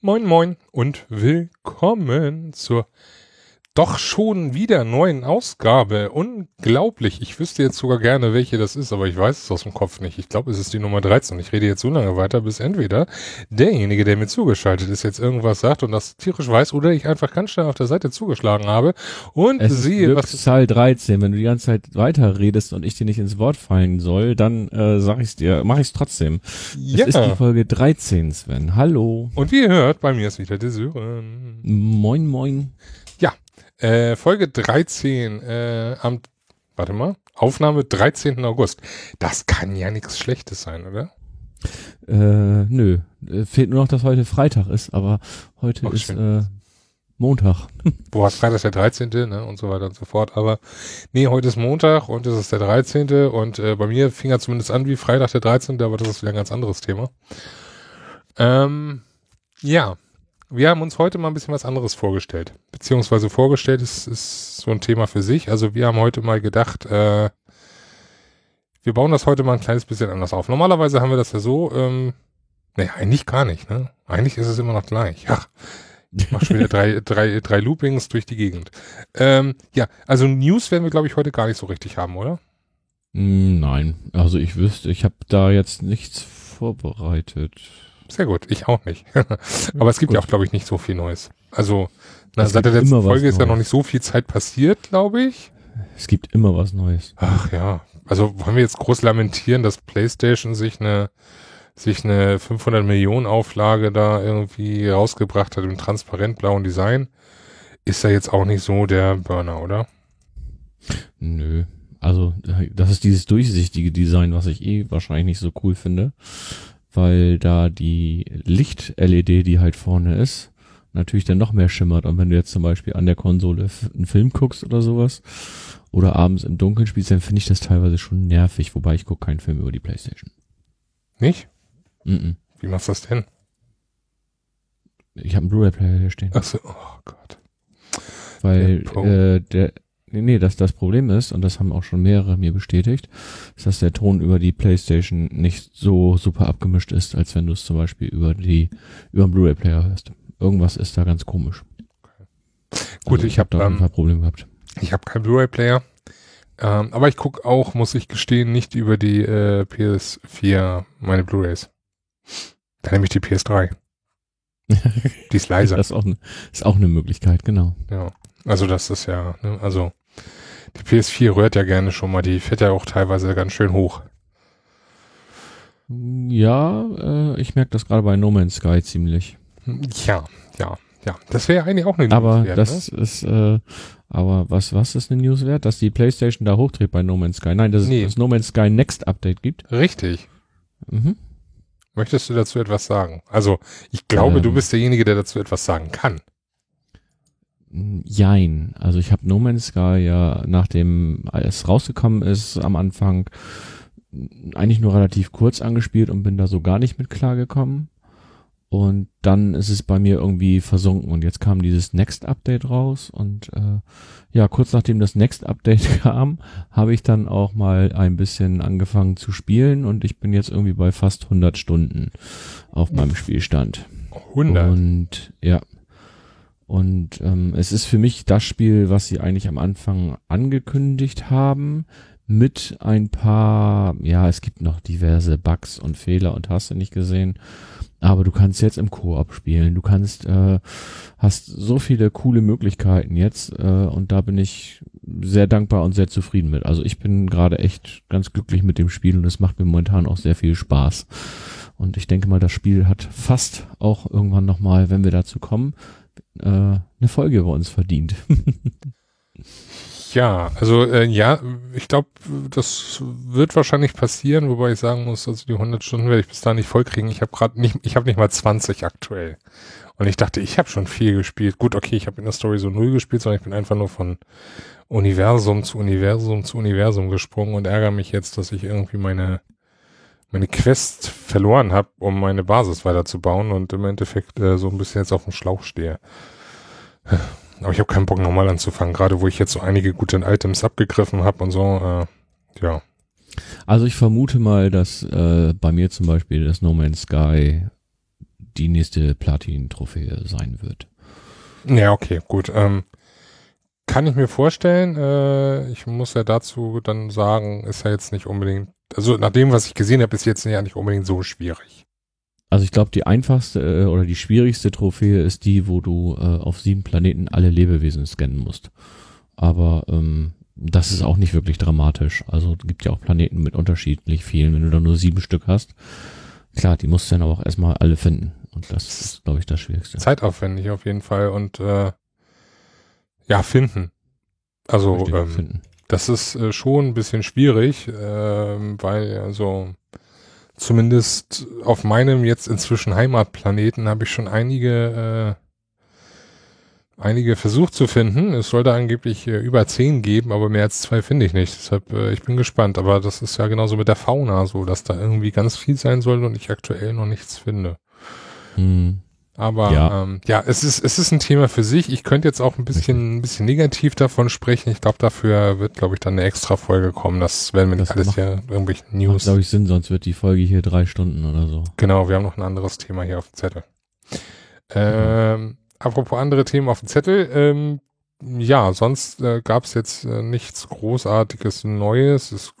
Moin Moin und willkommen zur doch schon wieder neuen Ausgabe. Unglaublich. Ich wüsste jetzt sogar gerne, welche das ist, aber ich weiß es aus dem Kopf nicht. Ich glaube, es ist die Nummer 13. Ich rede jetzt so lange weiter, bis entweder derjenige, der mir zugeschaltet ist, jetzt irgendwas sagt und das tierisch weiß, oder ich einfach ganz schnell auf der Seite zugeschlagen habe und Es sehe, ist was Zahl 13. Wenn du die ganze Zeit weiter redest und ich dir nicht ins Wort fallen soll, dann äh, sag ich's dir, mach ich's trotzdem. Ja. Es ist die Folge 13, Sven. Hallo. Und wie ihr hört, bei mir ist wieder der Sören. Moin, moin. Äh, Folge 13 äh, am, warte mal, Aufnahme 13. August. Das kann ja nichts Schlechtes sein, oder? Äh, nö. Äh, fehlt nur noch, dass heute Freitag ist, aber heute Ach, ist äh, Montag. Wo hast Freitag ist der 13. Ne, und so weiter und so fort. Aber nee, heute ist Montag und es ist der 13. Und äh, bei mir fing er zumindest an wie Freitag der 13., aber das ist wieder ein ganz anderes Thema. Ähm, ja, wir haben uns heute mal ein bisschen was anderes vorgestellt. Beziehungsweise vorgestellt ist, ist so ein Thema für sich. Also wir haben heute mal gedacht, äh, wir bauen das heute mal ein kleines bisschen anders auf. Normalerweise haben wir das ja so, ähm, nee, eigentlich gar nicht, ne? Eigentlich ist es immer noch gleich. Ach, ich mach schon wieder drei, drei, drei Loopings durch die Gegend. Ähm, ja, also News werden wir, glaube ich, heute gar nicht so richtig haben, oder? Mm, Nein, also ich wüsste, ich habe da jetzt nichts vorbereitet. Sehr gut, ich auch nicht. Aber es gibt ja Gut. auch, glaube ich, nicht so viel Neues. Also, na, seit der letzten Folge ist ja noch Neues. nicht so viel Zeit passiert, glaube ich. Es gibt immer was Neues. Ach ja, also wollen wir jetzt groß lamentieren, dass PlayStation sich eine sich eine 500 Millionen Auflage da irgendwie rausgebracht hat im transparent blauen Design, ist ja jetzt auch nicht so der Burner, oder? Nö. Also, das ist dieses durchsichtige Design, was ich eh wahrscheinlich nicht so cool finde, weil da die Licht-LED, die halt vorne ist, natürlich dann noch mehr schimmert. Und wenn du jetzt zum Beispiel an der Konsole einen Film guckst oder sowas, oder abends im Dunkeln spielst, dann finde ich das teilweise schon nervig, wobei ich gucke keinen Film über die Playstation. Nicht? Mm -mm. Wie machst du das denn? Ich habe einen Blu-ray-Player hier stehen. Ach so, oh Gott. Weil Der äh, der nee, nee, das das Problem ist und das haben auch schon mehrere mir bestätigt, ist, dass der Ton über die PlayStation nicht so super abgemischt ist, als wenn du es zum Beispiel über die über den Blu-ray-Player hörst. Irgendwas ist da ganz komisch. Gut, Also ich hab, da ein ähm, paar Probleme gehabt. Ich habe keinen Blu-ray-Player. Ähm, aber ich guck auch, muss ich gestehen, nicht über die äh, PS4 meine Blu-rays. Dann nehme ich die PS3. Die ist leiser. Das ist auch, ne, ist auch eine Möglichkeit, genau. ja. Also das ist ja, ne, also die PS4 rührt ja gerne schon mal, die fährt ja auch teilweise ganz schön hoch. Ja, äh, ich merke das gerade bei No Man's Sky ziemlich. Ja, ja, ja. Das wäre eigentlich auch eine News Aber wert, das ne? ist, äh, aber was, was ist eine News wert? Dass die PlayStation da hochdreht bei No Man's Sky? Nein, dass Nee. es das No Man's Sky Next Update gibt. Richtig. Mhm. Möchtest du dazu etwas sagen? Also, ich glaube, Ähm. du bist derjenige, der dazu etwas sagen kann. Jein. Also ich habe No Man's Sky ja, nachdem es rausgekommen ist, am Anfang eigentlich nur relativ kurz angespielt und bin da so gar nicht mit klargekommen. Und dann ist es bei mir irgendwie versunken und jetzt kam dieses Next Update raus und äh, ja, kurz nachdem das Next Update kam, habe ich dann auch mal ein bisschen angefangen zu spielen und ich bin jetzt irgendwie bei fast 100 Stunden auf meinem Spielstand. 100. Und ja. Und ähm, es ist für mich das Spiel, was sie eigentlich am Anfang angekündigt haben, mit ein paar, ja, es gibt noch diverse Bugs und Fehler und hast du nicht gesehen. Aber du kannst jetzt im Koop spielen. Du kannst, äh, hast so viele coole Möglichkeiten jetzt äh, und da bin ich sehr dankbar und sehr zufrieden mit. Also ich bin gerade echt ganz glücklich mit dem Spiel und es macht mir momentan auch sehr viel Spaß. Und ich denke mal, das Spiel hat fast auch irgendwann nochmal, wenn wir dazu kommen, äh, eine Folge bei uns verdient. Ja, also äh, ja, ich glaube, das wird wahrscheinlich passieren, wobei ich sagen muss, also die 100 Stunden werde ich bis da nicht vollkriegen. Ich habe gerade nicht, ich habe nicht mal 20 aktuell. Und ich dachte, ich habe schon viel gespielt. Gut, okay, ich habe in der Story so null gespielt, sondern ich bin einfach nur von Universum zu Universum zu Universum gesprungen und ärgere mich jetzt, dass ich irgendwie meine meine Quest verloren habe, um meine Basis weiterzubauen und im Endeffekt äh, so ein bisschen jetzt auf dem Schlauch stehe. Aber ich habe keinen Bock nochmal anzufangen, gerade wo ich jetzt so einige gute Items abgegriffen habe und so. Äh, ja. Also ich vermute mal, dass äh, bei mir zum Beispiel das No Man's Sky die nächste Platin-Trophäe sein wird. Ja, okay, gut. Ähm, kann ich mir vorstellen. Äh, ich muss ja dazu dann sagen, ist ja jetzt nicht unbedingt, also nach dem, was ich gesehen habe, ist jetzt ja nicht unbedingt so schwierig. Also ich glaube, die einfachste äh, oder die schwierigste Trophäe ist die, wo du äh, auf sieben Planeten alle Lebewesen scannen musst. Aber ähm, das ist auch nicht wirklich dramatisch. Also gibt ja auch Planeten mit unterschiedlich vielen. Wenn du da nur sieben Stück hast, klar, die musst du dann aber auch erstmal alle finden. Und das ist, glaube ich, das Schwierigste. Zeitaufwendig auf jeden Fall und äh, ja, finden. Also Richtig, ähm, finden. Das ist äh, schon ein bisschen schwierig, äh, weil also zumindest auf meinem jetzt inzwischen Heimatplaneten habe ich schon einige äh, einige versucht zu finden. Es sollte angeblich äh, über zehn geben, aber mehr als zwei finde ich nicht. Deshalb, äh, ich bin gespannt. Aber das ist ja genauso mit der Fauna so, dass da irgendwie ganz viel sein soll und ich aktuell noch nichts finde. Hm. Aber Ja. ähm, ja, es ist es ist ein Thema für sich. Ich könnte jetzt auch ein bisschen ein bisschen negativ davon sprechen. Ich glaube, dafür wird, glaube ich, dann eine extra Folge kommen. Das werden wir nicht alles macht- hier irgendwelche News. glaube ich, Sinn, sonst wird die Folge hier drei Stunden oder so. Genau, wir haben noch ein anderes Thema hier auf dem Zettel. Ähm, apropos andere Themen auf dem Zettel, ähm, ja, sonst äh, gab es jetzt äh, nichts Großartiges Neues. Es,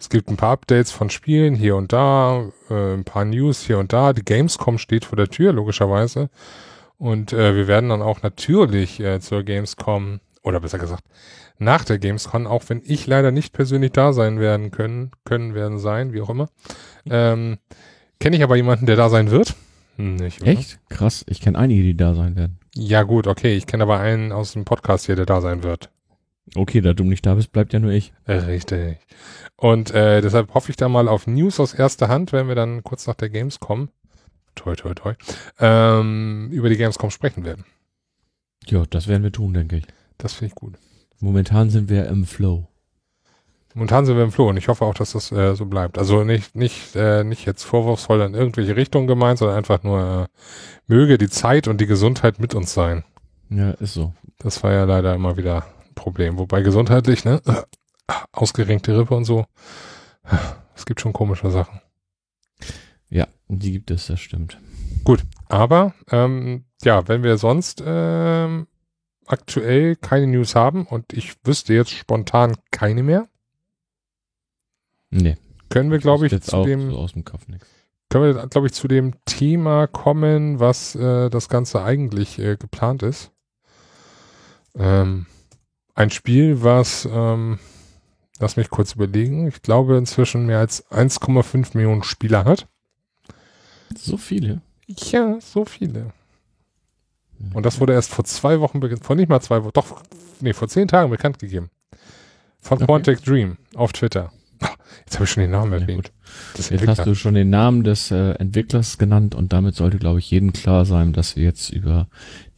es gibt ein paar Updates von Spielen hier und da, äh, ein paar News hier und da. Die Gamescom steht vor der Tür, logischerweise. Und äh, wir werden dann auch natürlich äh, zur Gamescom, oder besser gesagt, nach der Gamescom, auch wenn ich leider nicht persönlich da sein werden können, können werden sein, wie auch immer. Ähm, Kenne ich aber jemanden, der da sein wird? Hm, Nicht, oder? Echt? Krass. Ich kenne einige, die da sein werden. Ja gut, okay. Ich kenne aber einen aus dem Podcast hier, der da sein wird. Okay, da du nicht da bist, bleibt ja nur ich. Äh, Richtig. Und äh, deshalb hoffe ich da mal auf News aus erster Hand, wenn wir dann kurz nach der Gamescom, toi toi toi, ähm, über die Gamescom sprechen werden. Ja, das werden wir tun, denke ich. Das finde ich gut. Momentan sind wir im Flow. Momentan sind wir im Floh und ich hoffe auch, dass das äh, so bleibt. Also nicht, nicht, äh, nicht jetzt vorwurfsvoll in irgendwelche Richtungen gemeint, sondern einfach nur äh, möge die Zeit und die Gesundheit mit uns sein. Ja, ist so. Das war ja leider immer wieder Problem. Wobei gesundheitlich, ne? Ausgerenkte Rippe und so. Es gibt schon komische Sachen. Ja, die gibt es, das stimmt. Aber, ähm, ja, wenn wir sonst ähm, aktuell keine News haben und ich wüsste jetzt spontan keine mehr, Nee. können wir, glaube ich, zu dem so aus dem Kopf nichts. können wir, glaube ich, zu dem Thema kommen, was äh, das Ganze eigentlich äh, geplant ist. Ähm, ein Spiel, was, ähm, lass mich kurz überlegen, ich glaube inzwischen mehr als 1,5 Millionen Spieler hat. So viele. Ja, so viele. Und das wurde erst vor zwei Wochen, bekannt- vor nicht mal zwei Wochen, doch, nee, vor zehn Tagen bekannt gegeben. Von Okay. Quantic Dream auf Twitter. Jetzt habe ich schon den Namen erwähnt. Jetzt hast du schon den Namen des äh, Entwicklers genannt und damit sollte, glaube ich, jedem klar sein, dass wir jetzt über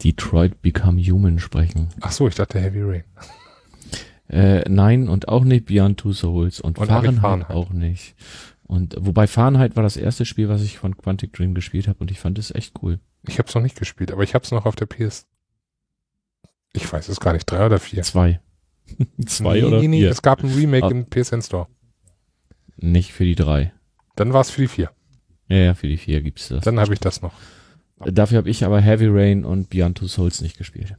Detroit Become Human sprechen. Ach so, ich dachte Heavy Rain. Äh, nein, und auch nicht Beyond Two Souls und, Und Fahrenheit, Fahrenheit. auch nicht. Und wobei Fahrenheit war das erste Spiel, was ich von Quantic Dream gespielt habe und ich fand es echt cool. Ich habe es noch nicht gespielt, aber ich habe es noch auf der PS. Ich weiß es gar nicht, drei oder vier. Zwei. Zwei nee, oder nee, nee, vier? es gab ein Remake Ah. im PSN Store. Nicht für die drei. Dann war es für die vier. Ja, ja, für die vier gibt's das. Dann habe ich das noch. Dafür habe ich aber Heavy Rain und Beyond Two Souls nicht gespielt.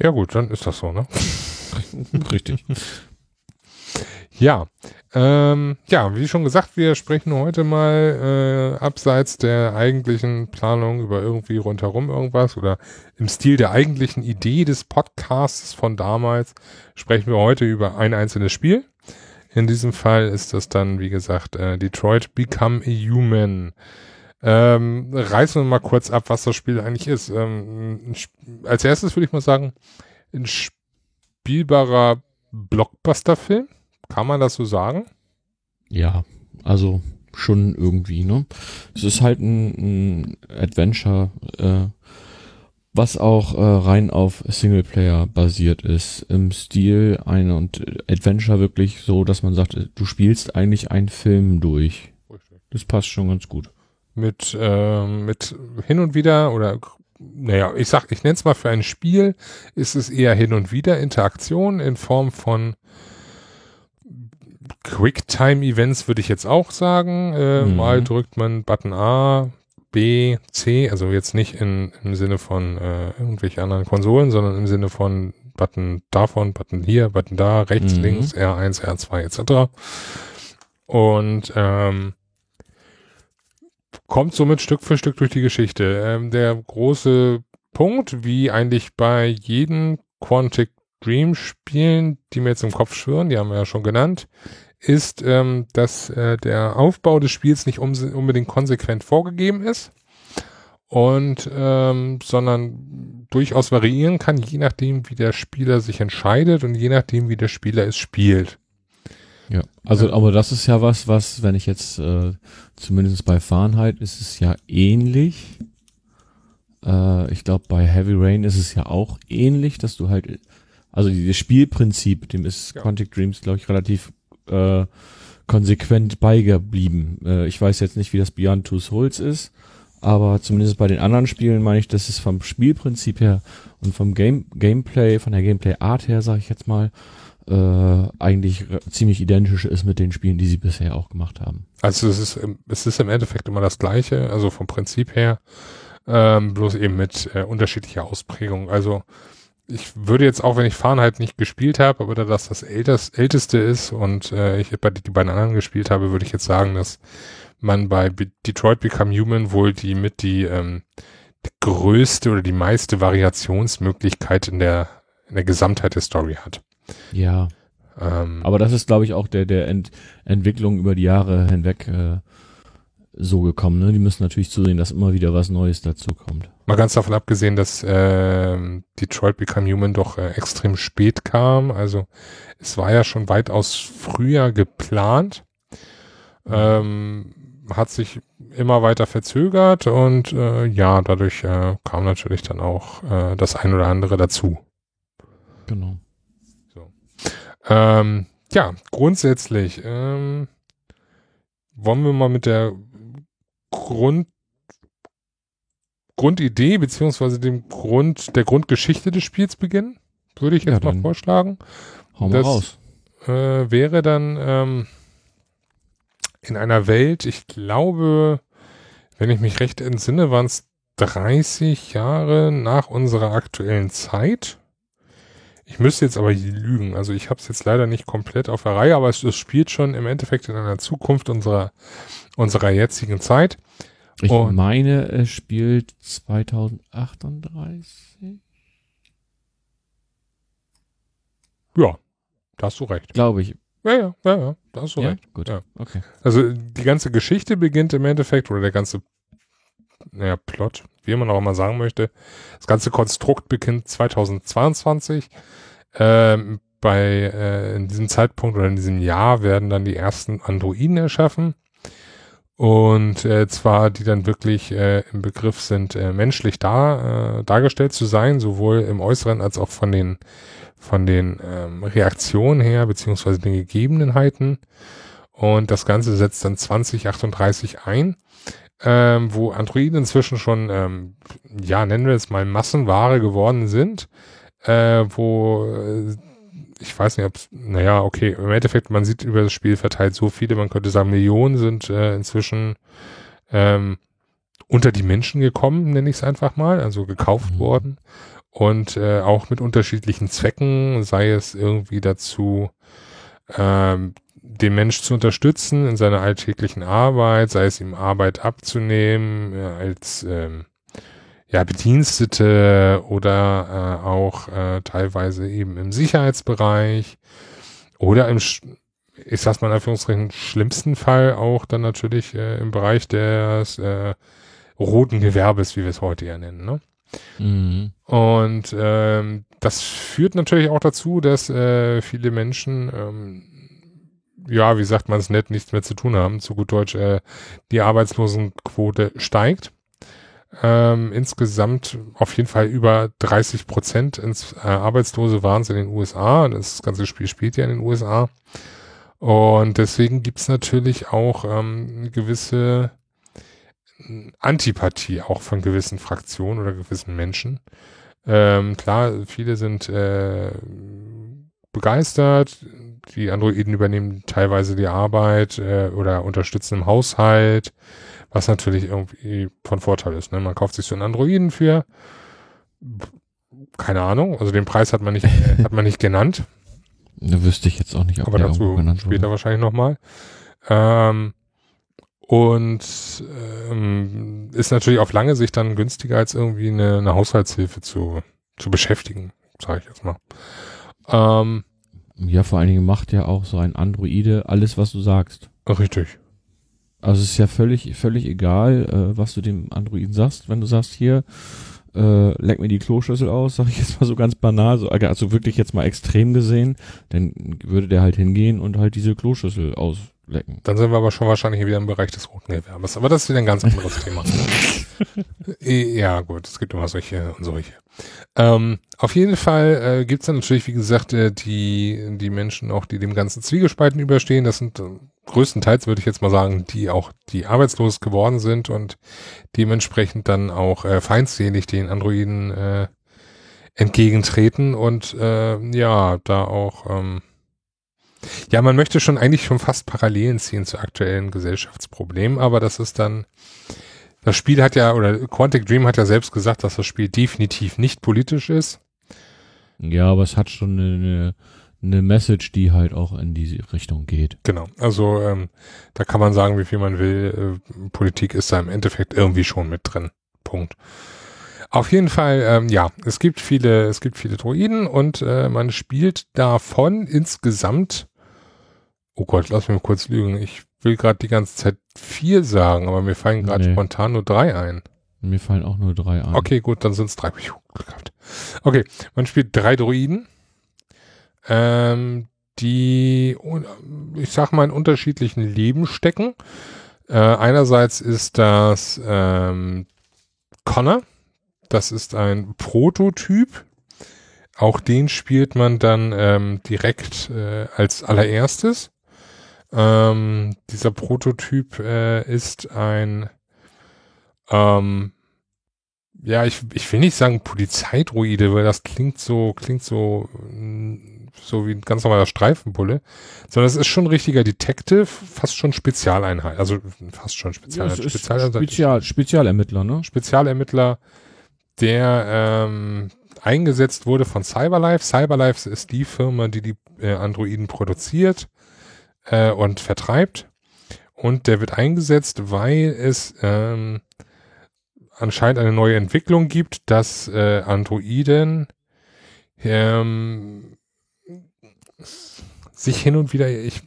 Ja gut, dann ist das so, ne? Richtig. Ja, ähm, ja, wie schon gesagt, wir sprechen heute mal äh, abseits der eigentlichen Planung über irgendwie rundherum irgendwas oder im Stil der eigentlichen Idee des Podcasts von damals sprechen wir heute über ein einzelnes Spiel. In diesem Fall ist das dann, wie gesagt, äh, Detroit Become a Human. Ähm, reißen wir mal kurz ab, was das Spiel eigentlich ist. Ähm, als erstes würde ich mal sagen, ein spielbarer Blockbuster-Film. Kann man das so sagen? Ja, also schon irgendwie, ne? Es ist halt ein, ein Adventure, äh, was auch äh, rein auf Singleplayer basiert ist, im Stil ein und Adventure wirklich so, dass man sagt, du spielst eigentlich einen Film durch. Das passt schon ganz gut. Mit, äh, mit hin und wieder oder naja, ich sag, ich nenne es mal für ein Spiel, ist es eher hin und wieder Interaktion in Form von Quicktime-Events, würde ich jetzt auch sagen. Äh, mhm. Mal drückt man Button A, B, C, also jetzt nicht in, im Sinne von äh, irgendwelche anderen Konsolen, sondern im Sinne von Button davon, Button hier, Button da, rechts, mhm. links, R1, R2 etc. Und ähm, kommt somit Stück für Stück durch die Geschichte. Ähm, der große Punkt, wie eigentlich bei jedem Quantic Dream Spielen, die mir jetzt im Kopf schwören, die haben wir ja schon genannt, ist, ähm, dass äh, der Aufbau des Spiels nicht unbedingt konsequent vorgegeben ist und ähm, sondern durchaus variieren kann, je nachdem, wie der Spieler sich entscheidet und je nachdem, wie der Spieler es spielt. Ja, also aber das ist ja was, was, wenn ich jetzt äh, zumindest bei Fahrenheit ist es ja ähnlich. Äh, ich glaube, bei Heavy Rain ist es ja auch ähnlich, dass du halt, also das Spielprinzip, dem ist ja. Quantic Dreams, glaube ich, relativ äh, konsequent beigeblieben. Äh, ich weiß jetzt nicht, wie das Beyond Two Souls ist, aber zumindest bei den anderen Spielen meine ich, dass es vom Spielprinzip her und vom Game Gameplay, von der Gameplay Art her, sage ich jetzt mal, äh, eigentlich ziemlich identisch ist mit den Spielen, die sie bisher auch gemacht haben. Also es ist, es ist im Endeffekt immer das Gleiche, also vom Prinzip her, ähm, bloß eben mit äh, unterschiedlicher Ausprägung. Also ich würde jetzt auch, wenn ich Fahrenheit nicht gespielt habe, aber da das das ältest, älteste ist und äh, ich bei die beiden anderen gespielt habe, würde ich jetzt sagen, dass man bei Be Detroit Become Human wohl die mit die, ähm, die größte oder die meiste Variationsmöglichkeit in der in der Gesamtheit der Story hat. Ja. Ähm, aber das ist, glaube ich, auch der der Ent Entwicklung über die Jahre hinweg äh, so gekommen. Ne? Die müssen natürlich zusehen, dass immer wieder was Neues dazu kommt. Mal ganz davon abgesehen, dass äh, Detroit Become Human doch äh, extrem spät kam. Also es war ja schon weitaus früher geplant. Ähm, hat sich immer weiter verzögert und äh, ja, dadurch äh, kam natürlich dann auch äh, das ein oder andere dazu. Genau. So. Ähm, ja, grundsätzlich ähm, wollen wir mal mit der Grund, Grundidee beziehungsweise dem Grund, der Grundgeschichte des Spiels beginnen. Würde ich jetzt ja, mal vorschlagen. Hau mal das, raus. Äh, wäre dann ähm, in einer Welt, ich glaube, wenn ich mich recht entsinne, waren es 30 Jahre nach unserer aktuellen Zeit. Ich müsste jetzt aber lügen. Also ich habe es jetzt leider nicht komplett auf der Reihe, aber es, es, spielt schon im Endeffekt in einer Zukunft unserer, unserer jetzigen Zeit. Ich Und meine, es spielt 2038. Ja, da hast du recht. Glaube ich. Ja, ja, ja, ja, da hast du ja? recht. Gut, ja. okay. Also die ganze Geschichte beginnt im Endeffekt, oder der ganze naja, Plot, wie man auch immer sagen möchte. Das ganze Konstrukt beginnt 2022. Ähm, bei äh, in diesem Zeitpunkt oder in diesem Jahr werden dann die ersten Androiden erschaffen. Und äh, zwar, die dann wirklich äh, im Begriff sind, äh, menschlich da, äh, dargestellt zu sein, sowohl im Äußeren als auch von den, von den ähm, Reaktionen her, beziehungsweise den Gegebenheiten. Und das Ganze setzt dann 2038 ein ähm, wo Androiden inzwischen schon, ähm, ja, nennen wir es mal Massenware geworden sind, äh, wo äh, ich weiß nicht, ob naja, okay, im Endeffekt, man sieht über das Spiel verteilt so viele, man könnte sagen, Millionen sind äh, inzwischen ähm, unter die Menschen gekommen, nenne ich es einfach mal, also gekauft mhm. worden und äh, auch mit unterschiedlichen Zwecken, sei es irgendwie dazu, ähm, den Mensch zu unterstützen in seiner alltäglichen Arbeit, sei es ihm Arbeit abzunehmen, ja, als ähm, ja, Bedienstete oder äh, auch äh, teilweise eben im Sicherheitsbereich oder im, ich sag's mal in Anführungsstrichen, schlimmsten Fall auch dann natürlich äh, im Bereich des äh, roten Gewerbes, wie wir es heute ja nennen. Ne? Mhm. Und ähm, das führt natürlich auch dazu, dass äh, viele Menschen ähm, ja, wie sagt man es nett, nichts mehr zu tun haben. Zu gut Deutsch, äh, die Arbeitslosenquote steigt. Ähm, insgesamt auf jeden Fall über 30 Prozent ins äh, Arbeitslose waren es in den USA. Das ganze Spiel spielt ja in den USA. Und deswegen gibt's natürlich auch ähm, eine gewisse Antipathie auch von gewissen Fraktionen oder gewissen Menschen. Ähm, klar, viele sind äh, begeistert. Die Androiden übernehmen teilweise die Arbeit äh, oder unterstützen im Haushalt, was natürlich irgendwie von Vorteil ist. Ne? Man kauft sich so einen Androiden für keine Ahnung, also den Preis hat man nicht, hat man nicht genannt. Da wüsste ich jetzt auch nicht, ob aber dazu später wurde. wahrscheinlich nochmal. Ähm, und ähm, ist natürlich auf lange Sicht dann günstiger als irgendwie eine, eine Haushaltshilfe zu, zu beschäftigen, sage ich jetzt mal. Ähm, ja, vor allen Dingen macht ja auch so ein Androide alles, was du sagst. Richtig. Also es ist ja völlig, völlig egal, äh, was du dem Androiden sagst, wenn du sagst hier, äh, leck mir die Kloschüssel aus, sag ich jetzt mal so ganz banal, so, also wirklich jetzt mal extrem gesehen, dann würde der halt hingehen und halt diese Kloschüssel auslecken. Dann sind wir aber schon wahrscheinlich wieder im Bereich des roten Gewerbes, aber das ist wieder ein ganz anderes Thema. ja, gut, es gibt immer solche und solche. Ähm, auf jeden Fall äh, gibt es dann natürlich, wie gesagt, äh, die, die Menschen auch, die dem ganzen Zwiegespalten überstehen. Das sind äh, größtenteils, würde ich jetzt mal sagen, die auch, die arbeitslos geworden sind und dementsprechend dann auch äh, feindselig den Androiden äh, entgegentreten und äh, ja, da auch ähm, ja, man möchte schon eigentlich schon fast Parallelen ziehen zu aktuellen Gesellschaftsproblemen, aber das ist dann das Spiel hat ja, oder Quantic Dream hat ja selbst gesagt, dass das Spiel definitiv nicht politisch ist. Ja, aber es hat schon eine, eine Message, die halt auch in diese Richtung geht. Genau. Also ähm, da kann man sagen, wie viel man will. Äh, Politik ist da im Endeffekt irgendwie schon mit drin. Punkt. Auf jeden Fall, ähm, ja, es gibt viele, es gibt viele Droiden und äh, man spielt davon insgesamt. Oh Gott, lass mich mal kurz lügen. Ich will gerade die ganze Zeit vier sagen, aber mir fallen gerade nee. spontan nur drei ein. Mir fallen auch nur drei ein. Okay, gut, dann sind es drei. Okay, man spielt drei Droiden, ähm, die, ich sag mal, in unterschiedlichen Leben stecken. Äh, einerseits ist das ähm, Connor, das ist ein Prototyp. Auch den spielt man dann ähm, direkt äh, als allererstes. Ähm, dieser Prototyp äh, ist ein, ähm, ja, ich, ich will nicht sagen Polizeidroide, weil das klingt so, klingt so, so wie ein ganz normaler Streifenbulle, sondern es ist schon ein richtiger Detective, fast schon Spezialeinheit, also fast schon Spezialeinheit. Ja, Spezial, Spezial, Spezialermittler, ne? Spezialermittler, der ähm, eingesetzt wurde von Cyberlife. Cyberlife ist die Firma, die die äh, Androiden produziert äh, und vertreibt. Und der wird eingesetzt, weil es ähm, anscheinend eine neue Entwicklung gibt, dass äh, Androiden ähm, sich hin und wieder, ich,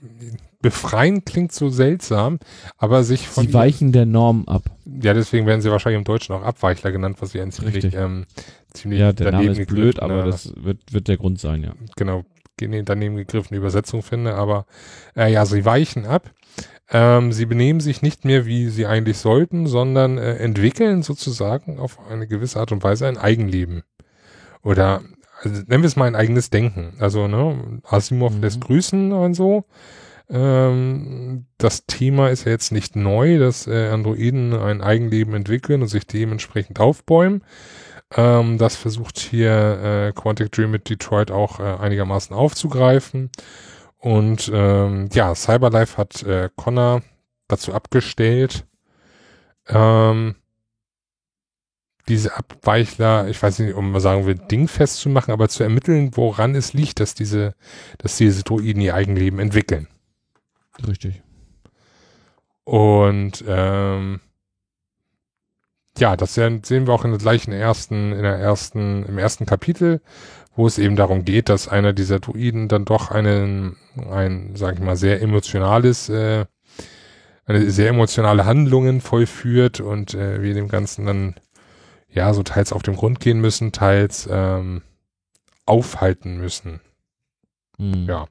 befreien klingt so seltsam, aber sich von. Sie weichen der Norm ab. Ja, deswegen werden sie wahrscheinlich im Deutschen auch Abweichler genannt, was sie ein ziemlich, ähm, ziemlich ja, der Name ist blöd, aber das wird, wird der Grund sein, ja. Genau, daneben gegriffene Übersetzung finde, aber äh, ja, sie weichen ab. Ähm, sie benehmen sich nicht mehr, wie sie eigentlich sollten, sondern äh, entwickeln sozusagen auf eine gewisse Art und Weise ein Eigenleben. Oder also nennen wir es mal ein eigenes Denken. Also, ne, Asimov mhm. lässt grüßen und so. Ähm, das Thema ist ja jetzt nicht neu, dass äh, Androiden ein Eigenleben entwickeln und sich dementsprechend aufbäumen. Ähm, das versucht hier äh, Quantic Dream mit Detroit auch äh, einigermaßen aufzugreifen. Und ähm, ja, Cyberlife hat äh, Connor dazu abgestellt, ähm, diese Abweichler, ich weiß nicht, um mal sagen will, dingfest zu machen, aber zu ermitteln, woran es liegt, dass diese, dass diese Droiden ihr Eigenleben entwickeln. Richtig. Und ähm, ja, das sehen wir auch in der gleichen ersten, in der ersten, im ersten Kapitel, wo es eben darum geht, dass einer dieser Druiden dann doch einen, ein, sag ich mal, sehr emotionales, äh, eine sehr emotionale Handlungen vollführt und äh, wir dem Ganzen dann ja so teils auf den Grund gehen müssen, teils ähm, aufhalten müssen. Mhm. Ja.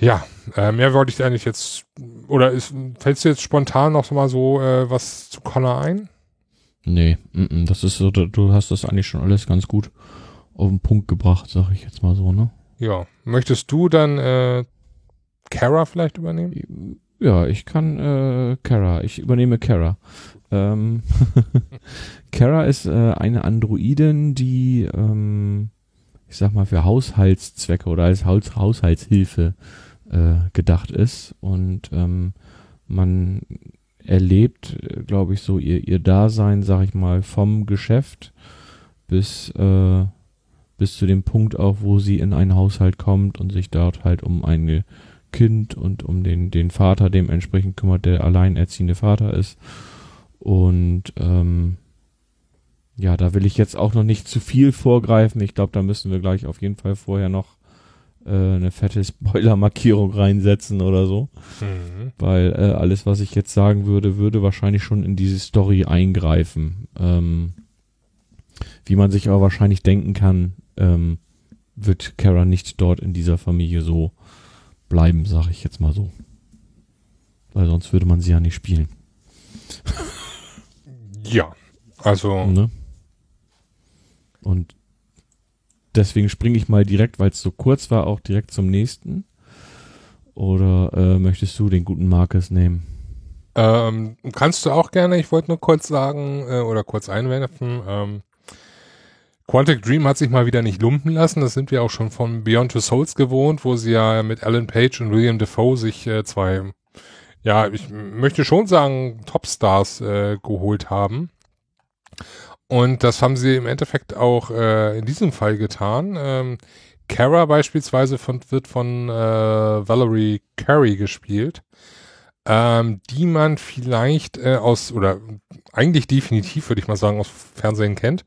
Ja, äh, mehr wollte ich eigentlich jetzt, oder ist, fällt dir jetzt spontan noch mal so äh, was zu Connor ein? Nee, m -m, das ist so, du hast das eigentlich schon alles ganz gut auf den Punkt gebracht, sag ich jetzt mal so, ne? Ja. Möchtest du dann äh, Kara vielleicht übernehmen? Ja, ich kann äh, Kara, ich übernehme Kara. Ähm, Kara ist äh, eine Androidin, die, ähm, ich sag mal, für Haushaltszwecke oder als Haus Haushaltshilfe äh, gedacht ist. Und ähm, man erlebt, glaube ich, so ihr, ihr Dasein, sag ich mal, vom Geschäft bis, äh, bis zu dem Punkt auch, wo sie in einen Haushalt kommt und sich dort halt um ein Kind und um den, den Vater dementsprechend kümmert, der alleinerziehende Vater ist. Und ähm, ja, da will ich jetzt auch noch nicht zu viel vorgreifen. Ich glaube, da müssen wir gleich auf jeden Fall vorher noch äh, eine fette Spoiler-Markierung reinsetzen oder so. Mhm. Weil äh, alles, was ich jetzt sagen würde, würde wahrscheinlich schon in diese Story eingreifen. Ähm, wie man sich aber wahrscheinlich denken kann, ähm, wird Kara nicht dort in dieser Familie so bleiben, sag ich jetzt mal so. Weil sonst würde man sie ja nicht spielen. Ja, also Ne? Und deswegen springe ich mal direkt, weil es so kurz war, auch direkt zum nächsten. Oder äh, möchtest du den guten Marcus nehmen? ähm, kannst du auch gerne, ich wollte nur kurz sagen äh, oder kurz einwerfen, ähm, Quantic Dream hat sich mal wieder nicht lumpen lassen. Das sind wir auch schon von Beyond Two Souls gewohnt, wo sie ja mit Alan Page und William Defoe sich äh, zwei, ja, ich möchte schon sagen, Topstars äh, geholt haben. Und das haben sie im Endeffekt auch äh, in diesem Fall getan. Ähm, Kara beispielsweise von, wird von äh, Valerie Carey gespielt, ähm, die man vielleicht äh, aus, oder eigentlich definitiv, würde ich mal sagen, aus Fernsehen kennt.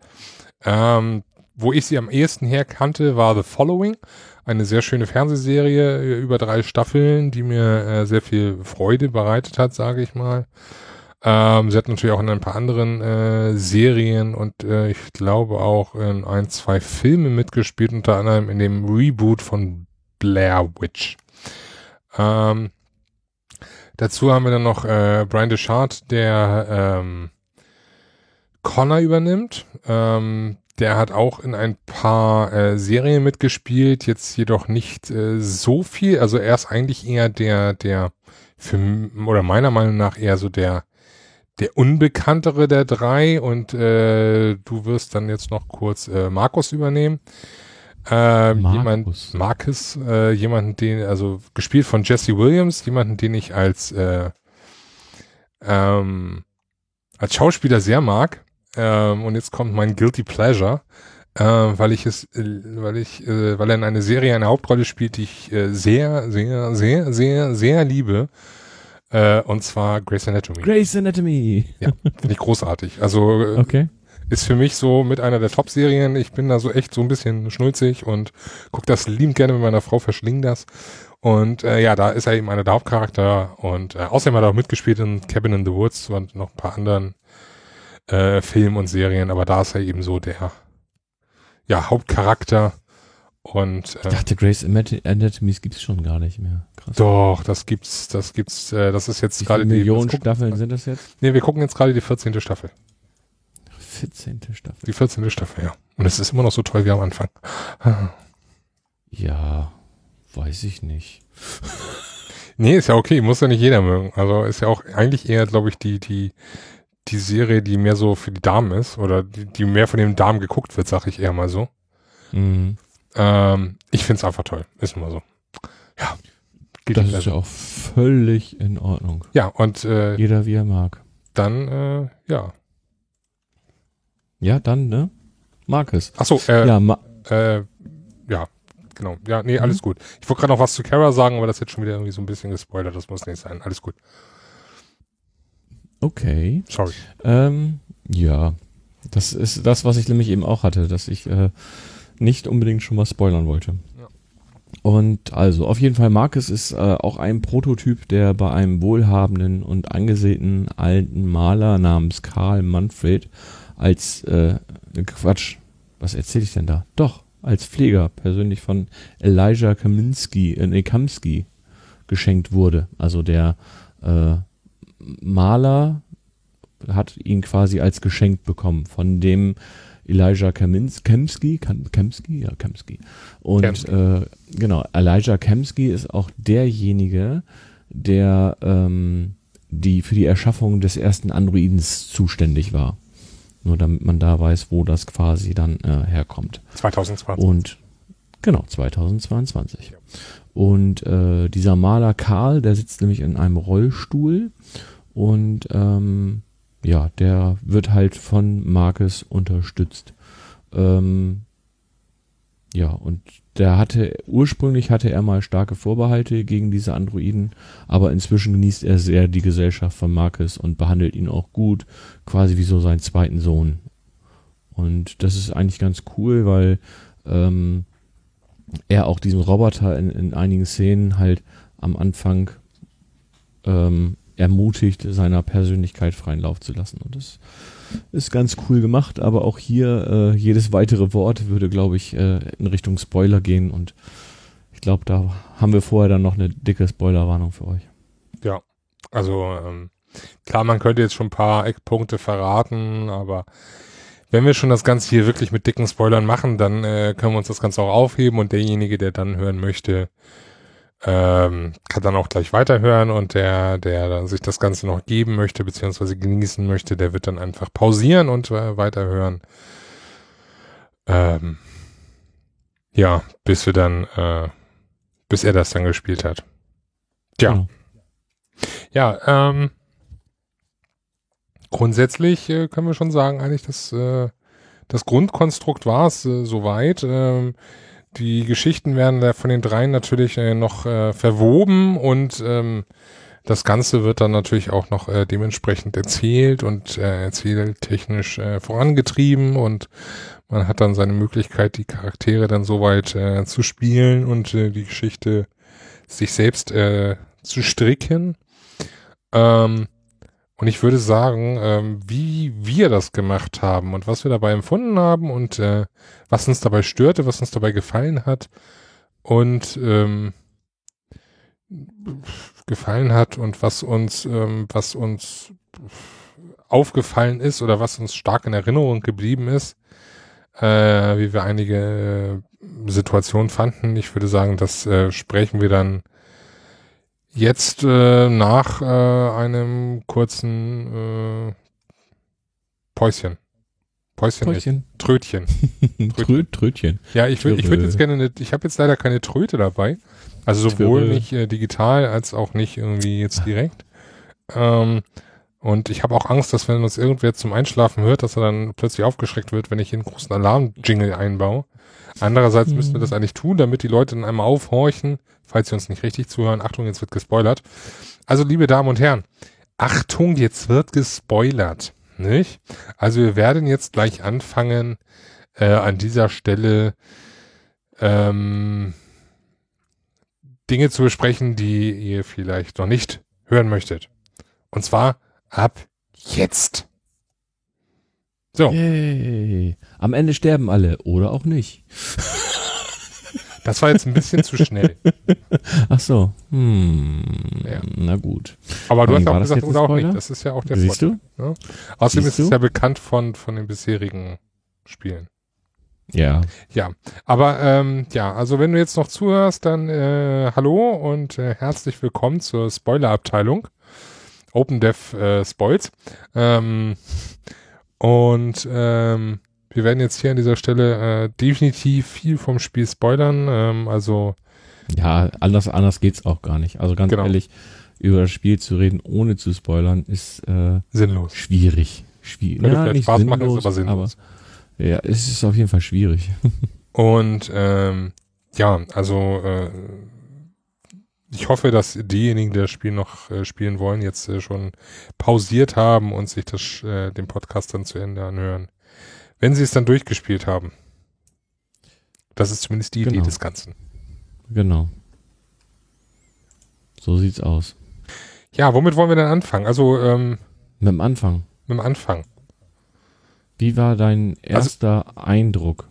Ähm, wo ich sie am ehesten her kannte, war The Following, eine sehr schöne Fernsehserie äh, über drei Staffeln, die mir äh, sehr viel Freude bereitet hat, sage ich mal. Ähm, sie hat natürlich auch in ein paar anderen äh, Serien und äh, ich glaube auch in ein, zwei Filme mitgespielt, unter anderem in dem Reboot von Blair Witch. Ähm, dazu haben wir dann noch äh, Brian Deschard, der ähm, Connor übernimmt. Ähm, der hat auch in ein paar äh, Serien mitgespielt, jetzt jedoch nicht äh, so viel. Also er ist eigentlich eher der, der für oder meiner Meinung nach eher so der der unbekanntere der drei und äh, du wirst dann jetzt noch kurz äh, Markus übernehmen. Äh, jemand, Markus. Marcus, äh, jemanden, den, also gespielt von Jesse Williams, jemanden, den ich als äh, ähm, als Schauspieler sehr mag. Ähm, und jetzt kommt mein Guilty Pleasure, äh, weil ich es, äh, weil ich, äh, weil er in einer Serie eine Hauptrolle spielt, die ich äh, sehr, sehr, sehr, sehr, sehr liebe. Äh, und zwar Grey's Anatomy. Grey's Anatomy. Finde ich großartig. Also äh, Okay. ist für mich so mit einer der Top-Serien. Ich bin da so echt so ein bisschen schnulzig und guck das liebend gerne mit meiner Frau, verschling das. Und äh, ja, da ist er eben einer der Hauptcharakter und äh, außerdem hat er auch mitgespielt in Cabin in the Woods und noch ein paar anderen äh, Filmen und Serien, aber da ist er eben so der ja, Hauptcharakter und Ich äh, dachte, Grey's Anatomy gibt's schon gar nicht mehr. Krass. doch, das gibt's, das gibt's, äh, das ist jetzt gerade die Millionen gucken- Staffeln sind das jetzt? Nee, wir gucken jetzt gerade die 14. Staffel. 14. Staffel. Die 14. Staffel, ja. Und es ist immer noch so toll wie am Anfang. Ja, weiß ich nicht. Nee, ist ja okay, muss ja nicht jeder mögen. Also ist ja auch eigentlich eher, glaube ich, die, die, die Serie, die mehr so für die Damen ist oder die, die mehr von den Damen geguckt wird, sag ich eher mal so. Mhm. Ähm, ich find's einfach toll. Ist immer so. Ja. Geht Das ist ja auch völlig in Ordnung. ja, und äh, Jeder wie er mag. dann, äh, ja. Ja, dann, ne? Marcus. Ach so, äh, ja, ma äh, ja, genau. Ja, nee, Mhm. alles gut. Ich wollte gerade noch was zu Kara sagen, aber das ist jetzt schon wieder irgendwie so ein bisschen gespoilert. Das muss nicht sein. Alles gut. okay. Sorry. Ähm, ja. Das ist das, was ich nämlich eben auch hatte, dass ich äh, nicht unbedingt schon was spoilern wollte. Ja. Und also, auf jeden Fall, Marcus ist äh, auch ein Prototyp, der bei einem wohlhabenden und angesehenen alten Maler namens Karl Manfred als, äh, Quatsch, was erzähle ich denn da? Doch, als Pfleger persönlich von Elijah Kaminski, äh, nee, Kamsky geschenkt wurde. Also der äh, Maler hat ihn quasi als Geschenk bekommen von dem Elijah Kemins, Kemsky, Kemsky, ja, Kemsky. Und Kemsky. Äh, genau, Elijah Kemsky ist auch derjenige, der ähm, die für die Erschaffung des ersten Androidens zuständig war. Nur damit man da weiß, wo das quasi dann äh, herkommt. 2020. Und genau, 2022. Ja. Und äh, dieser Maler Karl, der sitzt nämlich in einem Rollstuhl und ähm, ja, der wird halt von Marcus unterstützt. Ähm, ja, und der hatte, ursprünglich hatte er mal starke Vorbehalte gegen diese Androiden, aber inzwischen genießt er sehr die Gesellschaft von Marcus und behandelt ihn auch gut, quasi wie so seinen zweiten Sohn. Und das ist eigentlich ganz cool, weil ähm, er auch diesen Roboter in, in einigen Szenen halt am Anfang ähm, ermutigt, seiner Persönlichkeit freien Lauf zu lassen. Und das ist ganz cool gemacht, aber auch hier äh, jedes weitere Wort würde, glaube ich, äh, in Richtung Spoiler gehen und ich glaube, da haben wir vorher dann noch eine dicke Spoilerwarnung für euch. Ja, also ähm, klar, man könnte jetzt schon ein paar Eckpunkte verraten, aber wenn wir schon das Ganze hier wirklich mit dicken Spoilern machen, dann äh, können wir uns das Ganze auch aufheben und derjenige, der dann hören möchte, ähm, kann dann auch gleich weiterhören und der, der sich das Ganze noch geben möchte, beziehungsweise genießen möchte, der wird dann einfach pausieren und äh, weiterhören. Ähm, ja, bis wir dann, äh, bis er das dann gespielt hat. Tja. Mhm. Ja, ähm, grundsätzlich äh, können wir schon sagen, eigentlich, dass äh, das Grundkonstrukt war es äh, soweit. Ähm, die Geschichten werden da von den dreien natürlich äh, noch äh, verwoben und ähm, das Ganze wird dann natürlich auch noch äh, dementsprechend erzählt und äh, erzähltechnisch äh, vorangetrieben und man hat dann seine Möglichkeit, die Charaktere dann soweit äh, zu spielen und äh, die Geschichte sich selbst äh, zu stricken. Ähm, und ich würde sagen, ähm, wie wir das gemacht haben und was wir dabei empfunden haben und äh, was uns dabei störte, was uns dabei gefallen hat und ähm, gefallen hat und was uns, ähm, was uns aufgefallen ist oder was uns stark in Erinnerung geblieben ist, äh, wie wir einige Situationen fanden. Ich würde sagen, das äh, sprechen wir dann Jetzt äh, nach äh, einem kurzen äh, Päuschen. Päuschen. Päuschen. Trötchen. Trötchen. Trötchen. Ja, ich würde ich würd jetzt gerne, eine, ich habe jetzt leider keine Tröte dabei. Also sowohl Twirl. nicht äh, digital als auch nicht irgendwie jetzt direkt. Ähm, und ich habe auch Angst, dass wenn uns irgendwer zum Einschlafen hört, dass er dann plötzlich aufgeschreckt wird, wenn ich hier einen großen Alarm-Jingle einbaue. Andererseits mhm. müssten wir das eigentlich tun, damit die Leute dann einmal aufhorchen, falls sie uns nicht richtig zuhören. Achtung, jetzt wird gespoilert. Also, liebe Damen und Herren, Achtung, jetzt wird gespoilert. Nicht? Also wir werden jetzt gleich anfangen, äh, an dieser Stelle ähm, Dinge zu besprechen, die ihr vielleicht noch nicht hören möchtet. Und zwar ab jetzt. So. Yay. Am Ende sterben alle oder auch nicht. Das war jetzt ein bisschen zu schnell. Ach so. Hm. Ja. Na gut. Aber du hast ja auch gesagt, oder auch nicht. Das ist ja auch der Siehst Vorteil. Du? Ja? Außerdem Siehst ist es ja bekannt von, von den bisherigen Spielen. Ja. Ja. Aber ähm, ja, also wenn du jetzt noch zuhörst, dann äh, hallo und äh, herzlich willkommen zur Spoiler-Abteilung. Open Dev äh, Spoils. Ähm, und ähm, wir werden jetzt hier an dieser Stelle äh, definitiv viel vom Spiel spoilern. Ähm, also ja, anders anders geht's auch gar nicht. Also ganz genau. ehrlich, über das Spiel zu reden, ohne zu spoilern, ist äh, sinnlos. Schwierig. Schwierig. Würde ja, nicht Spaß sinnlos, machen, ist aber sinnlos. Aber, ja, es ist auf jeden Fall schwierig. Und ähm, ja, also äh, ich hoffe, dass diejenigen, die das Spiel noch äh, spielen wollen, jetzt äh, schon pausiert haben und sich das, äh, den Podcast dann zu Ende anhören. Wenn sie es dann durchgespielt haben. Das ist zumindest die genau. Idee des Ganzen. Genau. So sieht's aus. Ja, womit wollen wir denn anfangen? Also, ähm, Mit dem Anfang. Mit dem Anfang. Wie war dein also erster also, Eindruck?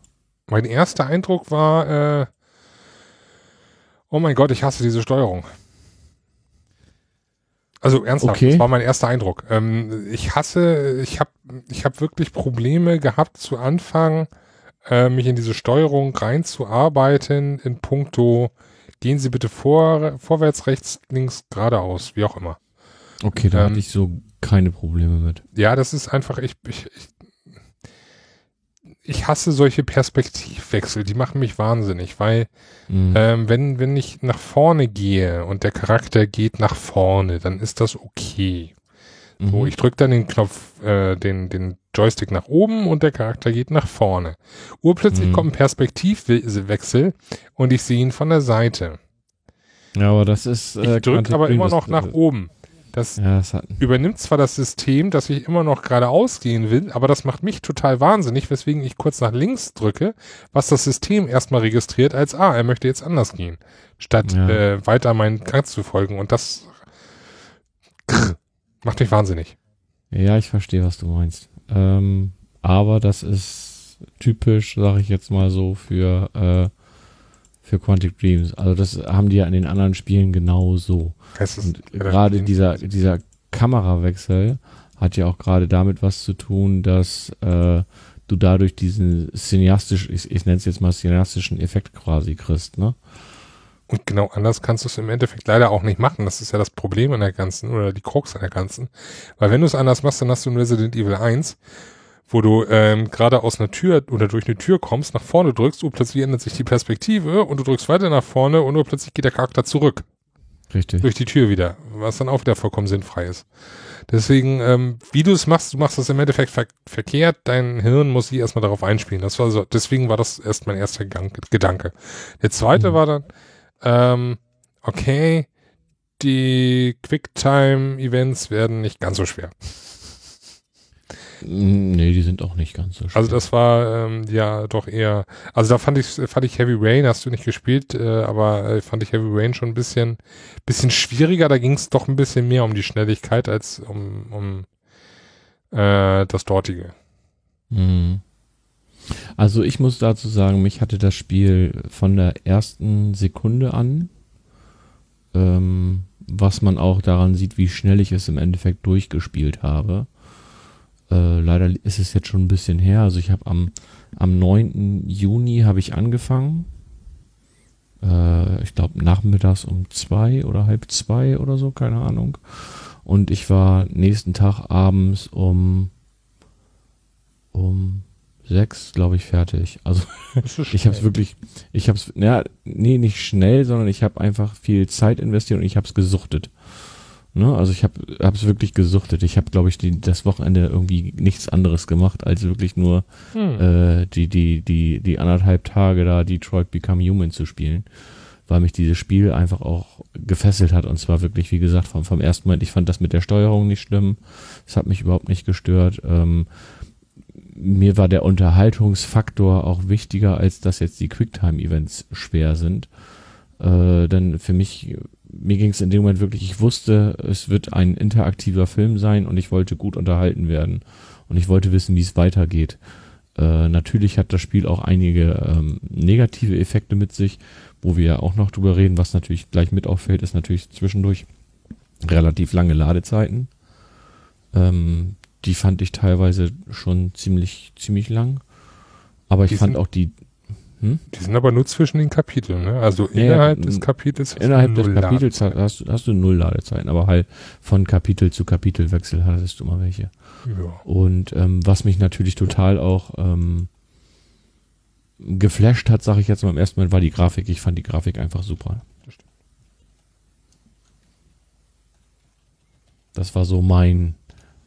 Mein erster Eindruck war, äh, oh mein Gott, ich hasse diese Steuerung. Also ernsthaft, Okay. das war mein erster Eindruck. Ähm, ich hasse, ich habe ich hab wirklich Probleme gehabt zu Anfang, äh, mich in diese Steuerung reinzuarbeiten in puncto, gehen Sie bitte vor, vorwärts, rechts, links, geradeaus, wie auch immer. Okay, da Ähm, hatte ich so keine Probleme mit. Ja, das ist einfach, ich, ich, ich, ich hasse solche Perspektivwechsel, die machen mich wahnsinnig, weil Mhm. ähm, wenn, wenn ich nach vorne gehe und der Charakter geht nach vorne, dann ist das okay. So, Mhm. ich drücke dann den Knopf, äh, den, den Joystick nach oben und der Charakter geht nach vorne. Urplötzlich Mhm. kommt ein Perspektivwechsel und ich sehe ihn von der Seite. ja, aber das ist. Ich äh, drücke Quantic aber immer noch nach oben. Das Ja, das übernimmt zwar das System, dass ich immer noch geradeaus gehen will, aber das macht mich total wahnsinnig, weswegen ich kurz nach links drücke, was das System erstmal registriert als, ah, er möchte jetzt anders gehen, statt Ja. äh, weiter meinen Gang zu folgen. Und das macht mich wahnsinnig. Ja, ich verstehe, was du meinst. Ähm, aber das ist typisch, sage ich jetzt mal so, für, äh, für Quantic Dreams. Also das haben die ja in den anderen Spielen genauso. Es ist Und gerade dieser, dieser Kamerawechsel hat ja auch gerade damit was zu tun, dass äh, du dadurch diesen cineastisch, ich, ich nenne es jetzt mal cineastischen Effekt quasi kriegst, ne? Und genau anders kannst du es im Endeffekt leider auch nicht machen. Das ist ja das Problem an der ganzen oder die Krux an der ganzen. Weil wenn du es anders machst, dann hast du in Resident Evil 1, wo du ähm, gerade aus einer Tür oder durch eine Tür kommst, nach vorne drückst, und plötzlich ändert sich die Perspektive und du drückst weiter nach vorne und plötzlich geht der Charakter zurück Richtig. durch die Tür wieder, was dann auch wieder vollkommen sinnfrei ist. Deswegen, ähm, wie du es machst, du machst das im Endeffekt ver verkehrt, dein Hirn muss sich erstmal darauf einspielen. Das war so, deswegen war das erst mein erster Gang Gedanke. Der zweite Mhm. war dann, ähm, okay, die Quicktime-Events werden nicht ganz so schwer. Mm, Nee, die sind auch nicht ganz so schwer. Also das war ähm, ja doch eher, also da fand ich fand ich Heavy Rain, hast du nicht gespielt, äh, aber äh, fand ich Heavy Rain schon ein bisschen bisschen schwieriger. Da ging es doch ein bisschen mehr um die Schnelligkeit als um um äh, das dortige. Mhm. Also ich muss dazu sagen, mich hatte das Spiel von der ersten Sekunde an, ähm, was man auch daran sieht, wie schnell ich es im Endeffekt durchgespielt habe. Äh, leider ist es jetzt schon ein bisschen her. Also ich habe am, am 9. Juni habe ich angefangen. Äh, ich glaube nachmittags um zwei oder halb zwei oder so, keine Ahnung. Und ich war nächsten Tag abends um um sechs, glaube ich, fertig. Also ich habe es wirklich, ich habe es, ja, nee, nicht schnell, sondern ich habe einfach viel Zeit investiert und ich habe es gesuchtet. Ne? Also ich habe es wirklich gesuchtet. Ich habe, glaube ich, die, das Wochenende irgendwie nichts anderes gemacht, als wirklich nur Hm. äh, die, die, die, die anderthalb Tage da Detroit Become Human zu spielen, weil mich dieses Spiel einfach auch gefesselt hat und zwar wirklich, wie gesagt, vom, vom ersten Moment, ich fand das mit der Steuerung nicht schlimm, es hat mich überhaupt nicht gestört, ähm, mir war der Unterhaltungsfaktor auch wichtiger, als dass jetzt die Quicktime-Events schwer sind. Äh, denn für mich, mir ging es in dem Moment wirklich, ich wusste, es wird ein interaktiver Film sein und ich wollte gut unterhalten werden. Und ich wollte wissen, wie es weitergeht. Äh, natürlich hat das Spiel auch einige ähm, negative Effekte mit sich, wo wir ja auch noch drüber reden. Was natürlich gleich mit auffällt, ist natürlich zwischendurch relativ lange Ladezeiten. Ähm, die fand ich teilweise schon ziemlich, ziemlich lang. Aber ich Die fand auch die, Die sind aber nur zwischen den Kapiteln, ne? Also Ja, innerhalb des Kapitels hast du innerhalb des Kapitels hast, du- hast du null Ladezeiten, aber halt von Kapitel zu Kapitelwechsel hattest du mal welche. Ja. Und ähm, was mich natürlich total auch ähm, geflasht hat, sage ich jetzt mal im ersten Mal, war die Grafik. Ich fand die Grafik einfach super. Das war so mein,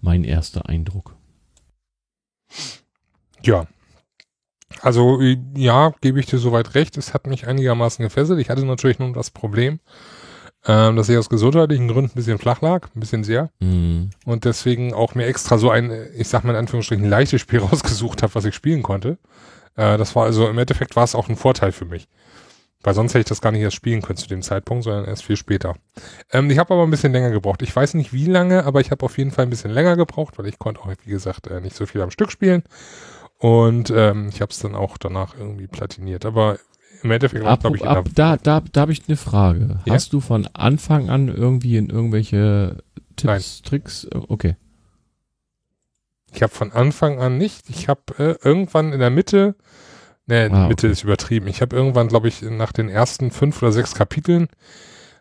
mein erster Eindruck. Ja. Also äh, ja, gebe ich dir soweit recht. Es hat mich einigermaßen gefesselt. Ich hatte natürlich nun das Problem, ähm, dass ich aus gesundheitlichen Gründen ein bisschen flach lag, ein bisschen sehr. Mhm. Und deswegen auch mir extra so ein, ich sag mal in Anführungsstrichen, leichtes Spiel rausgesucht habe, was ich spielen konnte. Äh, das war also im Endeffekt war es auch ein Vorteil für mich. Weil sonst hätte ich das gar nicht erst spielen können zu dem Zeitpunkt, sondern erst viel später. Ähm, ich habe aber ein bisschen länger gebraucht. Ich weiß nicht wie lange, aber ich habe auf jeden Fall ein bisschen länger gebraucht, weil ich konnte auch, wie gesagt, äh, nicht so viel am Stück spielen. Und ähm, ich habe es dann auch danach irgendwie platiniert. Aber im Endeffekt war Ab, glaube ich, ab, da, da, da habe ich eine Frage. Ja? Hast du von Anfang an irgendwie in irgendwelche Tipps, Tricks? Äh, Okay. Ich habe von Anfang an nicht. Ich habe äh, irgendwann in der Mitte, ne, Ah, Mitte okay. ist übertrieben. Ich habe irgendwann, glaube ich, nach den ersten fünf oder sechs Kapiteln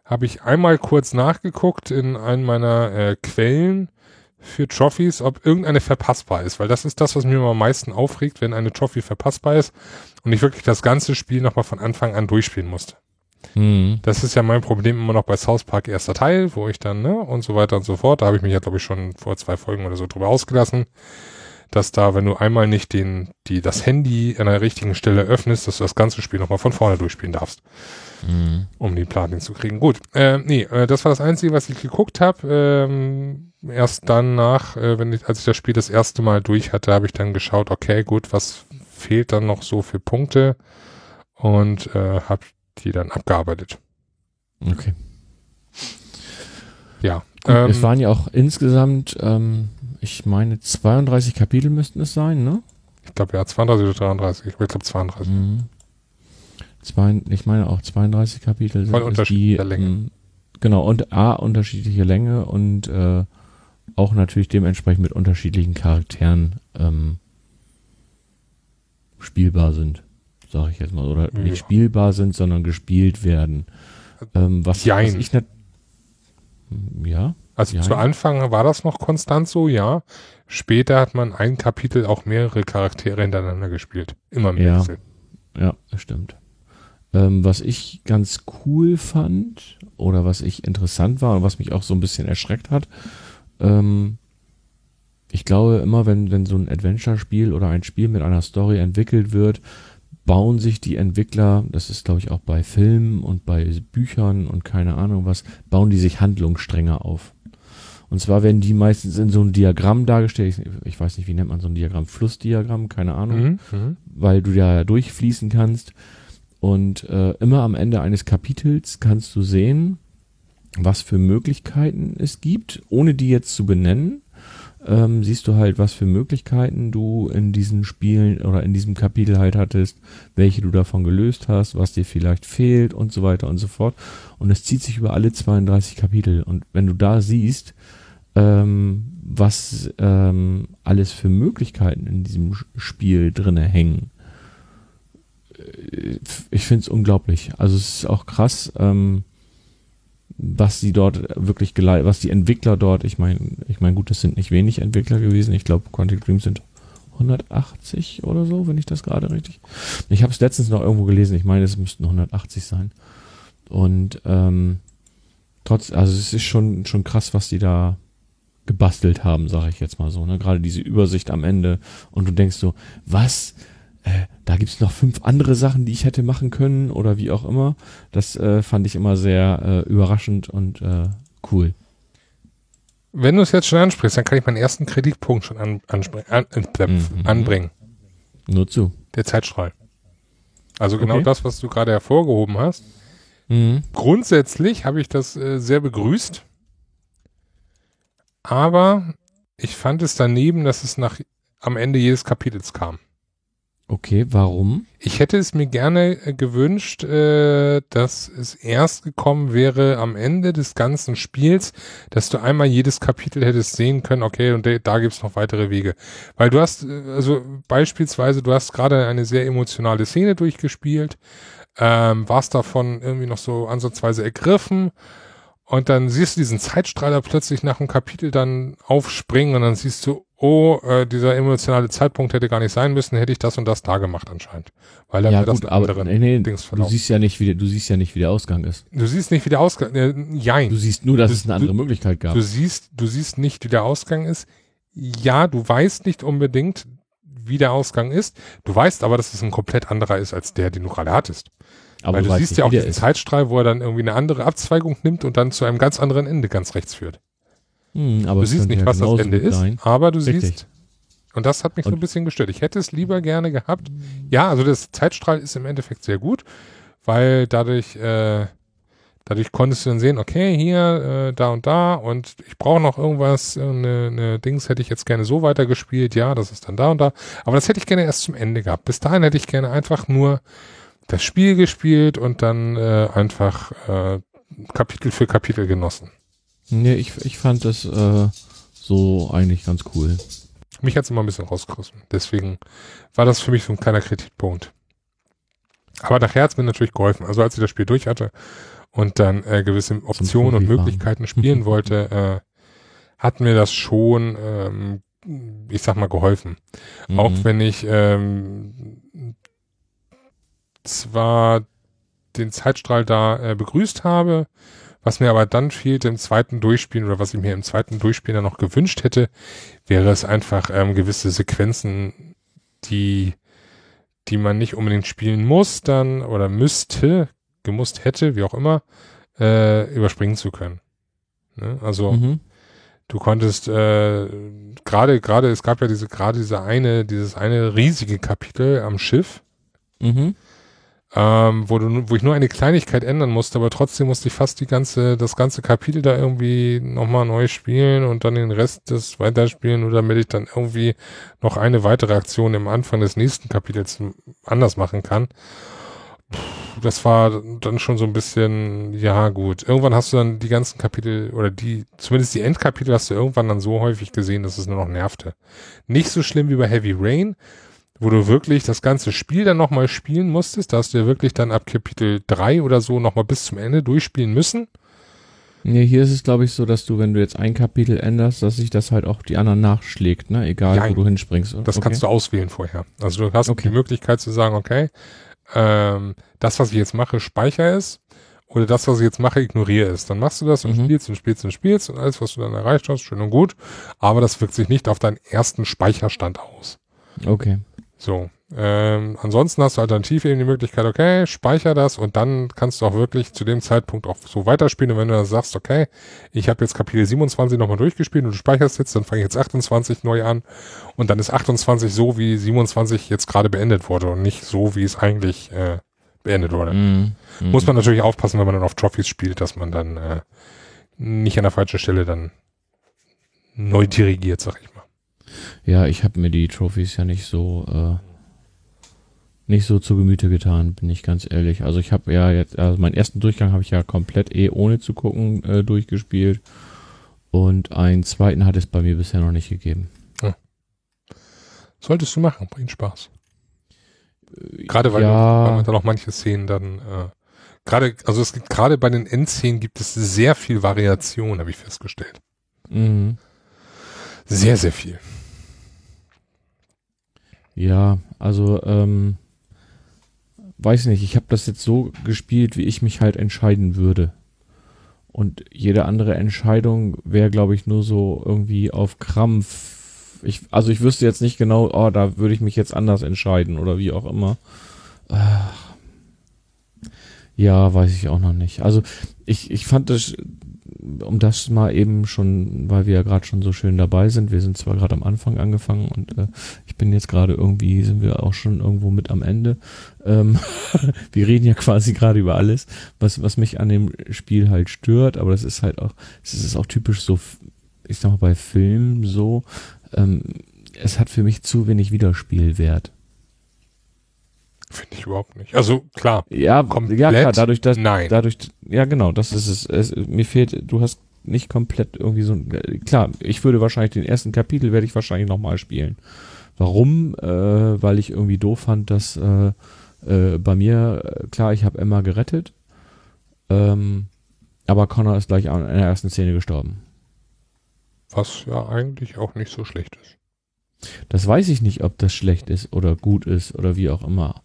habe ich einmal kurz nachgeguckt in einen meiner äh, Quellen für Trophies, ob irgendeine verpassbar ist, weil das ist das, was mir am meisten aufregt, wenn eine Trophy verpassbar ist und ich wirklich das ganze Spiel nochmal von Anfang an durchspielen musste. Mhm. Das ist ja mein Problem immer noch bei South Park erster Teil, wo ich dann, ne, und so weiter und so fort. Da habe ich mich ja, glaube ich, schon vor zwei Folgen oder so drüber ausgelassen, dass da, wenn du einmal nicht den, die, das Handy an der richtigen Stelle öffnest, dass du das ganze Spiel nochmal von vorne durchspielen darfst, Mhm. um die Platin zu kriegen. Gut, äh, nee, äh, das war das Einzige, was ich geguckt habe. Ähm, erst dann nach, äh, wenn ich, als ich das Spiel das erste Mal durch hatte, habe ich dann geschaut, okay, gut, was fehlt dann noch so für Punkte und äh, habe die dann abgearbeitet. Okay. Ja. Gut, ähm, es waren ja auch insgesamt, ähm, ich meine, 32 Kapitel müssten es sein, ne? Ich glaube ja, 32 oder 33. Ich glaube 32. Mhm. Zwei, ich meine auch 32 Kapitel Voll unterschiedlicher Länge. ähm, Genau, und A, unterschiedliche Länge und äh, auch natürlich dementsprechend mit unterschiedlichen Charakteren ähm, spielbar sind, sage ich jetzt mal. Oder Ja. nicht spielbar sind, sondern gespielt werden. Ähm, was, was ich nicht. Ja. Also Ja. zu Anfang war das noch konstant so, ja. Später hat man ein Kapitel auch mehrere Charaktere hintereinander gespielt. Immer im Ja. Wechsel. Ja, das stimmt. Ähm, was ich ganz cool fand oder was ich interessant war und was mich auch so ein bisschen erschreckt hat, ähm, ich glaube immer, wenn, wenn so ein Adventure-Spiel oder ein Spiel mit einer Story entwickelt wird, bauen sich die Entwickler, das ist glaube ich auch bei Filmen und bei Büchern und keine Ahnung was, bauen die sich Handlungsstränge auf. Und zwar werden die meistens in so einem Diagramm dargestellt. Ich, ich weiß nicht, wie nennt man so ein Diagramm? Flussdiagramm, keine Ahnung Mhm. Mhm. weil du ja durchfließen kannst. Und äh, immer am Ende eines Kapitels kannst du sehen, was für Möglichkeiten es gibt, ohne die jetzt zu benennen. Ähm, siehst du halt, was für Möglichkeiten du in diesen Spielen oder in diesem Kapitel halt hattest, welche du davon gelöst hast, was dir vielleicht fehlt und so weiter und so fort. Und es zieht sich über alle 32 Kapitel. Und wenn du da siehst, ähm, was ähm, alles für Möglichkeiten in diesem Spiel drinne hängen. Äh, Ich finde es unglaublich. Also es ist auch krass, ähm, was sie dort wirklich geleitet, was die Entwickler dort, ich meine, ich meine, gut, das sind nicht wenig Entwickler gewesen. Ich glaube, Quantic Dream sind 180 oder so, wenn ich das gerade richtig. Ich habe es letztens noch irgendwo gelesen. Ich meine, es müssten 180 sein. Und ähm, trotz, also es ist schon schon krass, was die da gebastelt haben, sage ich jetzt mal so. Ne? Gerade diese Übersicht am Ende und du denkst so, was? Äh, da gibt's noch fünf andere Sachen, die ich hätte machen können oder wie auch immer. Das äh, fand ich immer sehr äh, überraschend und äh, cool. Wenn du es jetzt schon ansprichst, dann kann ich meinen ersten Kritikpunkt schon an, an, äh, Mhm. anbringen. Nur zu. Der Zeitstrahl. Also genau Okay. das, was du gerade hervorgehoben hast. Mhm. Grundsätzlich habe ich das äh, sehr begrüßt. Aber ich fand es daneben, dass es nach am Ende jedes Kapitels kam. Okay, warum? Ich hätte es mir gerne äh, gewünscht, äh, dass es erst gekommen wäre am Ende des ganzen Spiels, dass du einmal jedes Kapitel hättest sehen können, okay, und da gibt's noch weitere Wege. Weil du hast, äh, also beispielsweise, du hast gerade eine sehr emotionale Szene durchgespielt, ähm, warst davon irgendwie noch so ansatzweise ergriffen und dann siehst du diesen Zeitstrahler plötzlich nach einem Kapitel dann aufspringen und dann siehst du, oh, äh, dieser emotionale Zeitpunkt hätte gar nicht sein müssen, hätte ich das und das da gemacht anscheinend. Weil dann ja das gut, ein aber nee, nee, Dings du verlaufen. siehst ja nicht, wie der, du siehst ja nicht, wie der Ausgang ist. Du siehst nicht, wie der Ausgang, äh, jein. Du siehst nur, dass Du- es eine andere Möglichkeit gab. Du siehst, du siehst nicht, wie der Ausgang ist. Ja, du weißt nicht unbedingt, wie der Ausgang ist. Du weißt aber, dass es ein komplett anderer ist als der, den du gerade hattest. Aber Weil du siehst ja auch diesen ist. Zeitstrahl, wo er dann irgendwie eine andere Abzweigung nimmt und dann zu einem ganz anderen Ende ganz rechts führt. Hm, aber du siehst nicht, ja was das Ende ist, sein. aber du Richtig. siehst. Und das hat mich so Und- ein bisschen gestört. Ich hätte es lieber gerne gehabt. Ja, also das Zeitstrahl ist im Endeffekt sehr gut, weil dadurch, äh, dadurch konntest du dann sehen, okay, hier, äh, da und da und ich brauche noch irgendwas, eine, eine Dings hätte ich jetzt gerne so weitergespielt, ja, das ist dann da und da. Aber das hätte ich gerne erst zum Ende gehabt. Bis dahin hätte ich gerne einfach nur das Spiel gespielt und dann äh, einfach äh, Kapitel für Kapitel genossen. Nee, ich, ich fand das äh, so eigentlich ganz cool. Mich hat's immer ein bisschen rausgerissen. Deswegen war das für mich so ein kleiner Kritikpunkt. Aber nachher hat's mir natürlich geholfen. Also als ich das Spiel durch hatte und dann äh, gewisse Optionen und Möglichkeiten spielen wollte, äh, hat mir das schon, ähm, ich sag mal, geholfen. Mhm. Auch wenn ich ähm, zwar den Zeitstrahl da äh, begrüßt habe, was mir aber dann fehlt im zweiten Durchspielen oder was ich mir im zweiten Durchspielen dann noch gewünscht hätte, wäre es einfach ähm, gewisse Sequenzen, die, die man nicht unbedingt spielen muss dann oder müsste, gemusst hätte, wie auch immer, äh, überspringen zu können. Ne? Also mhm. du konntest äh, gerade gerade es gab ja diese gerade diese eine dieses eine riesige Kapitel am Schiff. Mhm ähm, wo, du, wo ich nur eine Kleinigkeit ändern musste, aber trotzdem musste ich fast die ganze, das ganze Kapitel da irgendwie nochmal neu spielen und dann den Rest des weiterspielen, nur damit ich dann irgendwie noch eine weitere Aktion im Anfang des nächsten Kapitels anders machen kann. Das war dann schon so ein bisschen, ja gut. Irgendwann hast du dann die ganzen Kapitel oder die, zumindest die Endkapitel hast du irgendwann dann so häufig gesehen, dass es nur noch nervte. Nicht so schlimm wie bei Heavy Rain, wo du wirklich das ganze Spiel dann nochmal spielen musstest. Da hast du ja wirklich dann ab Kapitel 3 oder so nochmal bis zum Ende durchspielen müssen. Nee, hier ist es, glaube ich, so, dass du, wenn du jetzt ein Kapitel änderst, dass sich das halt auch die anderen nachschlägt, ne? Egal, Nein, wo du hinspringst. Das okay. kannst du auswählen vorher. Also du hast okay. die Möglichkeit zu sagen, okay, ähm, das, was ich jetzt mache, speicher es oder das, was ich jetzt mache, ignoriere es. Dann machst du das und mhm. spielst und spielst und spielst und alles, was du dann erreicht hast, schön und gut. Aber das wirkt sich nicht auf deinen ersten Speicherstand aus. Okay. So. Ähm, ansonsten hast du alternativ eben die Möglichkeit, okay, speicher das und dann kannst du auch wirklich zu dem Zeitpunkt auch so weiterspielen. Und wenn du dann sagst, okay, ich habe jetzt Kapitel 27 nochmal durchgespielt und du speicherst jetzt, dann fange ich jetzt 28 neu an und dann ist 28 so, wie 27 jetzt gerade beendet wurde und nicht so, wie es eigentlich äh, beendet wurde. Mm, mm. Muss man natürlich aufpassen, wenn man dann auf Trophies spielt, dass man dann äh, nicht an der falschen Stelle dann neu dirigiert, sag ich mal. Ja, ich habe mir die Trophies ja nicht so äh, nicht so zu Gemüte getan, bin ich ganz ehrlich. Also ich habe ja jetzt, also meinen ersten Durchgang habe ich ja komplett eh ohne zu gucken äh, durchgespielt und einen zweiten hat es bei mir bisher noch nicht gegeben. Ja. Solltest du machen, bringt Spaß. Gerade weil, ja. weil man da noch manche Szenen dann äh, gerade, also es gibt gerade bei den Endszenen gibt es sehr viel Variation, habe ich festgestellt. Mhm. Sehr, sehr viel. Ja, also ähm, weiß nicht, ich habe das jetzt so gespielt, wie ich mich halt entscheiden würde. Und jede andere Entscheidung wäre, glaube ich, nur so irgendwie auf Krampf. Ich, also ich wüsste jetzt nicht genau, oh, da würde ich mich jetzt anders entscheiden oder wie auch immer. Ach. Ja, weiß ich auch noch nicht. Also ich, ich fand das um das mal eben schon, weil wir ja gerade schon so schön dabei sind, wir sind zwar gerade am Anfang angefangen und äh, ich bin jetzt gerade irgendwie, sind wir auch schon irgendwo mit am Ende. Ähm, wir reden ja quasi gerade über alles, was, was mich an dem Spiel halt stört, aber das ist halt auch, es ist auch typisch so, ich sag mal bei Filmen so, ähm, es hat für mich zu wenig Wiederspielwert. Finde ich überhaupt nicht. Also klar. Ja, komplett. Ja, klar, dadurch, dass, nein. dadurch, ja genau, das ist es, es. Mir fehlt, du hast nicht komplett irgendwie so, klar, ich würde wahrscheinlich den ersten Kapitel werde ich wahrscheinlich nochmal spielen. Warum? Äh, weil ich irgendwie doof fand, dass äh, äh, bei mir, äh, klar, ich habe Emma gerettet, ähm, aber Connor ist gleich in der ersten Szene gestorben. Was ja eigentlich auch nicht so schlecht ist. Das weiß ich nicht, ob das schlecht ist oder gut ist oder wie auch immer.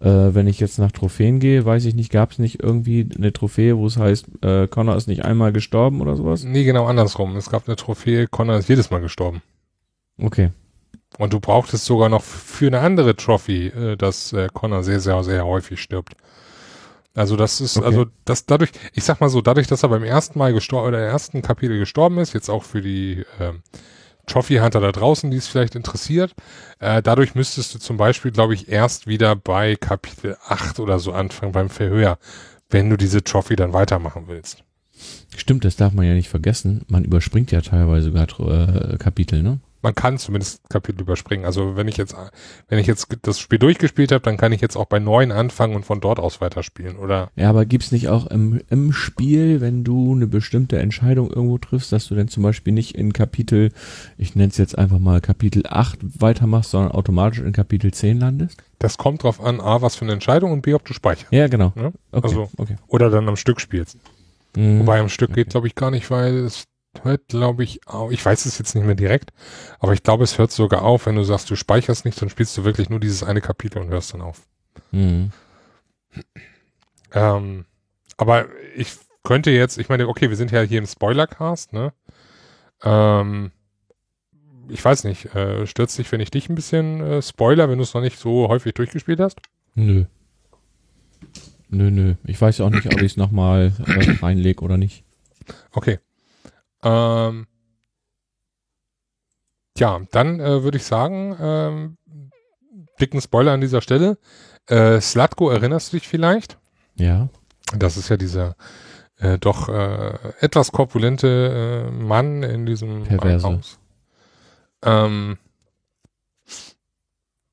Äh, wenn ich jetzt nach Trophäen gehe, weiß ich nicht, gab es nicht irgendwie eine Trophäe, wo es heißt, äh, Connor ist nicht einmal gestorben oder sowas? Nee, genau andersrum. Es gab eine Trophäe, Connor ist jedes Mal gestorben. Okay. Und du brauchtest sogar noch für eine andere Trophy, äh, dass äh, Connor sehr, sehr, sehr häufig stirbt. Also das ist, okay. also das dadurch, ich sag mal so, dadurch, dass er beim ersten Mal gestorben oder ersten Kapitel gestorben ist, jetzt auch für die äh, Trophy Hunter da draußen, die es vielleicht interessiert. Äh, dadurch müsstest du zum Beispiel, glaube ich, erst wieder bei Kapitel 8 oder so anfangen beim Verhör, wenn du diese Trophy dann weitermachen willst. Stimmt, das darf man ja nicht vergessen. Man überspringt ja teilweise sogar äh, Kapitel, ne? Man kann zumindest Kapitel überspringen. Also wenn ich jetzt, wenn ich jetzt das Spiel durchgespielt habe, dann kann ich jetzt auch bei neun anfangen und von dort aus weiterspielen, oder? Ja, aber gibt's nicht auch im, im Spiel, wenn du eine bestimmte Entscheidung irgendwo triffst, dass du dann zum Beispiel nicht in Kapitel, ich nenne es jetzt einfach mal Kapitel 8 weitermachst, sondern automatisch in Kapitel 10 landest? Das kommt drauf an, A, was für eine Entscheidung und B, ob du speicherst. Ja, genau. Ne? Okay, Also, okay. oder dann am Stück spielst. Mhm. Wobei am Stück geht, Okay. glaube ich, gar nicht, weil es hört, glaube ich, au- ich weiß es jetzt nicht mehr direkt, aber ich glaube, es hört sogar auf, wenn du sagst, du speicherst nicht, dann spielst du wirklich nur dieses eine Kapitel und hörst dann auf. Mhm. Ähm, aber ich könnte jetzt, ich meine, okay, wir sind ja hier im Spoilercast, ne? Ähm, ich weiß nicht, äh, stürzt dich, wenn ich dich ein bisschen äh, spoiler, wenn du es noch nicht so häufig durchgespielt hast? Nö. Nö, nö. Ich weiß auch nicht, ob ich es nochmal äh, reinleg oder nicht. Okay. Ähm, ja, dann äh, würde ich sagen, ähm, dicken Spoiler an dieser Stelle. Äh, Slatko erinnerst du dich vielleicht? Ja. Das ist ja dieser äh, doch äh, etwas korpulente äh, Mann in diesem Perverse. Haus. Ähm,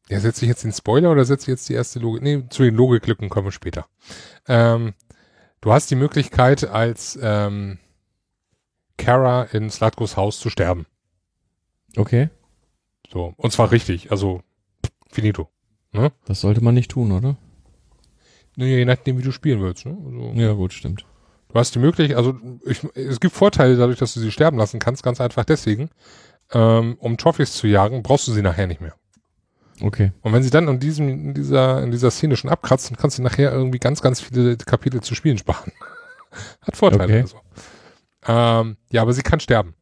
ja, setze ich jetzt den Spoiler oder setze ich jetzt die erste Logik? Nee, zu den Logiklücken kommen wir später. Ähm, du hast die Möglichkeit, als ähm, Kara in Slatkos Haus zu sterben. Okay. So. Und zwar richtig, also finito. Das sollte man nicht tun, oder? Nee, Je nachdem, wie du spielen willst. Ne? Also, Ja, gut, stimmt. Du hast die Möglichkeit, also ich, es gibt Vorteile dadurch, dass du sie sterben lassen kannst, ganz einfach deswegen. Ähm, um Trophys zu jagen, brauchst du sie nachher nicht mehr. Okay. Und wenn sie dann in diesem, in dieser, in dieser Szene schon abkratzen, kannst du nachher irgendwie ganz, ganz viele Kapitel zu spielen sparen. Hat Vorteile Okay. also. Ähm, ja, aber sie kann sterben.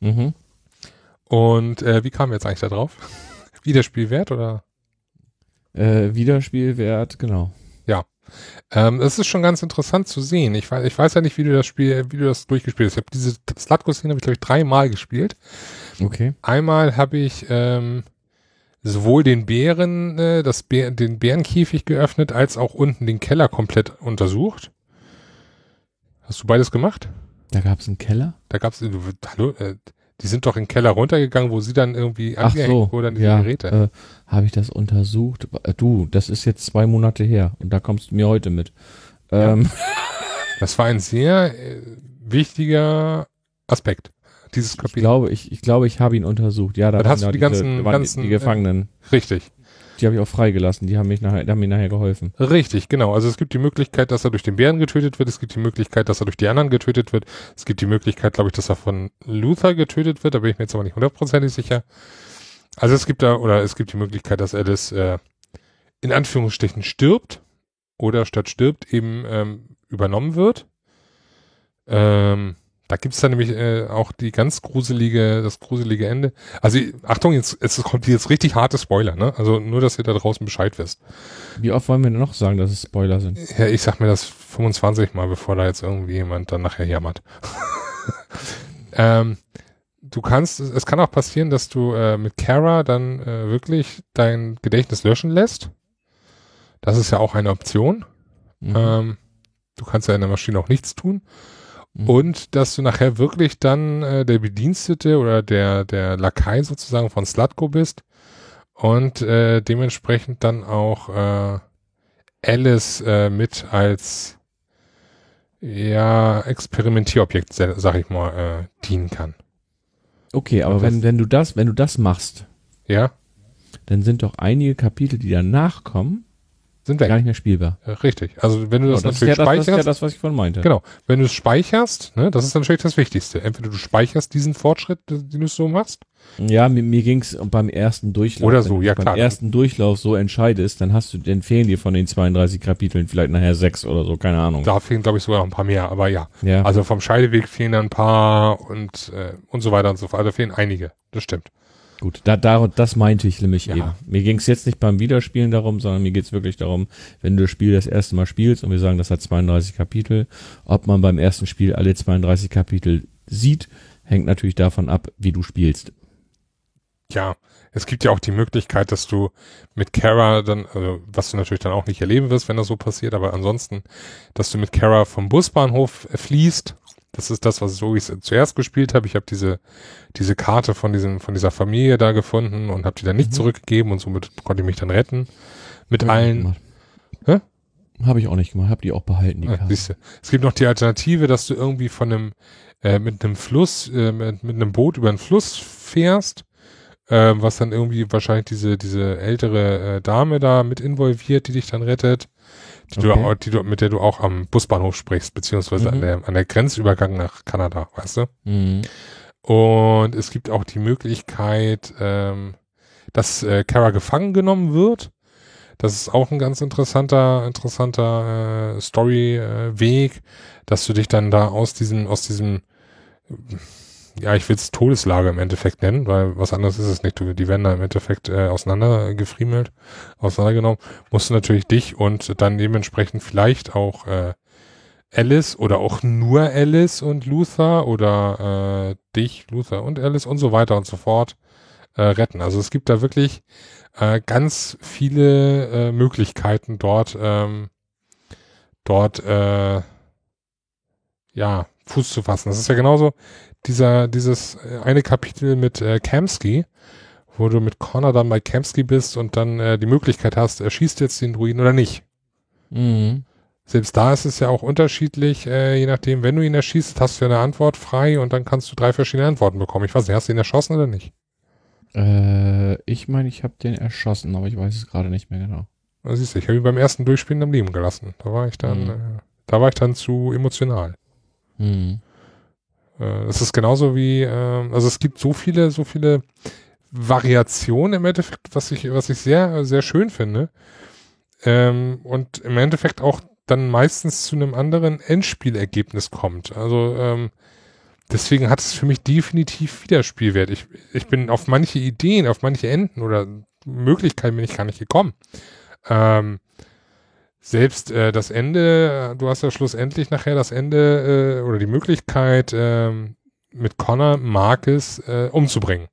Mhm. Und äh, wie kamen wir jetzt eigentlich da drauf? Wiederspielwert oder? Äh, Wiederspielwert, genau. Ähm, es ist schon ganz interessant zu sehen. Ich weiß, ich weiß ja nicht, wie du das Spiel, wie du das durchgespielt hast. Ich habe diese Slatko-Szene, habe ich glaube ich dreimal gespielt. Okay. Einmal habe ich ähm, sowohl den Bären, äh, das Bär, den Bärenkäfig geöffnet, als auch unten den Keller komplett untersucht. Hast du beides gemacht? Da gab's einen Keller? Da gab's, du, hallo, äh, die sind doch in den Keller runtergegangen, wo sie dann irgendwie Ach angehängt so, wurden, diese ja, Geräte. äh, habe ich das untersucht? Äh, Du, das ist jetzt zwei Monate her und da kommst du mir heute mit. Ähm, Das war ein sehr äh, wichtiger Aspekt dieses ich Kapitel. glaube, ich, ich glaube, ich habe ihn untersucht. Ja, da Dann waren hast du ja die ganzen- die, die äh, Gefangenen. Richtig. Die habe ich auch freigelassen. Die haben mich nachher, die haben mir nachher geholfen. Richtig, genau. Also es gibt die Möglichkeit, dass er durch den Bären getötet wird. Es gibt die Möglichkeit, dass er durch die anderen getötet wird. Es gibt die Möglichkeit, glaube ich, dass er von Luther getötet wird. Da bin ich mir jetzt aber nicht hundertprozentig sicher. Also es gibt da, oder es gibt die Möglichkeit, dass Alice äh, in Anführungsstrichen stirbt oder statt stirbt eben ähm, übernommen wird. Ähm, da gibt's dann nämlich äh, auch die ganz gruselige, das gruselige Ende. Also Achtung, jetzt es kommt jetzt richtig harte Spoiler, ne? Also nur, dass ihr da draußen Bescheid wisst. Wie oft wollen wir denn noch sagen, dass es Spoiler sind? Ja, ich sag mir das 25 Mal, bevor da jetzt irgendwie jemand dann nachher jammert. ähm, du kannst, es kann auch passieren, dass du äh, mit Kara dann äh, wirklich dein Gedächtnis löschen lässt. Das ist ja auch eine Option. Mhm. Ähm, du kannst ja in der Maschine auch nichts tun. Mhm. Und dass du nachher wirklich dann äh, der Bedienstete oder der, der Lakai sozusagen von Slatko bist und äh, dementsprechend dann auch äh, Alice äh, mit als ja Experimentierobjekt, sa- sag ich mal, äh, dienen kann. Okay, aber wenn, wenn du das, wenn du das machst, Ja, dann sind doch einige Kapitel, die danach kommen, sind gar weg. nicht mehr spielbar. Richtig. Also wenn du das Oh, das, ist ja natürlich das, das ist ja speicherst, das, was ich von meinte. Genau. Wenn du es speicherst, ne, das ist natürlich das Wichtigste. Entweder du speicherst diesen Fortschritt, den du so machst. Ja, mir, mir ging's beim ersten Durchlauf. Oder Wenn so, du ja, beim klar. ersten Durchlauf so entscheidest, dann hast du, dann fehlen dir von den 32 Kapiteln vielleicht nachher sechs oder so, keine Ahnung. Da fehlen, glaube ich, sogar noch ein paar mehr, aber ja. Ja, Also vom Scheideweg fehlen da ein paar und, äh, und so weiter und so fort. Also fehlen einige. Das stimmt. Gut. Da, da, das meinte ich nämlich Ja. eben. Mir ging's jetzt nicht beim Wiederspielen darum, sondern mir geht's wirklich darum, wenn du das Spiel das erste Mal spielst und wir sagen, das hat 32 Kapitel, ob man beim ersten Spiel alle 32 Kapitel sieht, hängt natürlich davon ab, wie du spielst. Ja. Es gibt ja auch die Möglichkeit, dass du mit Kara dann, also was du natürlich dann auch nicht erleben wirst, wenn das so passiert, aber ansonsten, dass du mit Kara vom Busbahnhof fließt Das ist das, was so ich zuerst gespielt habe. Ich habe diese diese Karte von diesem von dieser Familie da gefunden und habe die dann nicht Mhm. zurückgegeben und somit konnte ich mich dann retten mit Hab allen. Habe ich auch nicht gemacht, habe die auch behalten, die Ah, Karte. siehste. Es gibt noch die Alternative, dass du irgendwie von einem äh, mit einem Fluss äh, mit, mit einem Boot über einen Fluss fährst, äh, was dann irgendwie wahrscheinlich diese diese ältere äh, Dame da mit involviert, die dich dann rettet, die, du, Okay. auch- die du mit der du auch am Busbahnhof sprichst, beziehungsweise an Mhm. der an der Grenzübergang nach Kanada, weißt du? Mhm. Und es gibt auch die Möglichkeit, ähm, dass äh, Kara gefangen genommen wird. Das ist auch ein ganz interessanter, interessanter äh, Story-Weg, dass du dich dann da aus diesem, aus diesem, ja, ich will es Todeslager im Endeffekt nennen, weil was anderes ist es nicht. Die werden da im Endeffekt äh, auseinandergefriemelt, auseinandergenommen. Musst du natürlich dich und dann dementsprechend vielleicht auch äh, Alice oder auch nur Alice und Luther oder äh, dich, Luther und Alice und so weiter und so fort äh, retten. Also es gibt da wirklich äh, ganz viele äh, Möglichkeiten dort, ähm, dort äh, ja Fuß zu fassen. Das ist ja genauso dieser dieses äh, eine Kapitel mit äh, Kamsky, wo du mit Connor dann bei Kamsky bist und dann äh, die Möglichkeit hast, er schießt jetzt den Druiden oder nicht. Mhm. Selbst da ist es ja auch unterschiedlich, äh, je nachdem, wenn du ihn erschießt, hast du ja eine Antwort frei und dann kannst du drei verschiedene Antworten bekommen. Ich weiß nicht, hast du ihn erschossen oder nicht? Äh, ich meine, ich habe den erschossen, aber ich weiß es gerade nicht mehr genau. Da siehst du, ich habe ihn beim ersten Durchspielen am Leben gelassen. Da war ich dann, Mhm. äh, da war ich dann zu emotional. Mhm. Äh, es ist genauso wie, äh, also es gibt so viele, so viele Variationen im Endeffekt, was ich, was ich sehr, sehr schön finde. Ähm, und im Endeffekt auch dann meistens zu einem anderen Endspielergebnis kommt. Also ähm, deswegen hat es für mich definitiv Wiederspielwert. Ich, ich bin auf manche Ideen, auf manche Enden oder Möglichkeiten bin ich gar nicht gekommen. Ähm, selbst äh, das Ende, äh, du hast ja schlussendlich nachher das Ende äh, oder die Möglichkeit, ähm, mit Connor Marcus äh, umzubringen.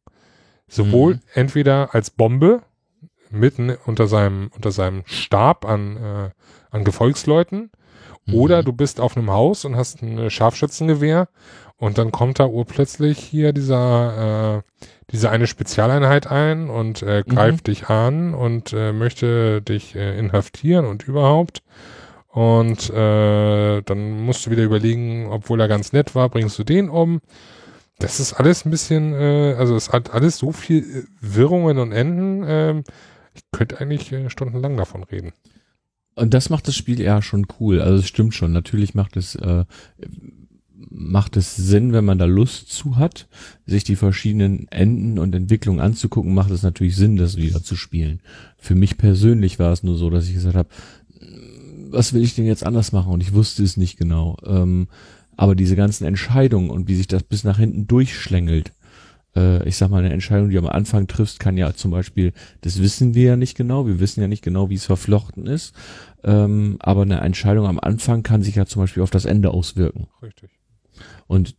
Sowohl Mhm. entweder als Bombe mitten unter seinem, unter seinem Stab an, äh, an Gefolgsleuten oder Mhm. du bist auf einem Haus und hast ein äh, Scharfschützengewehr und dann kommt da urplötzlich hier dieser, äh, diese eine Spezialeinheit ein und äh, greift dich an und äh, möchte dich äh, inhaftieren und überhaupt. Und äh, dann musst du wieder überlegen, obwohl er ganz nett war, bringst du den um. Das ist alles ein bisschen, äh, also es hat alles so viel äh, Wirrungen und Enden. ähm, ich könnte eigentlich äh, stundenlang davon reden. Und das macht das Spiel ja schon cool. Also es stimmt schon. Natürlich macht es äh, macht es Sinn, wenn man da Lust zu hat, sich die verschiedenen Enden und Entwicklungen anzugucken, macht es natürlich Sinn, das wieder zu spielen. Für mich persönlich war es nur so, dass ich gesagt habe, was will ich denn jetzt anders machen? Und ich wusste es nicht genau. Ähm, aber diese ganzen Entscheidungen und wie sich das bis nach hinten durchschlängelt, äh, ich sag mal, eine Entscheidung, die du am Anfang triffst, kann ja zum Beispiel, das wissen wir ja nicht genau, wir wissen ja nicht genau, wie es verflochten ist, ähm, aber eine Entscheidung am Anfang kann sich ja zum Beispiel auf das Ende auswirken. Richtig. Und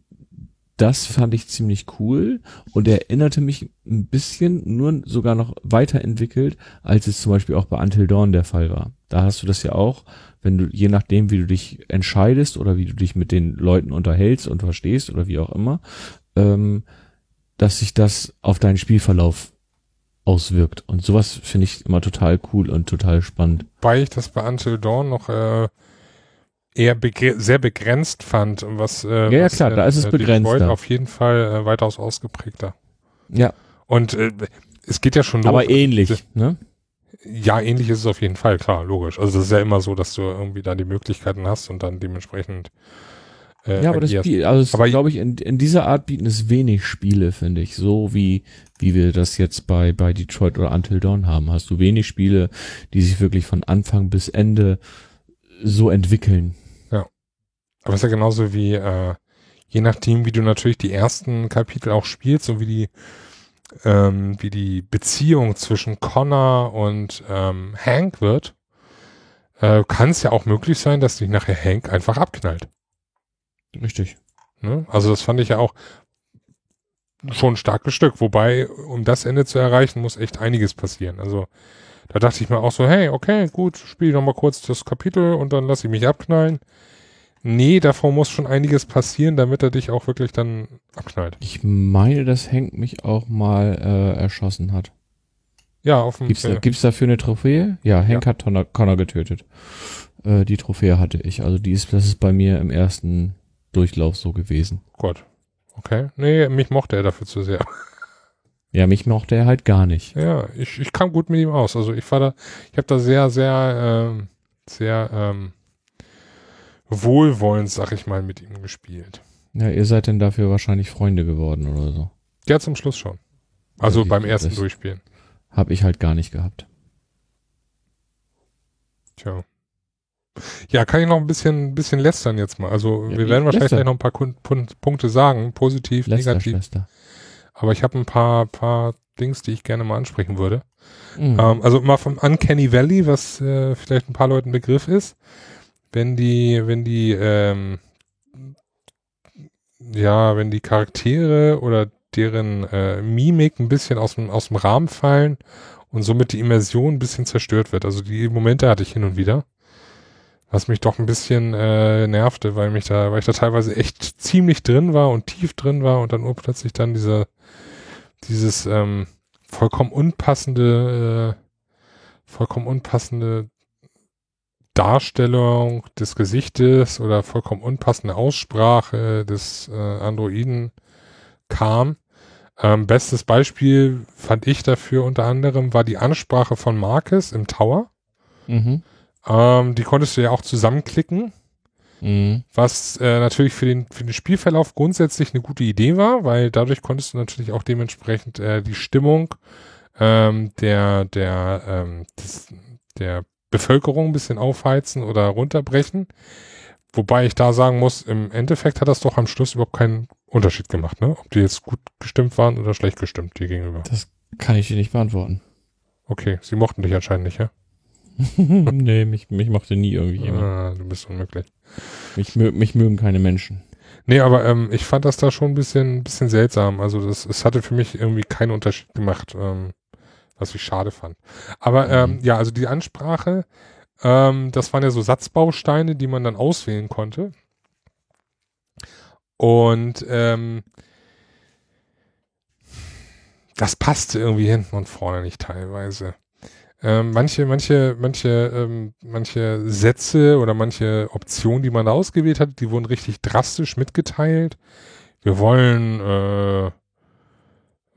das fand ich ziemlich cool und erinnerte mich ein bisschen, nur sogar noch weiterentwickelt, als es zum Beispiel auch bei Until Dawn der Fall war. Da hast du das ja auch, wenn du, je nachdem, wie du dich entscheidest oder wie du dich mit den Leuten unterhältst und verstehst oder wie auch immer, ähm, dass sich das auf deinen Spielverlauf auswirkt. Und sowas finde ich immer total cool und total spannend. Weil ich das bei Until Dawn noch äh, eher begre sehr begrenzt fand, was äh, Ja, ja, was, klar, da ist es Detroit begrenzter. auf jeden Fall äh, weitaus ausgeprägter. Ja, Und äh, es geht ja schon los. aber ähnlich, ne? Ja, ähnlich ist es auf jeden Fall, klar, logisch. Also das ist ja immer so, dass du irgendwie da die Möglichkeiten hast und dann dementsprechend äh, Ja, aber das agierst. Spiel, also es Aber- glaube ich, in, in dieser Art bieten es wenig Spiele, finde ich. So wie, wie wir das jetzt bei, bei Detroit oder Until Dawn haben. Hast du wenig Spiele, die sich wirklich von Anfang bis Ende so entwickeln. Aber es ist ja genauso wie, äh, je nachdem, wie du natürlich die ersten Kapitel auch spielst und wie die, ähm, wie die Beziehung zwischen Connor und ähm, Hank wird, äh, kann es ja auch möglich sein, dass dich nachher Hank einfach abknallt. Richtig. Ne? Also das fand ich ja auch schon ein starkes Stück. Wobei, um das Ende zu erreichen, muss echt einiges passieren. Also da dachte ich mir auch so, hey, okay, gut, spiele noch mal kurz das Kapitel und dann lasse ich mich abknallen. Nee, davor muss schon einiges passieren, damit er dich auch wirklich dann abknallt. Ich meine, dass Hank mich auch mal äh, erschossen hat. Ja, auf dem Gibt's, Film. gibt's dafür eine Trophäe? Ja, Hank Ja. hat Connor, Connor getötet. Äh, die Trophäe hatte ich. Also die ist, das ist bei mir im ersten Durchlauf so gewesen. Gott. Okay. Nee, mich mochte er dafür zu sehr. Ja, mich mochte er halt gar nicht. Ja, ich, ich kam gut mit ihm aus. Also ich war da, ich habe da sehr, sehr, ähm, sehr ähm, wohlwollend, sag ich mal, mit ihm gespielt. Ja, ihr seid denn dafür wahrscheinlich Freunde geworden oder so. Ja, zum Schluss schon. Also Okay, beim ersten Durchspielen. Hab ich halt gar nicht gehabt. Tja. Ja, kann ich noch ein bisschen, bisschen lästern jetzt mal. Also Ja, wir werden wahrscheinlich gleich noch ein paar Punkte sagen, positiv, Lester, negativ. Schwester. Aber ich habe ein paar, paar Dings, die ich gerne mal ansprechen würde. Mhm. Ähm, also mal vom Uncanny Valley, was äh, vielleicht ein paar Leuten Begriff ist. Wenn die, wenn die, ähm, ja, wenn die Charaktere oder deren äh, Mimik ein bisschen aus dem, aus dem Rahmen fallen und somit die Immersion ein bisschen zerstört wird. Also die Momente hatte ich hin und wieder. Was mich doch ein bisschen äh, nervte, weil mich da, weil ich da teilweise echt ziemlich drin war und tief drin war und dann urplötzlich dann diese, dieses ähm, vollkommen unpassende, äh, vollkommen unpassende Darstellung des Gesichtes oder vollkommen unpassende Aussprache des äh, Androiden kam. Ähm, bestes Beispiel fand ich dafür unter anderem war die Ansprache von Marcus im Tower. Mhm. Ähm, die konntest du ja auch zusammenklicken, Mhm. was äh, natürlich für den, für den Spielverlauf grundsätzlich eine gute Idee war, weil dadurch konntest du natürlich auch dementsprechend äh, die Stimmung ähm, der, der, ähm, des, der Bevölkerung ein bisschen aufheizen oder runterbrechen. Wobei ich da sagen muss, im Endeffekt hat das doch am Schluss überhaupt keinen Unterschied gemacht, ne? Ob die jetzt gut gestimmt waren oder schlecht gestimmt dir gegenüber. Das kann ich dir nicht beantworten. Okay, sie mochten dich anscheinend nicht, ja? nee, mich, mich mochte nie irgendwie jemand. Ah, du bist unmöglich. Mich, mich mögen keine Menschen. Nee, aber ähm, ich fand das da schon ein bisschen, bisschen seltsam. Also das, es hatte für mich irgendwie keinen Unterschied gemacht, ähm, was ich schade fand. Aber ähm, Mhm. ja, also die Ansprache, ähm, das waren ja so Satzbausteine, die man dann auswählen konnte. Und ähm, das passte irgendwie hinten und vorne nicht teilweise. Ähm, manche, manche, manche, ähm, manche Sätze oder manche Optionen, die man da ausgewählt hat, die wurden richtig drastisch mitgeteilt. Wir wollen, äh,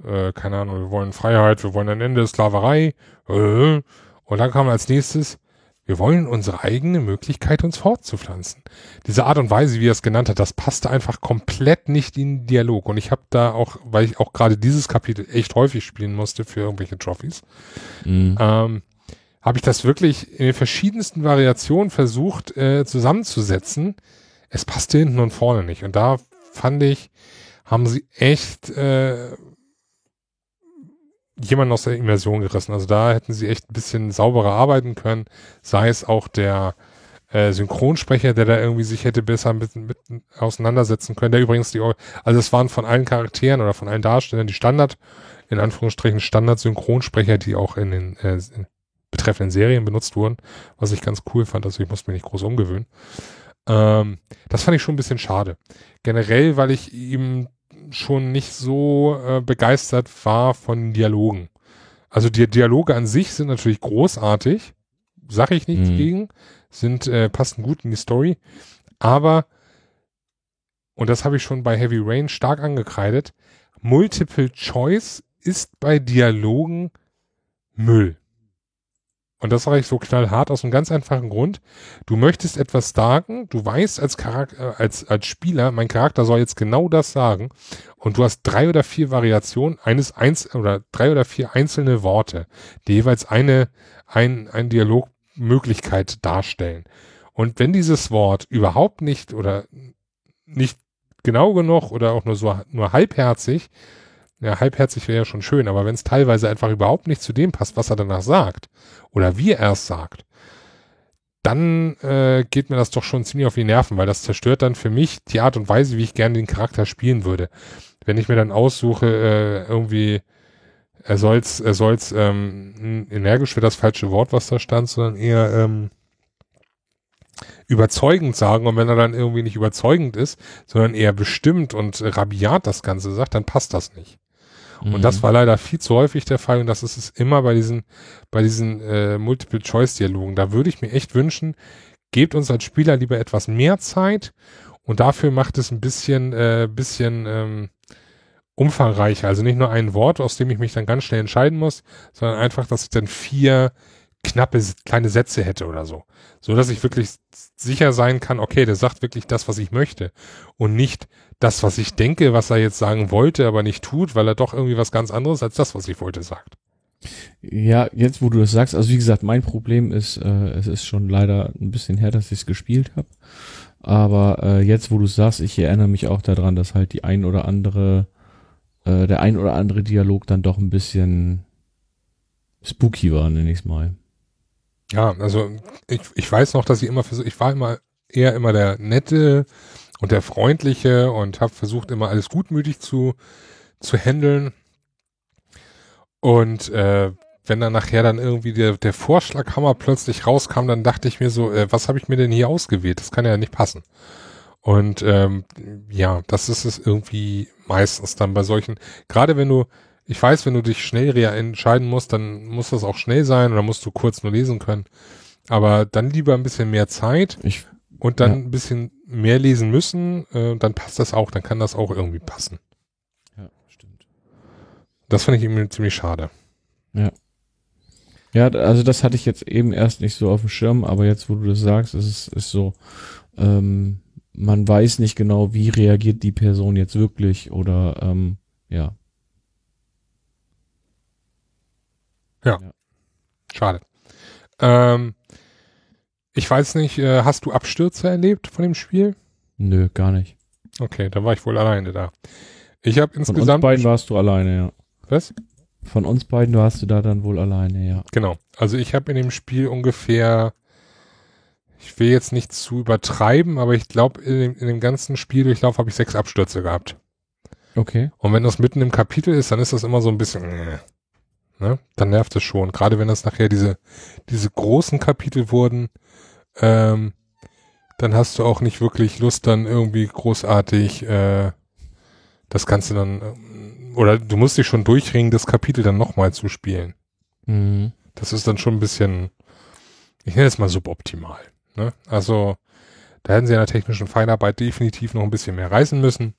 äh, keine Ahnung, wir wollen Freiheit, wir wollen ein Ende der Sklaverei. Äh, und dann kam als nächstes, wir wollen unsere eigene Möglichkeit, uns fortzupflanzen. Diese Art und Weise, wie er es genannt hat, das passte einfach komplett nicht in den Dialog. Und ich habe da auch, weil ich auch gerade dieses Kapitel echt häufig spielen musste für irgendwelche Trophys, Mhm. ähm, habe ich das wirklich in den verschiedensten Variationen versucht äh, zusammenzusetzen. Es passte hinten und vorne nicht. Und da fand ich, haben sie echt äh, jemanden aus der Immersion gerissen. Also da hätten sie echt ein bisschen sauberer arbeiten können. Sei es auch der äh, Synchronsprecher, der da irgendwie sich hätte besser mit, mit auseinandersetzen können. Der übrigens die, also es waren von allen Charakteren oder von allen Darstellern die Standard, in Anführungsstrichen Standard-Synchronsprecher, die auch in den äh, in betreffenden Serien benutzt wurden, was ich ganz cool fand. Also ich musste mich nicht groß umgewöhnen. Ähm, das fand ich schon ein bisschen schade. Generell, weil ich ihm schon nicht so äh, begeistert war von Dialogen. Also die Dialoge an sich sind natürlich großartig, sag ich nichts Mhm. gegen, sind äh, passen gut in die Story, aber und das habe ich schon bei Heavy Rain stark angekreidet. Multiple Choice ist bei Dialogen Müll. Und das sage ich so knallhart aus einem ganz einfachen Grund. Du möchtest etwas sagen, du weißt als Charakter, äh, als, als Spieler, mein Charakter soll jetzt genau das sagen. Und du hast drei oder vier Variationen, eines eins oder drei oder vier einzelne Worte, die jeweils eine, ein, ein Dialogmöglichkeit darstellen. Und wenn dieses Wort überhaupt nicht oder nicht genau genug oder auch nur so nur halbherzig, ja, halbherzig wäre ja schon schön, aber wenn es teilweise einfach überhaupt nicht zu dem passt, was er danach sagt, oder wie er es sagt, dann äh, geht mir das doch schon ziemlich auf die Nerven, weil das zerstört dann für mich die Art und Weise, wie ich gerne den Charakter spielen würde. Wenn ich mir dann aussuche, äh, irgendwie, er soll's, er soll's, ähm, energisch wäre das falsche Wort, was da stand, sondern eher ähm, überzeugend sagen und wenn er dann irgendwie nicht überzeugend ist, sondern eher bestimmt und rabiat das Ganze sagt, dann passt das nicht. Mhm. Und das war leider viel zu häufig der Fall und das ist es immer bei diesen, bei diesen äh, Multiple-Choice-Dialogen. Da würde ich mir echt wünschen, gebt uns als Spieler lieber etwas mehr Zeit und dafür macht es ein bisschen, äh, bisschen ähm, umfangreicher. Also nicht nur ein Wort, aus dem ich mich dann ganz schnell entscheiden muss, sondern einfach, dass ich dann vier knappe kleine Sätze hätte oder so. So dass ich wirklich sicher sein kann, okay, der sagt wirklich das, was ich möchte. Und nicht das, was ich denke, was er jetzt sagen wollte, aber nicht tut, weil er doch irgendwie was ganz anderes als das, was ich wollte, sagt. Ja, jetzt wo du das sagst, also wie gesagt, mein Problem ist, äh, es ist schon leider ein bisschen her, dass ich es gespielt habe. Aber äh, jetzt, wo du sagst, ich erinnere mich auch daran, dass halt die ein oder andere, äh, der ein oder andere Dialog dann doch ein bisschen spooky war, nenne ich es mal. Ja, also ich, ich weiß noch, dass ich immer versucht, ich war immer eher immer der nette und der freundliche und habe versucht immer alles gutmütig zu zu handeln. Und äh, wenn dann nachher dann irgendwie der, der Vorschlaghammer plötzlich rauskam, dann dachte ich mir so, äh, was habe ich mir denn hier ausgewählt? Das kann ja nicht passen. Und ähm, ja, das ist es irgendwie meistens dann bei solchen, gerade wenn du, ich weiß, wenn du dich schnell entscheiden musst, dann muss das auch schnell sein oder musst du kurz nur lesen können. Aber dann lieber ein bisschen mehr Zeit ich, und dann ja. ein bisschen mehr lesen müssen, äh, dann passt das auch, dann kann das auch irgendwie passen. Ja, stimmt. Das finde ich irgendwie ziemlich schade. Ja. Ja, also das hatte ich jetzt eben erst nicht so auf dem Schirm, aber jetzt, wo du das sagst, ist es ist so, ähm, man weiß nicht genau, wie reagiert die Person jetzt wirklich oder ähm, ja. Ja. ja. Schade. Ähm, ich weiß nicht, äh, hast du Abstürze erlebt von dem Spiel? Nö, gar nicht. Okay, da war ich wohl alleine da. Ich habe insgesamt. Von uns beiden warst du alleine, ja. Was? Von uns beiden warst du da dann wohl alleine, ja. Genau. Also ich habe in dem Spiel ungefähr, ich will jetzt nicht zu übertreiben, aber ich glaube, in dem, in dem ganzen Spieldurchlauf habe ich sechs Abstürze gehabt. Okay. Und wenn das mitten im Kapitel ist, dann ist das immer so ein bisschen, äh, ne? Dann nervt es schon. Gerade wenn das nachher diese, diese großen Kapitel wurden, ähm, dann hast du auch nicht wirklich Lust, dann irgendwie großartig äh, das Ganze dann oder du musst dich schon durchringen, das Kapitel dann nochmal zu spielen. Mhm. Das ist dann schon ein bisschen, ich nenne es mal suboptimal. Ne? Also da hätten sie in der technischen Feinarbeit definitiv noch ein bisschen mehr reißen müssen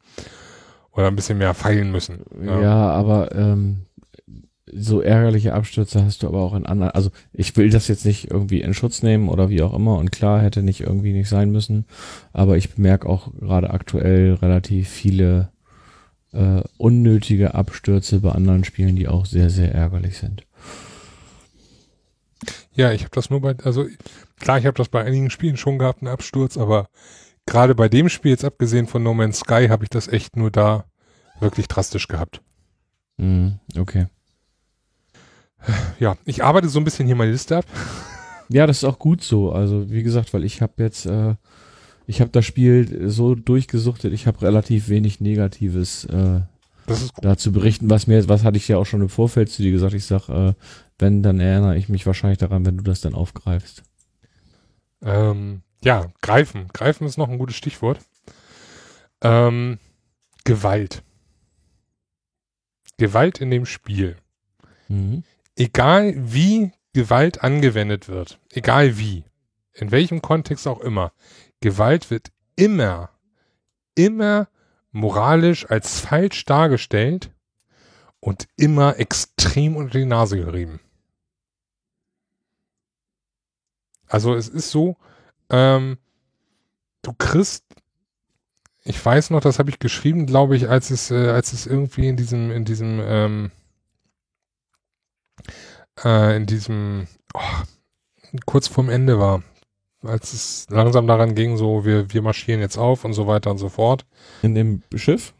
oder ein bisschen mehr feilen müssen. Ja, ja aber ähm, so ärgerliche Abstürze hast du aber auch in anderen, also ich will das jetzt nicht irgendwie in Schutz nehmen oder wie auch immer und klar hätte nicht irgendwie nicht sein müssen, aber ich bemerke auch gerade aktuell relativ viele äh, unnötige Abstürze bei anderen Spielen, die auch sehr, sehr ärgerlich sind. Ja, ich habe das nur bei, also klar, ich habe das bei einigen Spielen schon gehabt, einen Absturz, aber gerade bei dem Spiel, jetzt abgesehen von No Man's Sky, habe ich das echt nur da wirklich drastisch gehabt. Mm, okay. Ja, ich arbeite so ein bisschen hier meine Liste ab. Ja, das ist auch gut so. Also wie gesagt, weil ich habe jetzt äh, ich habe das Spiel so durchgesuchtet, ich habe relativ wenig Negatives äh, dazu berichten, was mir, was hatte ich ja auch schon im Vorfeld zu dir gesagt. Ich sag, äh, wenn, dann erinnere ich mich wahrscheinlich daran, wenn du das dann aufgreifst. Ähm, ja, greifen. Greifen ist noch ein gutes Stichwort. Ähm, Gewalt. Gewalt in dem Spiel. Mhm. Egal wie Gewalt angewendet wird, egal wie, in welchem Kontext auch immer, Gewalt wird immer, immer moralisch als falsch dargestellt und immer extrem unter die Nase gerieben. Also es ist so, ähm, du kriegst, ich weiß noch, das habe ich geschrieben, glaube ich, als es, äh, als es irgendwie in diesem, in diesem, ähm, äh, in diesem, oh, kurz vorm Ende war als es langsam daran ging, so wir, wir marschieren jetzt auf und so weiter und so fort. In dem Schiff?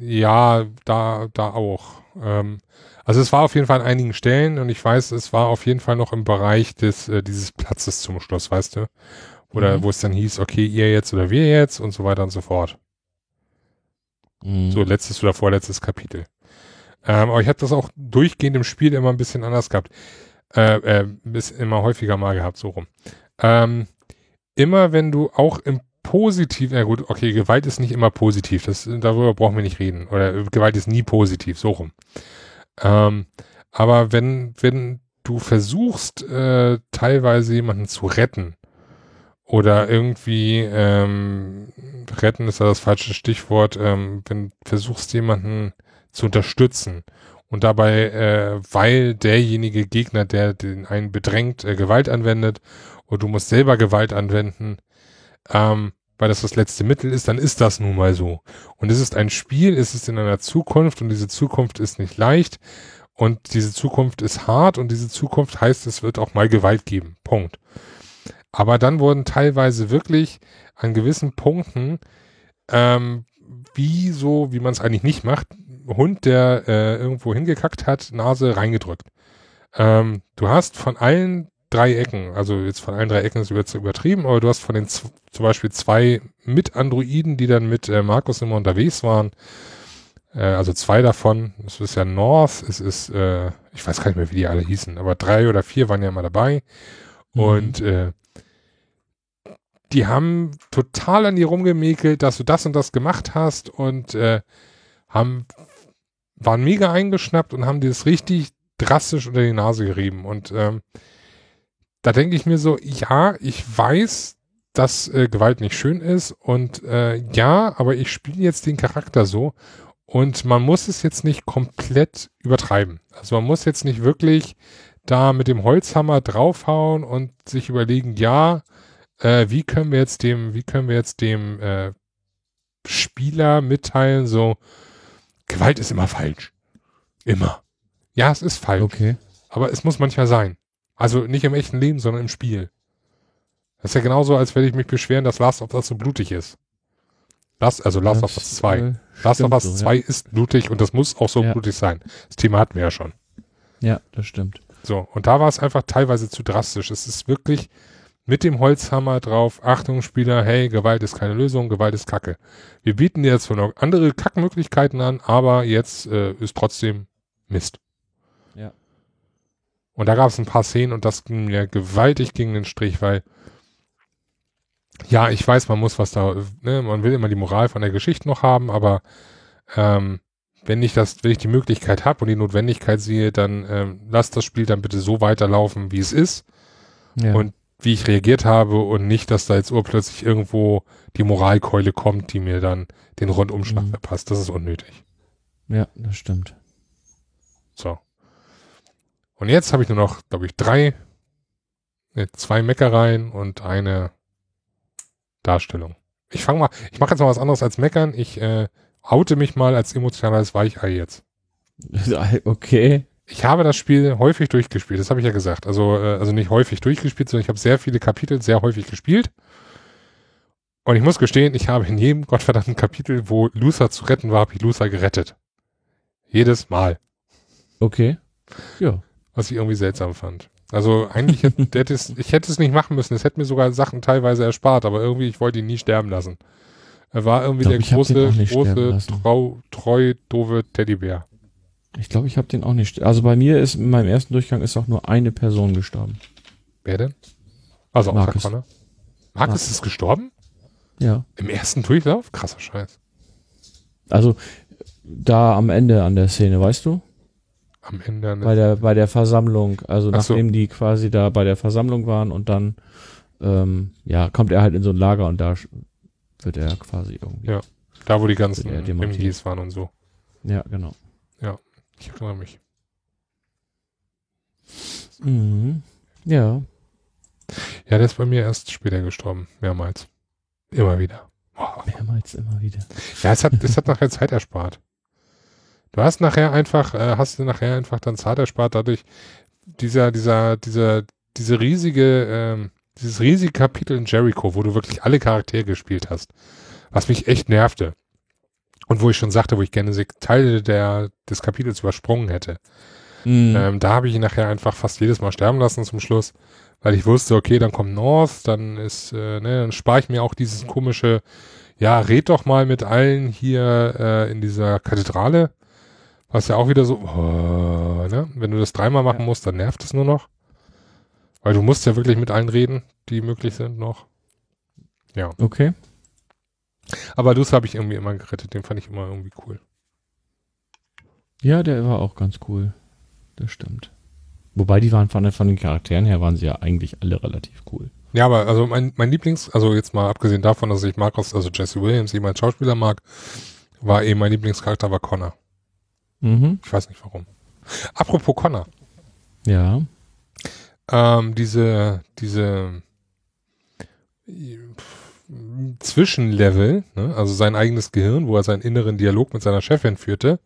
Ja, da, da auch. Ähm, also es war auf jeden Fall an einigen Stellen und ich weiß, es war auf jeden Fall noch im Bereich des, äh, dieses Platzes zum Schluss, weißt du? Oder mhm. wo es dann hieß, okay, ihr jetzt oder wir jetzt und so weiter und so fort. Mhm. So letztes oder vorletztes Kapitel. Ähm, aber ich habe das auch durchgehend im Spiel immer ein bisschen anders gehabt. Äh, äh, bis immer häufiger mal gehabt, so rum. Ähm, immer wenn du auch im positiv, na gut, okay, Gewalt ist nicht immer positiv, das, darüber brauchen wir nicht reden. Oder Gewalt ist nie positiv, so rum. Ähm, aber wenn, wenn du versuchst, äh, teilweise jemanden zu retten, oder irgendwie ähm, retten ist ja das falsche Stichwort, ähm, wenn du versuchst jemanden zu unterstützen und dabei, äh, weil derjenige Gegner, der den einen bedrängt, äh, Gewalt anwendet und du musst selber Gewalt anwenden, ähm, weil das das letzte Mittel ist, dann ist das nun mal so. Und es ist ein Spiel, es ist in einer Zukunft und diese Zukunft ist nicht leicht und diese Zukunft ist hart und diese Zukunft heißt, es wird auch mal Gewalt geben. Punkt. Aber dann wurden teilweise wirklich an gewissen Punkten, ähm, wie so, wie man es eigentlich nicht macht, Hund, der äh, irgendwo hingekackt hat, Nase reingedrückt. Ähm, du hast von allen drei Ecken, also jetzt von allen drei Ecken ist jetzt übertrieben, aber du hast von den zum Beispiel zwei mit Androiden, die dann mit äh, Markus immer unterwegs waren, äh, also zwei davon, es ist ja North, es ist, äh, ich weiß gar nicht mehr, wie die alle hießen, aber drei oder vier waren ja immer dabei mhm. und äh, die haben total an dir rumgemäkelt, dass du das und das gemacht hast und äh, haben waren mega eingeschnappt und haben das richtig drastisch unter die Nase gerieben. Und ähm, da denke ich mir so, ja, ich weiß, dass äh, Gewalt nicht schön ist und äh, ja, aber ich spiele jetzt den Charakter so und man muss es jetzt nicht komplett übertreiben. Also man muss jetzt nicht wirklich da mit dem Holzhammer draufhauen und sich überlegen, ja, äh, wie können wir jetzt dem, wie können wir jetzt dem äh, Spieler mitteilen, so, Gewalt ist immer falsch. Immer. Ja, es ist falsch. Okay. Aber es muss manchmal sein. Also nicht im echten Leben, sondern im Spiel. Das ist ja genauso, als würde ich mich beschweren, dass Last of Us so blutig ist. Last, also Last das, of Us 2. Äh, Last of Us so, 2 ja. ist blutig und das muss auch so ja. blutig sein. Das Thema hatten wir ja schon. Ja, das stimmt. So, und da war es einfach teilweise zu drastisch. Es ist wirklich, mit dem Holzhammer drauf, Achtung Spieler, hey, Gewalt ist keine Lösung, Gewalt ist Kacke. Wir bieten dir jetzt zwar noch andere Kackmöglichkeiten an, aber jetzt äh, ist trotzdem Mist. Ja. Und da gab es ein paar Szenen und das ging mir gewaltig gegen den Strich, weil ja, ich weiß, man muss was da, ne, man will immer die Moral von der Geschichte noch haben, aber ähm, wenn ich das, wenn ich die Möglichkeit habe und die Notwendigkeit sehe, dann ähm, lass das Spiel dann bitte so weiterlaufen, wie es ist. Ja. Und wie ich reagiert habe und nicht, dass da jetzt urplötzlich irgendwo die Moralkeule kommt, die mir dann den Rundumschlag mhm. verpasst. Das ist unnötig. Ja, das stimmt. So. Und jetzt habe ich nur noch, glaube ich, drei, ne, zwei Meckereien und eine Darstellung. Ich fange mal, ich mache jetzt mal was anderes als meckern. Ich äh, oute mich mal als emotionales Weichei jetzt. Okay. Ich habe das Spiel häufig durchgespielt, das habe ich ja gesagt. Also, äh, also nicht häufig durchgespielt, sondern ich habe sehr viele Kapitel sehr häufig gespielt. Und ich muss gestehen, ich habe in jedem gottverdammten Kapitel, wo Luther zu retten war, habe ich Luther gerettet. Jedes Mal. Okay. Ja. Was ich irgendwie seltsam fand. Also eigentlich hätte es, ich hätte es nicht machen müssen. Es hätte mir sogar Sachen teilweise erspart, aber irgendwie, ich wollte ihn nie sterben lassen. Er war irgendwie glaub, der große, große, trau, treu, doofe Teddybär. Ich glaube, ich habe den auch nicht. Also bei mir ist in meinem ersten Durchgang ist auch nur eine Person gestorben. Wer denn? Also Markus. Markus, Markus ist gestorben? Ja. Im ersten Durchlauf? Krasser Scheiß. Also da am Ende an der Szene, weißt du? Am Ende an der bei der bei der Versammlung, also Ach nachdem so. die quasi da bei der Versammlung waren und dann ähm, ja kommt er halt in so ein Lager und da wird er quasi irgendwie. Ja. Da wo die ganzen MGs waren und so. Ja, genau. Ja. Ich erinnere mich. Mhm. Ja. Ja, der ist bei mir erst später gestorben. Mehrmals. Immer wieder. Oh. Mehrmals immer wieder. Ja, es hat, es hat nachher Zeit erspart. Du hast nachher einfach, äh, hast du nachher einfach dann Zeit erspart, dadurch dieser, dieser, dieser, diese riesige, ähm, dieses riesige Kapitel in Jericho, wo du wirklich alle Charaktere gespielt hast, was mich echt nervte. Und wo ich schon sagte, wo ich gerne Teile der, des Kapitels übersprungen hätte. Mhm. Ähm, da habe ich ihn nachher einfach fast jedes Mal sterben lassen zum Schluss, weil ich wusste, okay, dann kommt North, dann ist, äh, ne, dann spare ich mir auch dieses komische, ja, red doch mal mit allen hier äh, in dieser Kathedrale. Was ja auch wieder so, oh, ne? Wenn du das dreimal machen ja. musst, dann nervt es nur noch. Weil du musst ja wirklich mit allen reden, die möglich sind noch. Ja. Okay. Aber Luther habe ich irgendwie immer gerettet, den fand ich immer irgendwie cool. Ja, der war auch ganz cool. Das stimmt. Wobei die waren von, von den Charakteren her waren sie ja eigentlich alle relativ cool. Ja, aber also mein, mein Lieblings, also jetzt mal abgesehen davon, dass ich Marcus, also Jesse Williams, jemand als Schauspieler mag, war eben mein Lieblingscharakter war Connor. Mhm. Ich weiß nicht warum. Apropos Connor. Ja. Ähm, diese, diese Zwischenlevel, ne? also sein eigenes Gehirn, wo er seinen inneren Dialog mit seiner Chefin führte.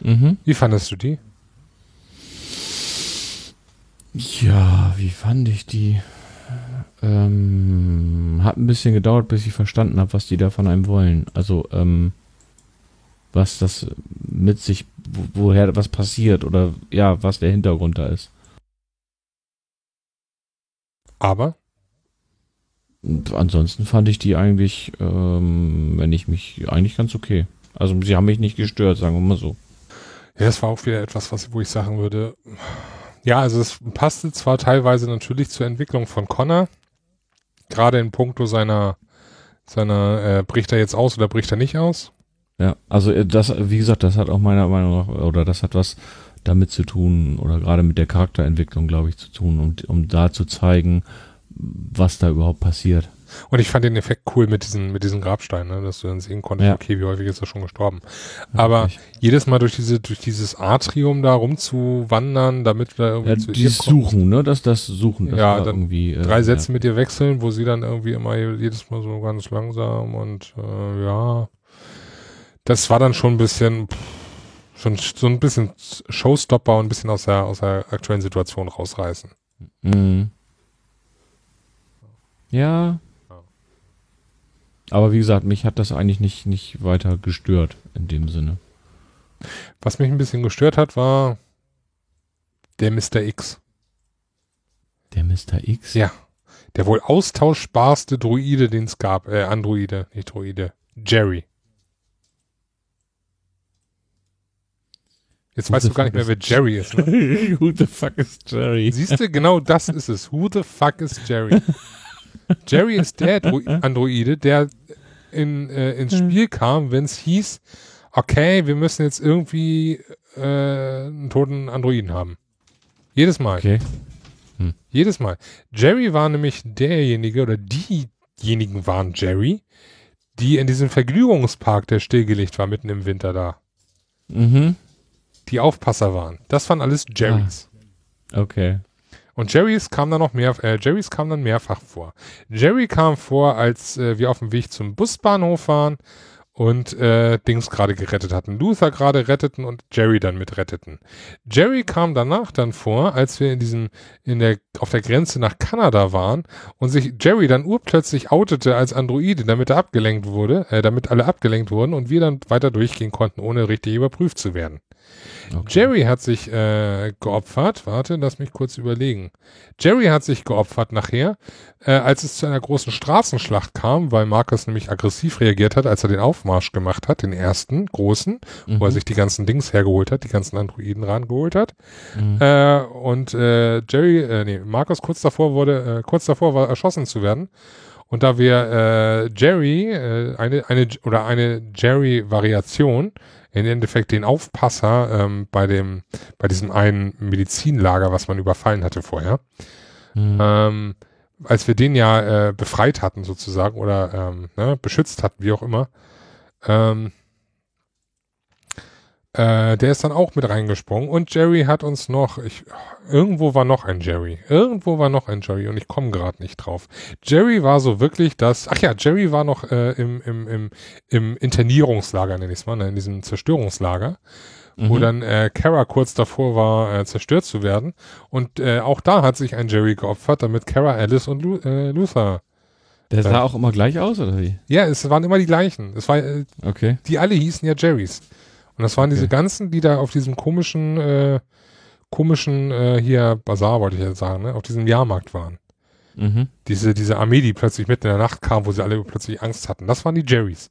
Mhm. Wie fandest du die? Ja, wie fand ich die? Ähm, hat ein bisschen gedauert, bis ich verstanden habe, was die da von einem wollen. Also, ähm, was das mit sich, wo, woher was passiert oder ja, was der Hintergrund da ist. Aber? Und ansonsten fand ich die eigentlich, ähm, wenn ich mich, eigentlich ganz okay. Also sie haben mich nicht gestört, sagen wir mal so. Ja, das war auch wieder etwas, was, wo ich sagen würde, ja, also es passte zwar teilweise natürlich zur Entwicklung von Connor, gerade in puncto seiner, seiner, äh, bricht er jetzt aus oder bricht er nicht aus? Ja, also äh, das, wie gesagt, das hat auch meiner Meinung nach, oder das hat was damit zu tun, oder gerade mit der Charakterentwicklung, glaube ich, zu tun, um, um da zu zeigen, was da überhaupt passiert. Und ich fand den Effekt cool mit diesen, mit diesen Grabsteinen, ne, dass du dann sehen konntest, Ja. okay, wie häufig ist er schon gestorben. Aber Richtig. jedes Mal durch diese, durch dieses Atrium da rumzuwandern, damit wir da irgendwie ja, zu ihr. Suchen, ne? Das, das Suchen, das Ja, dann irgendwie. Äh, drei ja. Sätze mit ihr wechseln, wo sie dann irgendwie immer jedes Mal so ganz langsam und äh, ja, das war dann schon ein bisschen pff, schon so ein bisschen Showstopper und ein bisschen aus der aus der aktuellen Situation rausreißen. Mhm. Ja. Aber wie gesagt, mich hat das eigentlich nicht, nicht weiter gestört in dem Sinne. Was mich ein bisschen gestört hat, war der Mr. X. Der Mr. X? Ja. Der wohl austauschbarste Druide, den es gab. Äh, Androide, nicht Druide. Jerry. Jetzt Who weißt du gar nicht mehr, wer Jerry ist. Ne? Who the fuck is Jerry? Siehst du, genau das ist es. Who the fuck is Jerry? Jerry ist der Dro Androide, der in, äh, ins Hm. Spiel kam, wenn es hieß, okay, wir müssen jetzt irgendwie äh, einen toten Androiden haben. Jedes Mal. Okay. Jedes Mal. Jerry war nämlich derjenige, oder diejenigen waren Jerry, die in diesem Vergnügungspark, der stillgelegt war, mitten im Winter da, Mhm. die Aufpasser waren. Das waren alles Jerrys. Okay. Und Jerrys kam dann noch mehr, äh, Jerrys kam dann mehrfach vor. Jerry kam vor, als äh, wir auf dem Weg zum Busbahnhof waren und äh, Dings gerade gerettet hatten. Luther gerade retteten und Jerry dann mit retteten. Jerry kam danach dann vor, als wir in diesem, in der, auf der Grenze nach Kanada waren und sich Jerry dann urplötzlich outete als Androide, damit er abgelenkt wurde, äh, damit alle abgelenkt wurden und wir dann weiter durchgehen konnten, ohne richtig überprüft zu werden. Okay. Jerry hat sich äh, geopfert. Warte, lass mich kurz überlegen. Jerry hat sich geopfert nachher, äh, als es zu einer großen Straßenschlacht kam, weil Marcus nämlich aggressiv reagiert hat, als er den Aufmarsch gemacht hat, den ersten großen, wo er Mhm. sich die ganzen Dings hergeholt hat, die ganzen Androiden rangeholt hat. Mhm. Äh, und äh, Jerry, äh, nee, Marcus kurz davor wurde, äh, kurz davor war erschossen zu werden. Und da wir äh, Jerry, äh, eine, eine oder eine Jerry-Variation, im Endeffekt den Aufpasser ähm, bei dem, bei diesem einen Medizinlager, was man überfallen hatte vorher, Mhm. ähm, als wir den ja äh, befreit hatten sozusagen oder ähm, ne, beschützt hatten, wie auch immer, ähm, äh, der ist dann auch mit reingesprungen und Jerry hat uns noch, ich, irgendwo war noch ein Jerry, irgendwo war noch ein Jerry und ich komme gerade nicht drauf. Jerry war so wirklich das, ach ja, Jerry war noch äh, im, im, im, im Internierungslager, nenne ich es mal, ne, in diesem Zerstörungslager wo Mhm. dann äh, Kara kurz davor war, äh, zerstört zu werden. Und äh, auch da hat sich ein Jerry geopfert, damit Kara, Alice und Lu äh, Luther. Der sah auch immer gleich aus, oder wie? Ja, es waren immer die gleichen. Es war, äh, Okay. die alle hießen ja Jerrys. Und das waren diese Okay. ganzen, die da auf diesem komischen, äh, komischen äh, hier Bazar, wollte ich jetzt sagen, ne, auf diesem Jahrmarkt waren. Mhm. Diese, diese Armee, die plötzlich mitten in der Nacht kam, wo sie alle plötzlich Angst hatten. Das waren die Jerrys.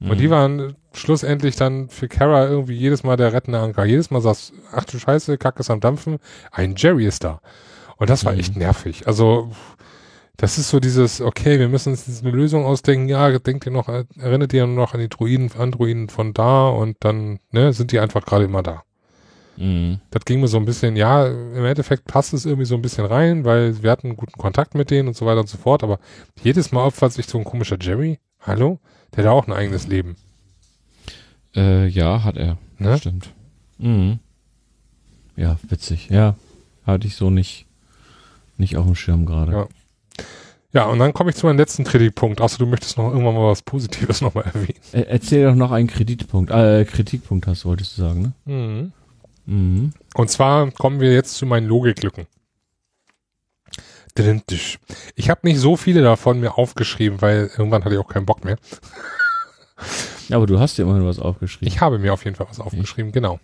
Und die Mhm. waren schlussendlich dann für Kara irgendwie jedes Mal der rettende Anker. Jedes Mal sagst ach du Scheiße, Kacke ist am Dampfen, ein Jerry ist da. Und das war Mhm. echt nervig. Also das ist so dieses, okay, wir müssen uns jetzt eine Lösung ausdenken, ja, denkt ihr noch, erinnert ihr noch an die Druiden, Androiden von da und dann, ne, sind die einfach gerade immer da. Mhm. Das ging mir so ein bisschen, ja, im Endeffekt passt es irgendwie so ein bisschen rein, weil wir hatten guten Kontakt mit denen und so weiter und so fort, aber jedes Mal opfert sich so ein komischer Jerry, hallo, der hat auch ein eigenes Leben. Äh, ja, hat er. Ne? Stimmt. Mhm. Ja, witzig. Ja, hatte ich so nicht, nicht auf dem Schirm gerade. Ja. Ja, und dann komme ich zu meinem letzten Kritikpunkt, außer du möchtest noch irgendwann mal was Positives nochmal erwähnen. Äh, erzähl doch noch einen Kreditpunkt, äh, Kritikpunkt hast du, wolltest du sagen, ne? Mhm. Mhm. Und zwar kommen wir jetzt zu meinen Logiklücken. Ich habe nicht so viele davon mir aufgeschrieben, weil irgendwann hatte ich auch keinen Bock mehr. Ja, aber du hast dir immerhin was aufgeschrieben. Ich habe mir auf jeden Fall was aufgeschrieben, genau.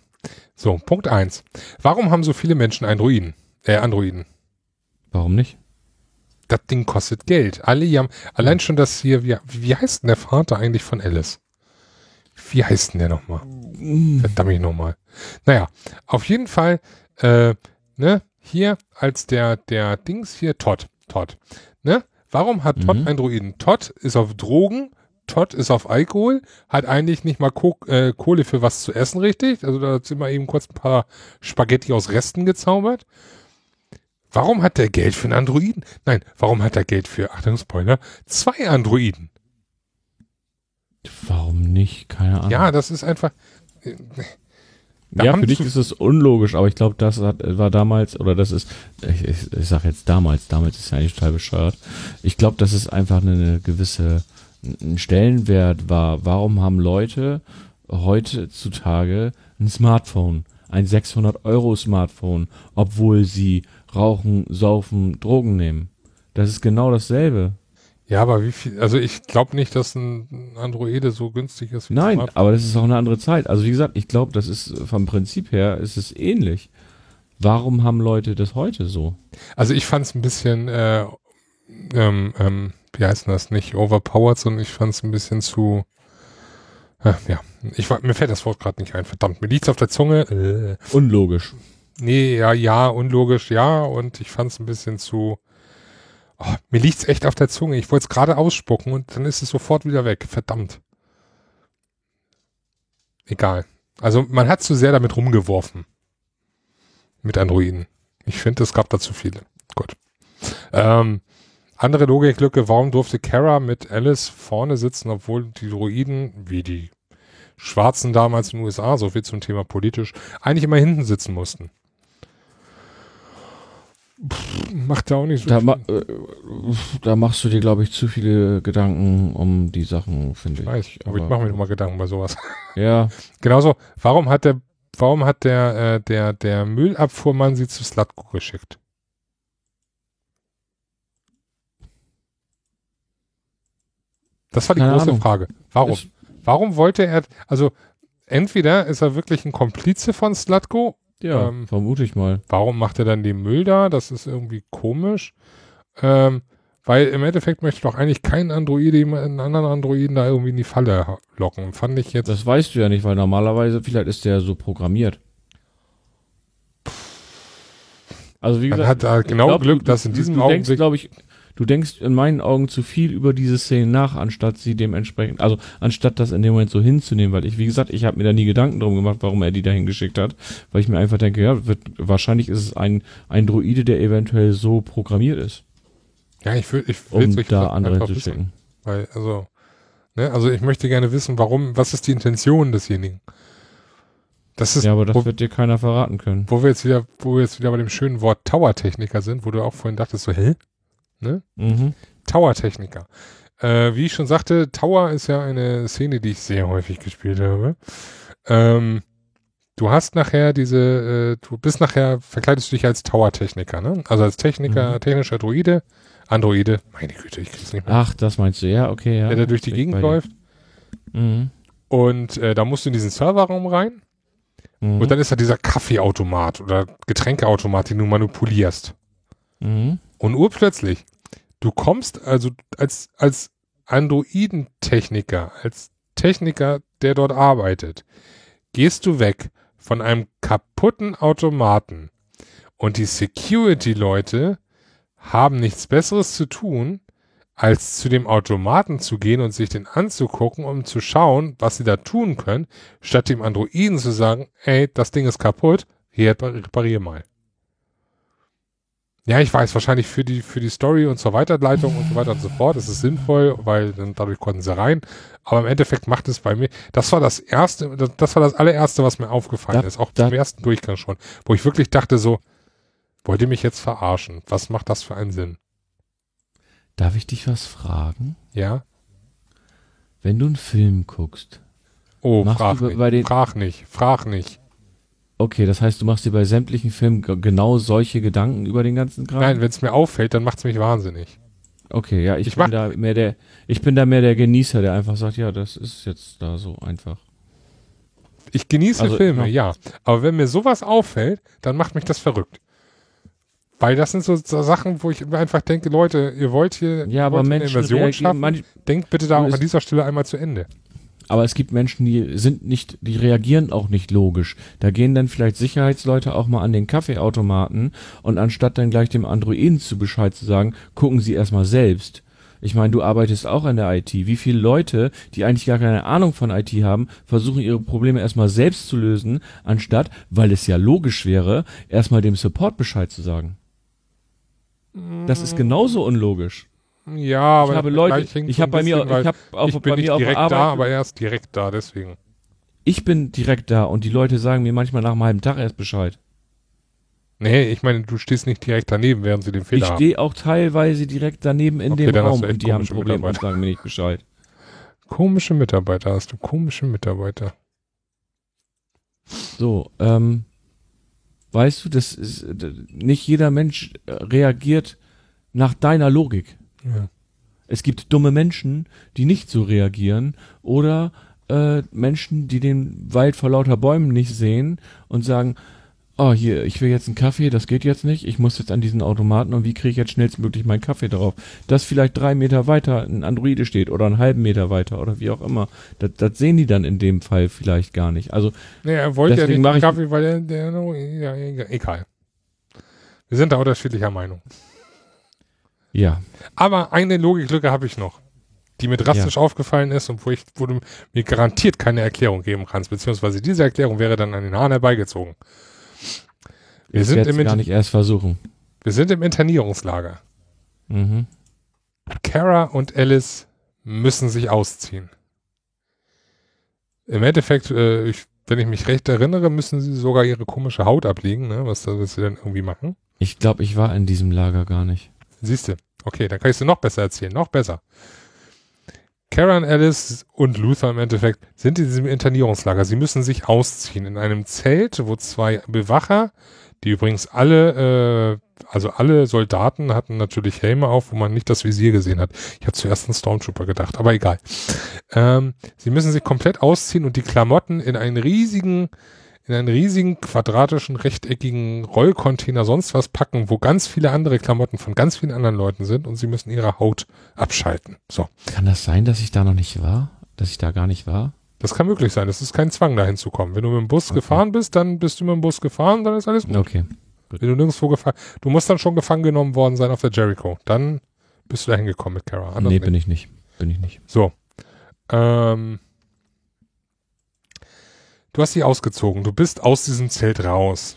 So, Punkt eins. Warum haben so viele Menschen Androiden? Äh, Androiden. Warum nicht? Das Ding kostet Geld. Alle haben, allein schon das hier, wie, wie heißt denn der Vater eigentlich von Alice? Wie heißt denn der nochmal? Verdammt nochmal. Naja, auf jeden Fall, äh, ne, hier als der, der Dings hier, Todd, Todd, ne? Warum hat Todd Mhm. einen Druiden? Todd ist auf Drogen, Todd ist auf Alkohol, hat eigentlich nicht mal Ko äh, Kohle für was zu essen, richtig? Also da sind wir eben kurz ein paar Spaghetti aus Resten gezaubert. Warum hat der Geld für einen Androiden? Nein, warum hat er Geld für, Achtung, Spoiler, zwei Androiden? Warum nicht? Keine Ahnung. Ja, das ist einfach, da ja, für dich ist es unlogisch, aber ich glaube, das hat, war damals, oder das ist, ich, ich, ich sag jetzt damals, damals ist ja eigentlich total bescheuert. Ich glaube, dass es einfach eine, eine gewisse, ein Stellenwert war. Warum haben Leute heutzutage ein Smartphone, ein 600 Euro Smartphone, obwohl sie rauchen, saufen, Drogen nehmen? Das ist genau dasselbe. Ja, aber wie viel, also ich glaube nicht, dass ein Androide so günstig ist wie Nein, Smart- aber das ist auch eine andere Zeit. Also wie gesagt, ich glaube, das ist vom Prinzip her ist es ähnlich. Warum haben Leute das heute so? Also ich fand es ein bisschen, äh, ähm, ähm, wie heißt denn das, nicht overpowered, sondern ich fand es ein bisschen zu, äh, ja, ich mir fällt das Wort gerade nicht ein, verdammt, mir liegt's auf der Zunge, äh, Unlogisch. Nee, ja, ja, unlogisch, ja, und ich fand es ein bisschen zu, oh, mir liegt's echt auf der Zunge, ich wollte es gerade ausspucken und dann ist es sofort wieder weg, verdammt. Egal. Also man hat zu sehr damit rumgeworfen. Mit Androiden. Ich finde, es gab da zu viele. Gut. Ähm, andere Logiklücke, warum durfte Kara mit Alice vorne sitzen, obwohl die Droiden, wie die Schwarzen damals in den USA, so viel zum Thema politisch, eigentlich immer hinten sitzen mussten? Pff, macht ja auch nicht so Da, viel. ma äh, da machst du dir, glaube ich, zu viele Gedanken um die Sachen, finde Ich ich. weiß, aber ich mache mir immer Gedanken bei sowas. Ja, Genauso, warum hat der, warum hat der, äh, der, der Müllabfuhrmann sie zu Slatko geschickt? Das war die Keine große Ahnung. Frage. Warum? Ist- Warum wollte er, also entweder ist er wirklich ein Komplize von Slatko, ja, Ähm, vermute ich mal. warum macht er dann den Müll da? Das ist irgendwie komisch. Ähm, weil im Endeffekt möchte doch eigentlich kein Android einen anderen Androiden da irgendwie in die Falle locken. Fand ich jetzt. Das weißt du ja nicht, weil normalerweise, vielleicht ist der so programmiert. Also wie Man gesagt, hat da genau glaub, Glück, du- dass in du- diesem du denkst, Augenblick glaube ich, du denkst in meinen Augen zu viel über diese Szene nach, anstatt sie dementsprechend, also anstatt das in dem Moment so hinzunehmen, weil ich, wie gesagt, ich habe mir da nie Gedanken drum gemacht, warum er die dahin geschickt hat, weil ich mir einfach denke, ja, wird, wahrscheinlich ist es ein, ein Droide, der eventuell so programmiert ist, Ja, ich will, ich will um da andere zu schicken. weil also, ne, also ich möchte gerne wissen, warum, was ist die Intention desjenigen? Das ist, Ja, aber das wo, wird dir keiner verraten können. wo wir jetzt wieder, wo wir jetzt wieder bei dem schönen Wort Tower-Techniker sind, wo du auch vorhin dachtest so, hä? Mhm. Tower-Techniker. Äh, wie ich schon sagte, Tower ist ja eine Szene, die ich sehr häufig gespielt habe. Ähm, du hast nachher diese, äh, du bist nachher, verkleidest du dich als Tower-Techniker, ne? Also als Techniker, Mhm. technischer Druide, Androide, meine Güte, ich krieg's nicht mehr. Ach, das meinst du, ja, okay, ja. der da durch die Gegend läuft. Mhm. Und äh, da musst du in diesen Serverraum rein. Mhm. Und dann ist da dieser Kaffeeautomat oder Getränkeautomat, den du manipulierst. mhm. Und urplötzlich, du kommst also als, als Androidentechniker, als Techniker, der dort arbeitet, gehst du weg von einem kaputten Automaten und die Security-Leute haben nichts Besseres zu tun, als zu dem Automaten zu gehen und sich den anzugucken, um zu schauen, was sie da tun können, statt dem Androiden zu sagen, ey, das Ding ist kaputt, hier reparier mal. Ja, ich weiß, wahrscheinlich für die, für die Story und zur Weiterleitung und so weiter und so fort ist es sinnvoll, weil dann dadurch konnten sie rein. Aber im Endeffekt macht es bei mir, das war das erste, das, war das allererste, was mir aufgefallen da, ist, auch da, zum ersten Durchgang schon, wo ich wirklich dachte so, wollt ihr mich jetzt verarschen? Was macht das für einen Sinn? Darf ich dich was fragen? Ja. Wenn du einen Film guckst. Oh, frag nicht, bei den frag nicht, frag nicht. Okay, das heißt, du machst dir bei sämtlichen Filmen genau solche Gedanken über den ganzen Kram? Nein, wenn es mir auffällt, dann macht es mich wahnsinnig. Okay, ja, ich, ich bin da mehr der, ich bin da mehr der Genießer, der einfach sagt, ja, das ist jetzt da so einfach. Ich genieße also, Filme, ja. Aber wenn mir sowas auffällt, dann macht mich das verrückt. Weil das sind so, so, Sachen, wo ich einfach denke, Leute, ihr wollt hier ja, aber Menschen eine Version schaffen, denkt bitte da auch an dieser Stelle einmal zu Ende. Aber es gibt Menschen, die sind nicht, die reagieren auch nicht logisch. Da gehen dann vielleicht Sicherheitsleute auch mal an den Kaffeeautomaten und anstatt dann gleich dem Androiden zu Bescheid zu sagen, gucken sie erstmal selbst. Ich meine, du arbeitest auch an der IT. Wie viele Leute, die eigentlich gar keine Ahnung von IT haben, versuchen ihre Probleme erstmal selbst zu lösen, anstatt, weil es ja logisch wäre, erstmal dem Support Bescheid zu sagen. Das ist genauso unlogisch. Ja, aber ich habe Leute, ich habe bei mir, ich habe auch ich bin bei mir direkt Arbeit, da, aber er ist direkt da, deswegen. Ich bin direkt da und die Leute sagen mir manchmal nach einem halben Tag erst Bescheid. Nee, ich meine, du stehst nicht direkt daneben, während sie den Fehler ich haben. Ich stehe auch teilweise direkt daneben in okay, dem Raum und die haben ein Problem und sagen mir nicht Bescheid. Komische Mitarbeiter hast du, komische Mitarbeiter. So, ähm, weißt du, das ist, nicht jeder Mensch reagiert nach deiner Logik. Ja. Es gibt dumme Menschen, die nicht so reagieren oder äh, Menschen, die den Wald vor lauter Bäumen nicht sehen und sagen, oh hier, ich will jetzt einen Kaffee, das geht jetzt nicht, ich muss jetzt an diesen Automaten und wie kriege ich jetzt schnellstmöglich meinen Kaffee drauf? Dass vielleicht drei Meter weiter ein Androide steht oder einen halben Meter weiter oder wie auch immer. Das, das sehen die dann in dem Fall vielleicht gar nicht. Also nee, er wollte ja nicht den Kaffee, weil er, der, ja, egal. Wir sind da unterschiedlicher Meinung. Ja. Aber eine Logiklücke habe ich noch, die mir drastisch ja. aufgefallen ist und wo ich, wo du mir garantiert keine Erklärung geben kannst, beziehungsweise diese Erklärung wäre dann an den Haaren herbeigezogen. Wir ich sind im gar nicht erst versuchen. Wir sind im Internierungslager. Mhm. Kara und Alice müssen sich ausziehen. Im Endeffekt, äh, ich, wenn ich mich recht erinnere, müssen sie sogar ihre komische Haut ablegen, ne? was, was sie dann irgendwie machen. Ich glaube, ich war in diesem Lager gar nicht. Siehst du. Okay, dann kann ich es noch besser erzählen. Noch besser. Karen Alice und Luther im Endeffekt sind in diesem Internierungslager. Sie müssen sich ausziehen in einem Zelt, wo zwei Bewacher, die übrigens alle, äh, also alle Soldaten hatten natürlich Helme auf, wo man nicht das Visier gesehen hat. Ich habe zuerst einen Stormtrooper gedacht, aber egal. Ähm, sie müssen sich komplett ausziehen und die Klamotten in einen riesigen in einen riesigen, quadratischen, rechteckigen Rollcontainer sonst was packen, wo ganz viele andere Klamotten von ganz vielen anderen Leuten sind und sie müssen ihre Haut abschalten. So. Kann das sein, dass ich da noch nicht war? Dass ich da gar nicht war? Das kann möglich sein. Es ist kein Zwang, dahin zu kommen. Wenn du mit dem Bus okay. gefahren bist, dann bist du mit dem Bus gefahren, dann ist alles gut. Okay. Gut. Wenn du nirgendwo gefahren, du musst dann schon gefangen genommen worden sein auf der Jericho. Dann bist du da hingekommen mit Kara. Anders nee, nicht. bin ich nicht. Bin ich nicht. So. Ähm, Du hast dich ausgezogen, du bist aus diesem Zelt raus.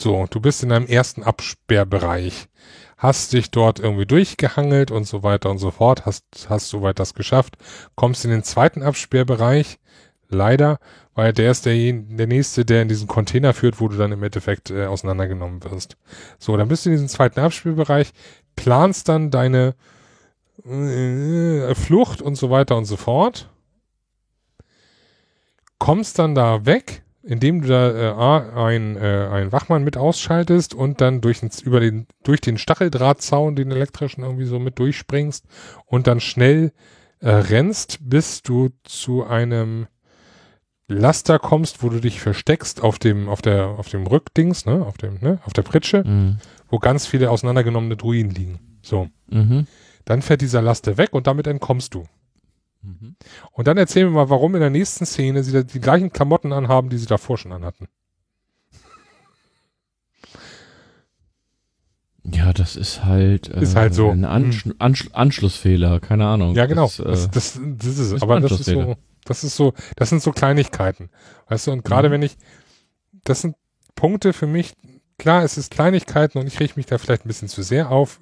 So, du bist in deinem ersten Absperrbereich, hast dich dort irgendwie durchgehangelt und so weiter und so fort, hast, hast soweit das geschafft, kommst in den zweiten Absperrbereich, leider, weil der ist der, der nächste, der in diesen Container führt, wo du dann im Endeffekt äh, auseinandergenommen wirst. So, dann bist du in diesem zweiten Absperrbereich, planst dann deine äh, Flucht und so weiter und so fort kommst dann da weg, indem du da äh, ein, äh, einen Wachmann mit ausschaltest und dann durch den, über den, durch den Stacheldrahtzaun, den elektrischen irgendwie so mit durchspringst und dann schnell äh, rennst, bis du zu einem Laster kommst, wo du dich versteckst auf dem, auf der, auf dem Rückdings, ne, auf dem, ne, auf der Pritsche, mhm. wo ganz viele auseinandergenommene Druiden liegen. So. Mhm. Dann fährt dieser Laster weg und damit entkommst du. Mhm. Und dann erzählen wir mal, warum in der nächsten Szene sie die gleichen Klamotten anhaben, die sie davor schon anhatten. Ja, das ist halt, äh, Ist halt so. ein Ansch Ansch Anschlussfehler, keine Ahnung. Ja, genau. Das, äh, Das, das, das ist es. ist Aber das ist so, das ist so, das sind so Kleinigkeiten. Weißt du, und gerade Mhm. wenn ich, das sind Punkte für mich, klar, es ist Kleinigkeiten und ich rieche mich da vielleicht ein bisschen zu sehr auf.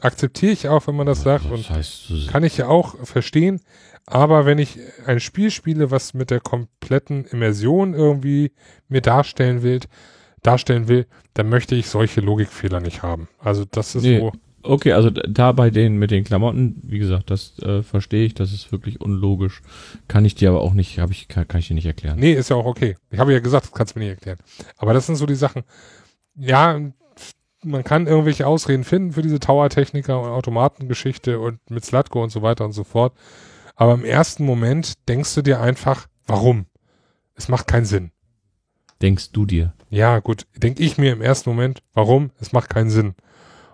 Akzeptiere ich auch, wenn man das sagt und das heißt, so- kann ich ja auch verstehen. Aber wenn ich ein Spiel spiele, was mit der kompletten Immersion irgendwie mir darstellen will, darstellen will, dann möchte ich solche Logikfehler nicht haben. Also das ist Nee. so, Okay, also da bei den mit den Klamotten, wie gesagt, das äh, verstehe ich, das ist wirklich unlogisch. Kann ich dir aber auch nicht, habe ich kann, kann ich dir nicht erklären. Nee, ist ja auch okay. Ich habe ja gesagt, das kannst du mir nicht erklären. Aber das sind so die Sachen. Ja, man kann irgendwelche Ausreden finden für diese Tower-Techniker und Automatengeschichte und mit Slatko und so weiter und so fort. Aber im ersten Moment denkst du dir einfach, warum? Es macht keinen Sinn. Denkst du dir? Ja, gut, denke ich mir im ersten Moment, warum? Es macht keinen Sinn.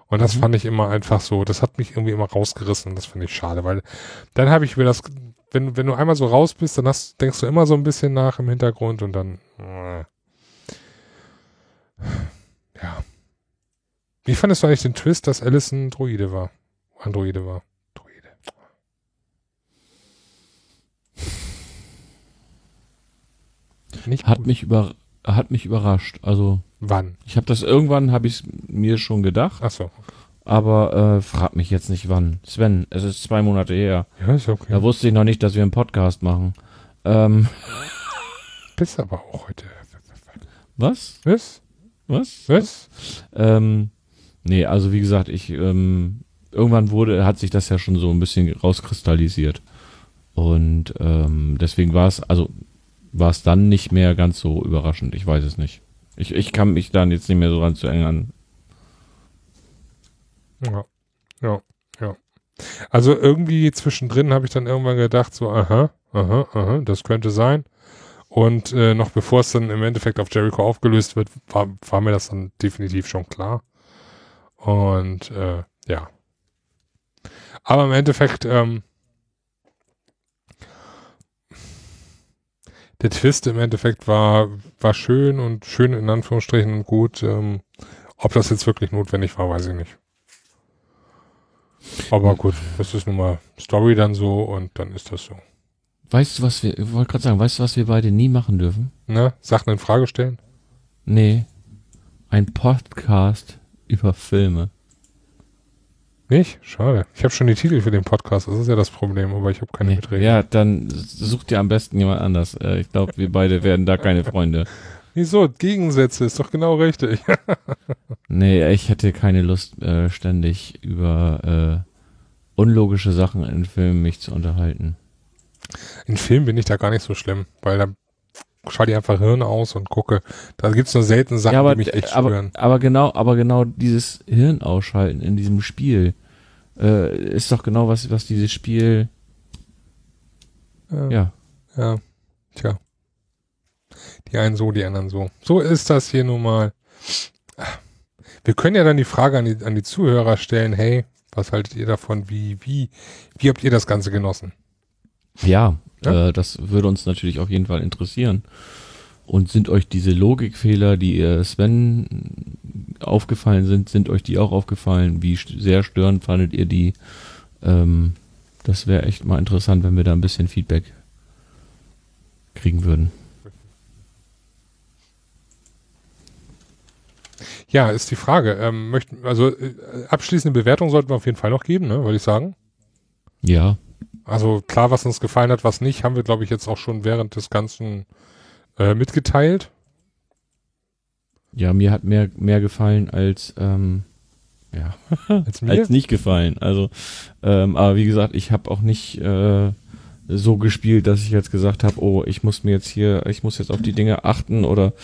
Und das Mhm. fand ich immer einfach so, das hat mich irgendwie immer rausgerissen und das finde ich schade, weil dann habe ich wieder das, wenn, wenn du einmal so raus bist, dann hast, denkst du immer so ein bisschen nach im Hintergrund und dann, äh. ja. Wie fandest du eigentlich den Twist, dass Alice ein Droide war? Androide war. Droide. Nicht Hat gut. mich über hat mich überrascht. Also Wann? ich habe das irgendwann habe ich mir schon gedacht, Ach so. aber äh, frag mich jetzt nicht wann. Sven, es ist zwei Monate her. Ja, ist okay. Da wusste ich noch nicht, dass wir einen Podcast machen. Ähm, Bist aber auch heute. was? Was? Was? Was? Ähm, nee, also wie gesagt, ich ähm, irgendwann wurde, hat sich das ja schon so ein bisschen rauskristallisiert. Und ähm, deswegen war es, also war es dann nicht mehr ganz so überraschend. Ich weiß es nicht. Ich, ich kann mich dann jetzt nicht mehr so ran zu erinnern. Ja. Ja. Ja. Also irgendwie zwischendrin habe ich dann irgendwann gedacht, so, aha, aha, aha, das könnte sein. Und äh, noch bevor es dann im Endeffekt auf Jericho aufgelöst wird, war, war mir das dann definitiv schon klar. Und äh, ja. Aber im Endeffekt, ähm, der Twist im Endeffekt war, war schön und schön in Anführungsstrichen und gut. Ähm, ob das jetzt wirklich notwendig war, weiß ich nicht. Aber gut, das ist nun mal Story dann so und dann ist das so. Weißt du, was wir, ich wollte gerade sagen, weißt du, was wir beide nie machen dürfen? Ne? Sachen in Frage stellen? Nee. Ein Podcast über Filme. Nicht? Schade. Ich habe schon die Titel für den Podcast, das ist ja das Problem, aber ich habe keine Nee. Beträge. Ja, dann such dir am besten jemand anders. Äh, ich glaube, wir beide werden da keine Freunde. Wieso? Gegensätze, ist doch genau richtig. Nee, ich hätte keine Lust, äh, ständig über äh, unlogische Sachen in Filmen mich zu unterhalten. In Filmen bin ich da gar nicht so schlimm, weil da schalte ich einfach Hirn aus und gucke. Da gibt's nur selten Sachen, ja, aber, die mich echt aber, stören. aber genau, aber genau dieses Hirn ausschalten in diesem Spiel äh, ist doch genau was, was dieses Spiel, Ja. ja. ja. Tja. Die einen so, die anderen so. So ist das hier nun mal. Wir können ja dann die Frage an die, an die Zuhörer stellen, hey, was haltet ihr davon? Wie, wie, wie habt ihr das Ganze genossen? Ja, Ja? Äh, das würde uns natürlich auf jeden Fall interessieren. Und sind euch diese Logikfehler, die ihr Sven aufgefallen sind, sind euch die auch aufgefallen? Wie sehr störend fandet ihr die? Ähm, das wäre echt mal interessant, wenn wir da ein bisschen Feedback kriegen würden. Ja, ist die Frage. Ähm, möchten, also äh, abschließende Bewertung sollten wir auf jeden Fall noch geben, ne, würde ich sagen. Ja, Also klar, was uns gefallen hat, was nicht, haben wir, glaube ich, jetzt auch schon während des Ganzen äh, mitgeteilt. ja, mir hat mehr, mehr gefallen als, ähm, ja, Als als nicht gefallen. Also, ähm, aber wie gesagt, ich habe auch nicht äh, so gespielt, dass ich jetzt gesagt habe, oh, ich muss mir jetzt hier, ich muss jetzt auf die Dinge achten oder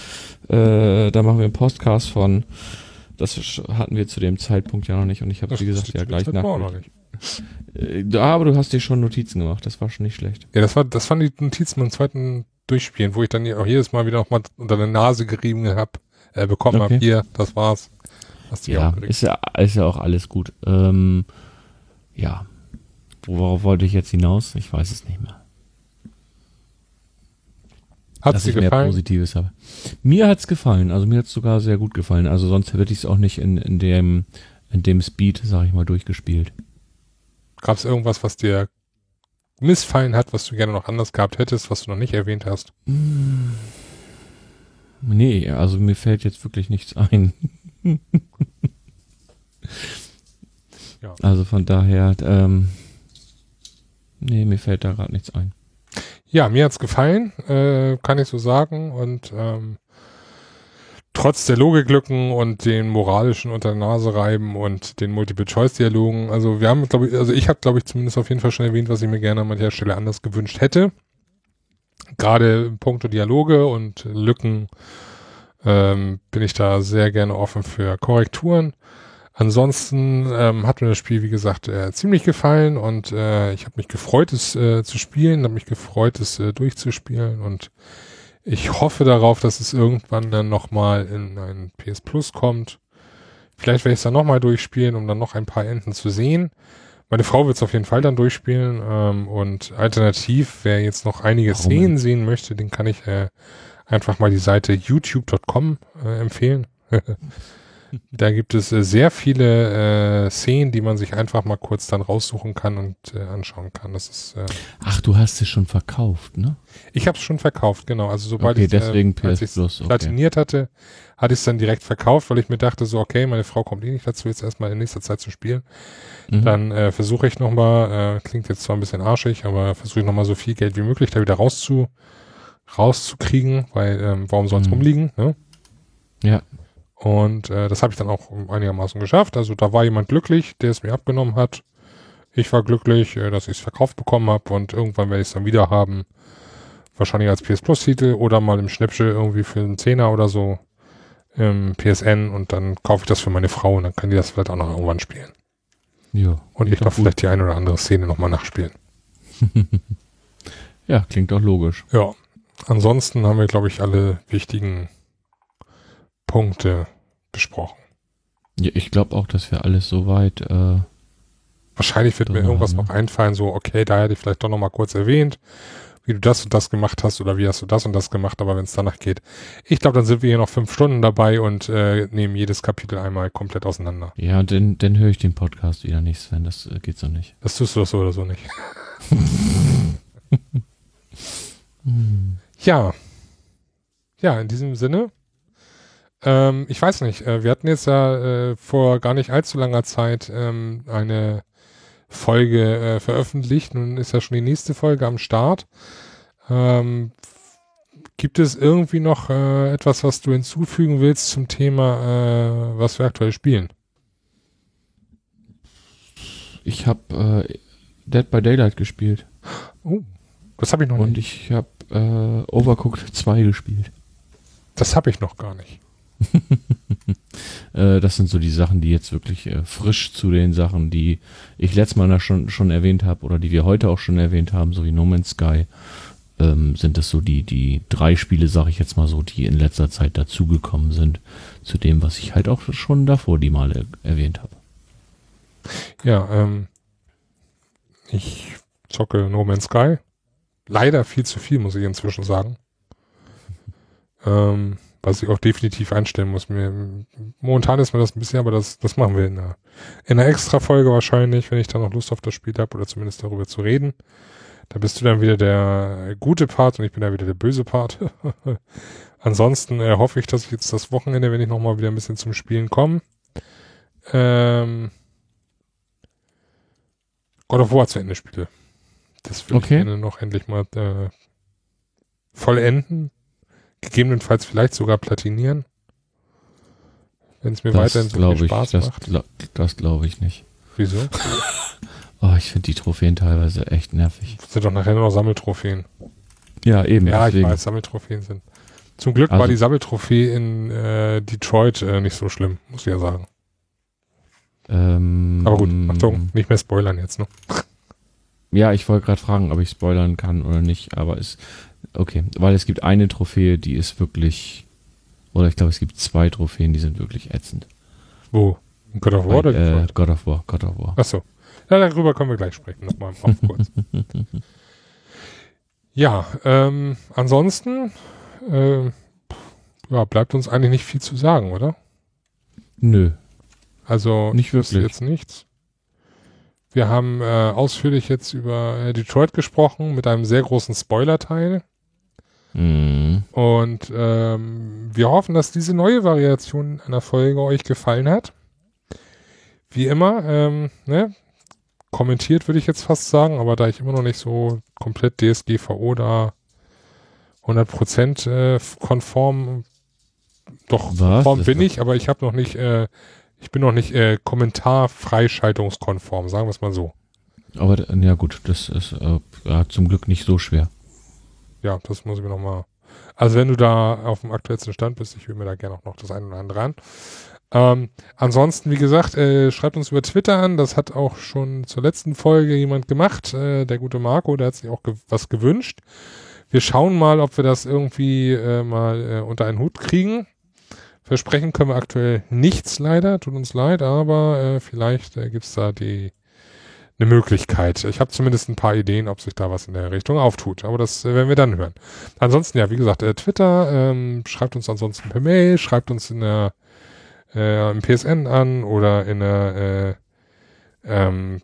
äh, da machen wir einen Podcast von. Das hatten wir zu dem Zeitpunkt ja noch nicht und ich habe, wie gesagt, ja gleich nach. Nicht. Äh, ja, aber du hast dir schon Notizen gemacht, das war schon nicht schlecht. Ja, das war, das waren die Notizen beim zweiten Durchspielen, wo ich dann auch jedes Mal wieder noch mal unter der Nase gerieben hab, äh, bekommen Okay. hab. Hier, das war's. Hast du Ja, ist ja, ist ja auch alles gut. Ähm, ja. Worauf wollte ich jetzt hinaus? Ich weiß es nicht mehr. Hat's dass dir ich mehr gefallen? Positives habe. Mir hat's gefallen, also mir hat's sogar sehr gut gefallen. Also sonst hätte ich es auch nicht in, in dem in dem Speed, sag ich mal, durchgespielt. Gab es irgendwas, was dir missfallen hat, was du gerne noch anders gehabt hättest, was du noch nicht erwähnt hast? Nee, also mir fällt jetzt wirklich nichts ein. Ja. Also von daher, ähm, nee, mir fällt da gerade nichts ein. Ja, mir hat's gefallen, äh, kann ich so sagen. Und ähm, trotz der Logiklücken und den moralischen unter der Nase reiben und den Multiple-Choice-Dialogen, also wir haben, glaube ich, also ich habe, glaube ich, zumindest auf jeden Fall schon erwähnt, was ich mir gerne an mancher Stelle anders gewünscht hätte. Gerade in puncto Dialoge und Lücken ähm, bin ich da sehr gerne offen für Korrekturen. Ansonsten ähm, hat mir das Spiel, wie gesagt, äh, ziemlich gefallen und äh, ich habe mich gefreut, es äh, zu spielen, habe mich gefreut, es äh, durchzuspielen und ich hoffe darauf, dass es irgendwann dann nochmal in ein PS Plus kommt. Vielleicht werde ich es dann nochmal durchspielen, um dann noch ein paar Enden zu sehen. Meine Frau wird es auf jeden Fall dann durchspielen ähm, und alternativ, wer jetzt noch einige Warum? Szenen sehen möchte, den kann ich äh, einfach mal die Seite youtube.com äh, empfehlen. Da gibt es äh, sehr viele äh, Szenen, die man sich einfach mal kurz dann raussuchen kann und äh, anschauen kann. Das ist, äh, Ach, du hast es schon verkauft, ne? ich habe es schon verkauft, genau. Also sobald Okay, ich deswegen äh, PS Plus, okay. platiniert hatte, hatte ich es dann direkt verkauft, weil ich mir dachte so, okay, meine Frau kommt eh nicht dazu, jetzt erstmal in nächster Zeit zu spielen. Mhm. Dann äh, versuche ich nochmal, äh, klingt jetzt zwar ein bisschen arschig, aber versuche ich nochmal so viel Geld wie möglich da wieder rauszu, rauszukriegen, weil ähm, warum soll es Mhm. rumliegen, ne? Ja, Und äh, das habe ich dann auch einigermaßen geschafft. Also da war jemand glücklich, der es mir abgenommen hat. Ich war glücklich, äh, dass ich es verkauft bekommen habe und irgendwann werde ich es dann wieder haben. Wahrscheinlich als PS Plus Titel oder mal im Schnäppchen irgendwie für einen Zehner oder so im PSN und dann kaufe ich das für meine Frau und dann kann die das vielleicht auch noch irgendwann spielen. ja. Und ich darf vielleicht die eine oder andere Szene nochmal nachspielen. Ja, klingt doch logisch. Ja. Ansonsten haben wir, glaube ich, alle wichtigen Punkte besprochen. Ja, ich glaube auch, dass wir alles soweit, äh, Wahrscheinlich wird mir irgendwas haben, noch einfallen, so, okay, da hätte ich vielleicht doch noch mal kurz erwähnt, wie du das und das gemacht hast oder wie hast du das und das gemacht, aber wenn es danach geht. Ich glaube, dann sind wir hier noch fünf Stunden dabei und äh, nehmen jedes Kapitel einmal komplett auseinander. ja, dann, dann höre ich den Podcast wieder nicht, Sven, das äh, geht so nicht. Das tust du doch so oder so nicht. Ja. Ja, in diesem Sinne. Ähm, ich weiß nicht, äh, wir hatten jetzt ja äh, vor gar nicht allzu langer Zeit ähm, eine Folge äh, veröffentlicht. Nun ist ja schon die nächste Folge am Start. Ähm, gibt es irgendwie noch äh, etwas, was du hinzufügen willst zum Thema, äh, was wir aktuell spielen? Ich habe äh, Dead by Daylight gespielt Oh, das habe ich noch und nicht. ich habe Overcooked 2 gespielt. Das habe ich noch gar nicht. Äh, das sind so die Sachen, die jetzt wirklich äh, frisch zu den Sachen, die ich letztes Mal schon, schon erwähnt habe oder die wir heute auch schon erwähnt haben, so wie No Man's Sky, ähm, sind das so die, die drei Spiele, sage ich jetzt mal so, die in letzter Zeit dazugekommen sind zu dem, was ich halt auch schon davor die Male erwähnt habe. Ja, ähm, ich zocke No Man's Sky. Leider viel zu viel, muss ich inzwischen sagen. Ähm, was ich auch definitiv einstellen muss. Mir, momentan ist mir das ein bisschen, aber das, das machen wir in einer, in einer extra Folge wahrscheinlich, wenn ich da noch Lust auf das Spiel habe oder zumindest darüber zu reden. Da bist du dann wieder der gute Part und ich bin da wieder der böse Part. Ansonsten äh, hoffe ich, dass ich jetzt das Wochenende, wenn ich nochmal wieder ein bisschen zum Spielen komme, ähm, God of War zu Ende spiele. Das will Okay. ich gerne noch endlich mal äh, vollenden. Gegebenenfalls vielleicht sogar platinieren. Wenn es mir weiterhin Das so glaube viel ich, Spaß das, macht. gla- das glaube ich nicht. Wieso? Oh, ich finde die Trophäen teilweise echt nervig. Das sind doch nachher nur noch Sammeltrophäen. Ja, eben. Ja, ich deswegen. weiß, Sammeltrophäen sind. Zum Glück war Also- die Sammeltrophäe in äh, Detroit äh, nicht so schlimm, muss ich ja sagen. Ähm, Aber gut, Achtung, nicht mehr spoilern jetzt, ne? Ja, ich wollte gerade fragen, ob ich spoilern kann oder nicht, aber es okay, weil es gibt eine Trophäe, die ist wirklich oder ich glaube, es gibt zwei Trophäen, die sind wirklich ätzend. Wo? God of War oder Bei, äh, Detroit? God of War, God of War. Achso. Ja, darüber können wir gleich sprechen, nochmal auf kurz. ja, ähm, ansonsten äh, ja, bleibt uns eigentlich nicht viel zu sagen, oder? Nö. Also Nicht wirklich. jetzt nichts. Wir haben äh, ausführlich jetzt über äh, Detroit gesprochen mit einem sehr großen Spoiler-Teil. Mhm. Und ähm, wir hoffen, dass diese neue Variation einer Folge euch gefallen hat. Wie immer, ähm, ne, kommentiert würde ich jetzt fast sagen, aber da ich immer noch nicht so komplett DSGVO da 100% äh, konform, doch Was? konform bin ich, aber ich habe noch nicht, äh, ich bin noch nicht äh, kommentarfreischaltungskonform, sagen wir es mal so. Aber ja gut, das ist äh, ja, zum Glück nicht so schwer. Ja, das muss ich mir nochmal. Also wenn du da auf dem aktuellsten Stand bist, ich will mir da gerne auch noch das eine oder andere an. Ähm, ansonsten, wie gesagt, äh, schreibt uns über Twitter an. Das hat auch schon zur letzten Folge jemand gemacht. Äh, der gute Marco, der hat sich auch ge was gewünscht. Wir schauen mal, ob wir das irgendwie äh, mal äh, unter einen Hut kriegen. Versprechen können wir aktuell nichts leider, tut uns leid, aber äh, vielleicht äh, gibt's da die eine Möglichkeit. Ich habe zumindest ein paar Ideen, ob sich da was in der Richtung auftut. Aber das äh, werden wir dann hören. Ansonsten, ja, wie gesagt, äh, Twitter, ähm, schreibt uns ansonsten per Mail, schreibt uns in der äh, im PSN an oder in der äh, ähm,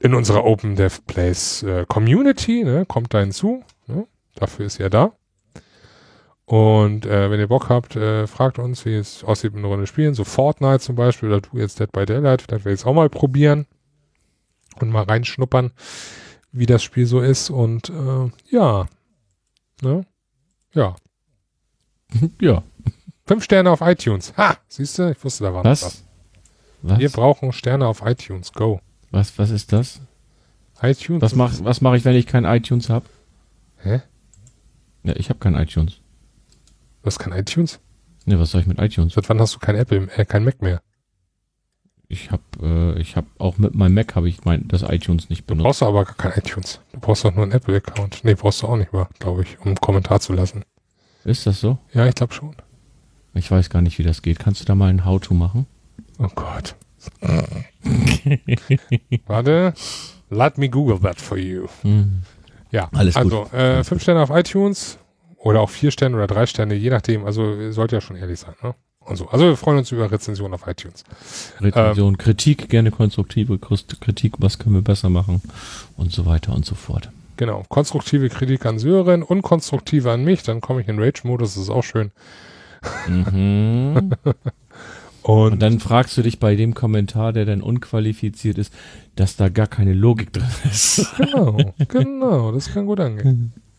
in unserer Open Dev Place äh, Community, ne, kommt da hinzu. Ne? Dafür ist er da. Und äh, wenn ihr Bock habt, äh, fragt uns, wie es aussieht mit einer Runde spielen. So Fortnite zum Beispiel oder du jetzt Dead by Daylight. Vielleicht werde ich es auch mal probieren und mal reinschnuppern, wie das Spiel so ist. Und äh, ja, ne? Ja. ja. Fünf Sterne auf iTunes. Ha! Siehst du? Ich wusste, da war noch was. Was? Was? Wir brauchen Sterne auf iTunes. Go. was? Was ist das? iTunes. Was mach, was mache ich, wenn ich kein iTunes habe? Hä? Ja, ich habe kein iTunes. Du hast kein iTunes? Ne, was soll ich mit iTunes? Seit wann hast du kein Apple, äh, kein Mac mehr? Ich habe, äh, ich habe auch mit meinem Mac habe ich mein das iTunes nicht Du benutzt. brauchst aber gar kein iTunes. Du brauchst doch nur einen Apple-Account. Nee, brauchst du auch nicht mehr, glaube ich, um einen Kommentar zu lassen. Ist das so? Ja, ich glaube schon. Ich weiß gar nicht, wie das geht. Kannst du da mal ein How-to machen? Oh Gott. Warte. Let me Google that for you. Hm. Ja, Alles gut. also äh, fünf Sterne auf iTunes oder auch vier Sterne oder drei Sterne, je nachdem. Also ihr sollt ja schon ehrlich sein, ne? Und so. Also wir freuen uns über Rezensionen auf iTunes. Rezension, Kritik, gerne konstruktive Kritik, was können wir besser machen und so weiter und so fort. Genau. Konstruktive Kritik an Sören und konstruktive an mich, dann komme ich in Rage-Modus, das ist auch schön. Mhm. Und, Und dann fragst du dich bei dem Kommentar, der dann unqualifiziert ist, dass da gar keine Logik drin ist. genau, genau, das kann gut angehen.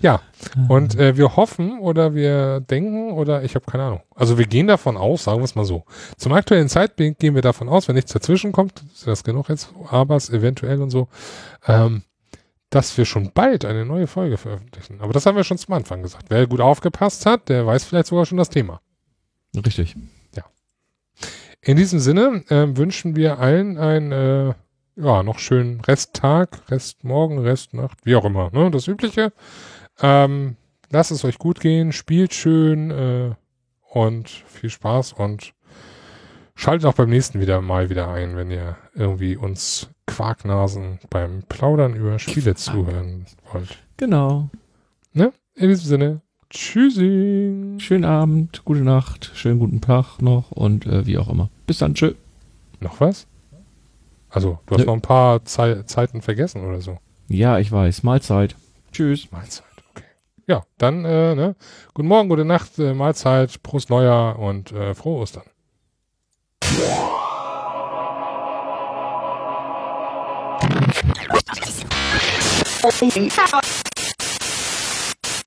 Ja, und äh, wir hoffen oder wir denken oder ich habe keine Ahnung. Also wir gehen davon aus, sagen wir es mal so. Zum aktuellen Zeitpunkt gehen wir davon aus, wenn nichts dazwischen kommt, ist das genug jetzt, aber es eventuell und so, ähm, dass wir schon bald eine neue Folge veröffentlichen. Aber das haben wir schon zum Anfang gesagt. Wer gut aufgepasst hat, der weiß vielleicht sogar schon das Thema. Richtig. In diesem Sinne äh, wünschen wir allen einen äh, ja, noch schönen Resttag, Restmorgen, Restnacht, wie auch immer. Ne? Das Übliche. Ähm, lasst es euch gut gehen, spielt schön äh, und viel Spaß und schaltet auch beim nächsten wieder mal wieder ein, wenn ihr irgendwie uns Quarknasen beim Plaudern über Spiele zuhören wollt. Genau. Ne? In diesem Sinne, tschüssi. Schönen Abend, gute Nacht, schönen guten Tag noch und äh, wie auch immer. Bis dann, tschö. Noch was? Also, du hast Nö. noch ein paar Zei Zeiten vergessen oder so. Ja, ich weiß. Mahlzeit. Tschüss. Mahlzeit. Ja, dann, äh, ne? Guten Morgen, gute Nacht, äh, Mahlzeit, Prost Neujahr und äh, frohe Ostern.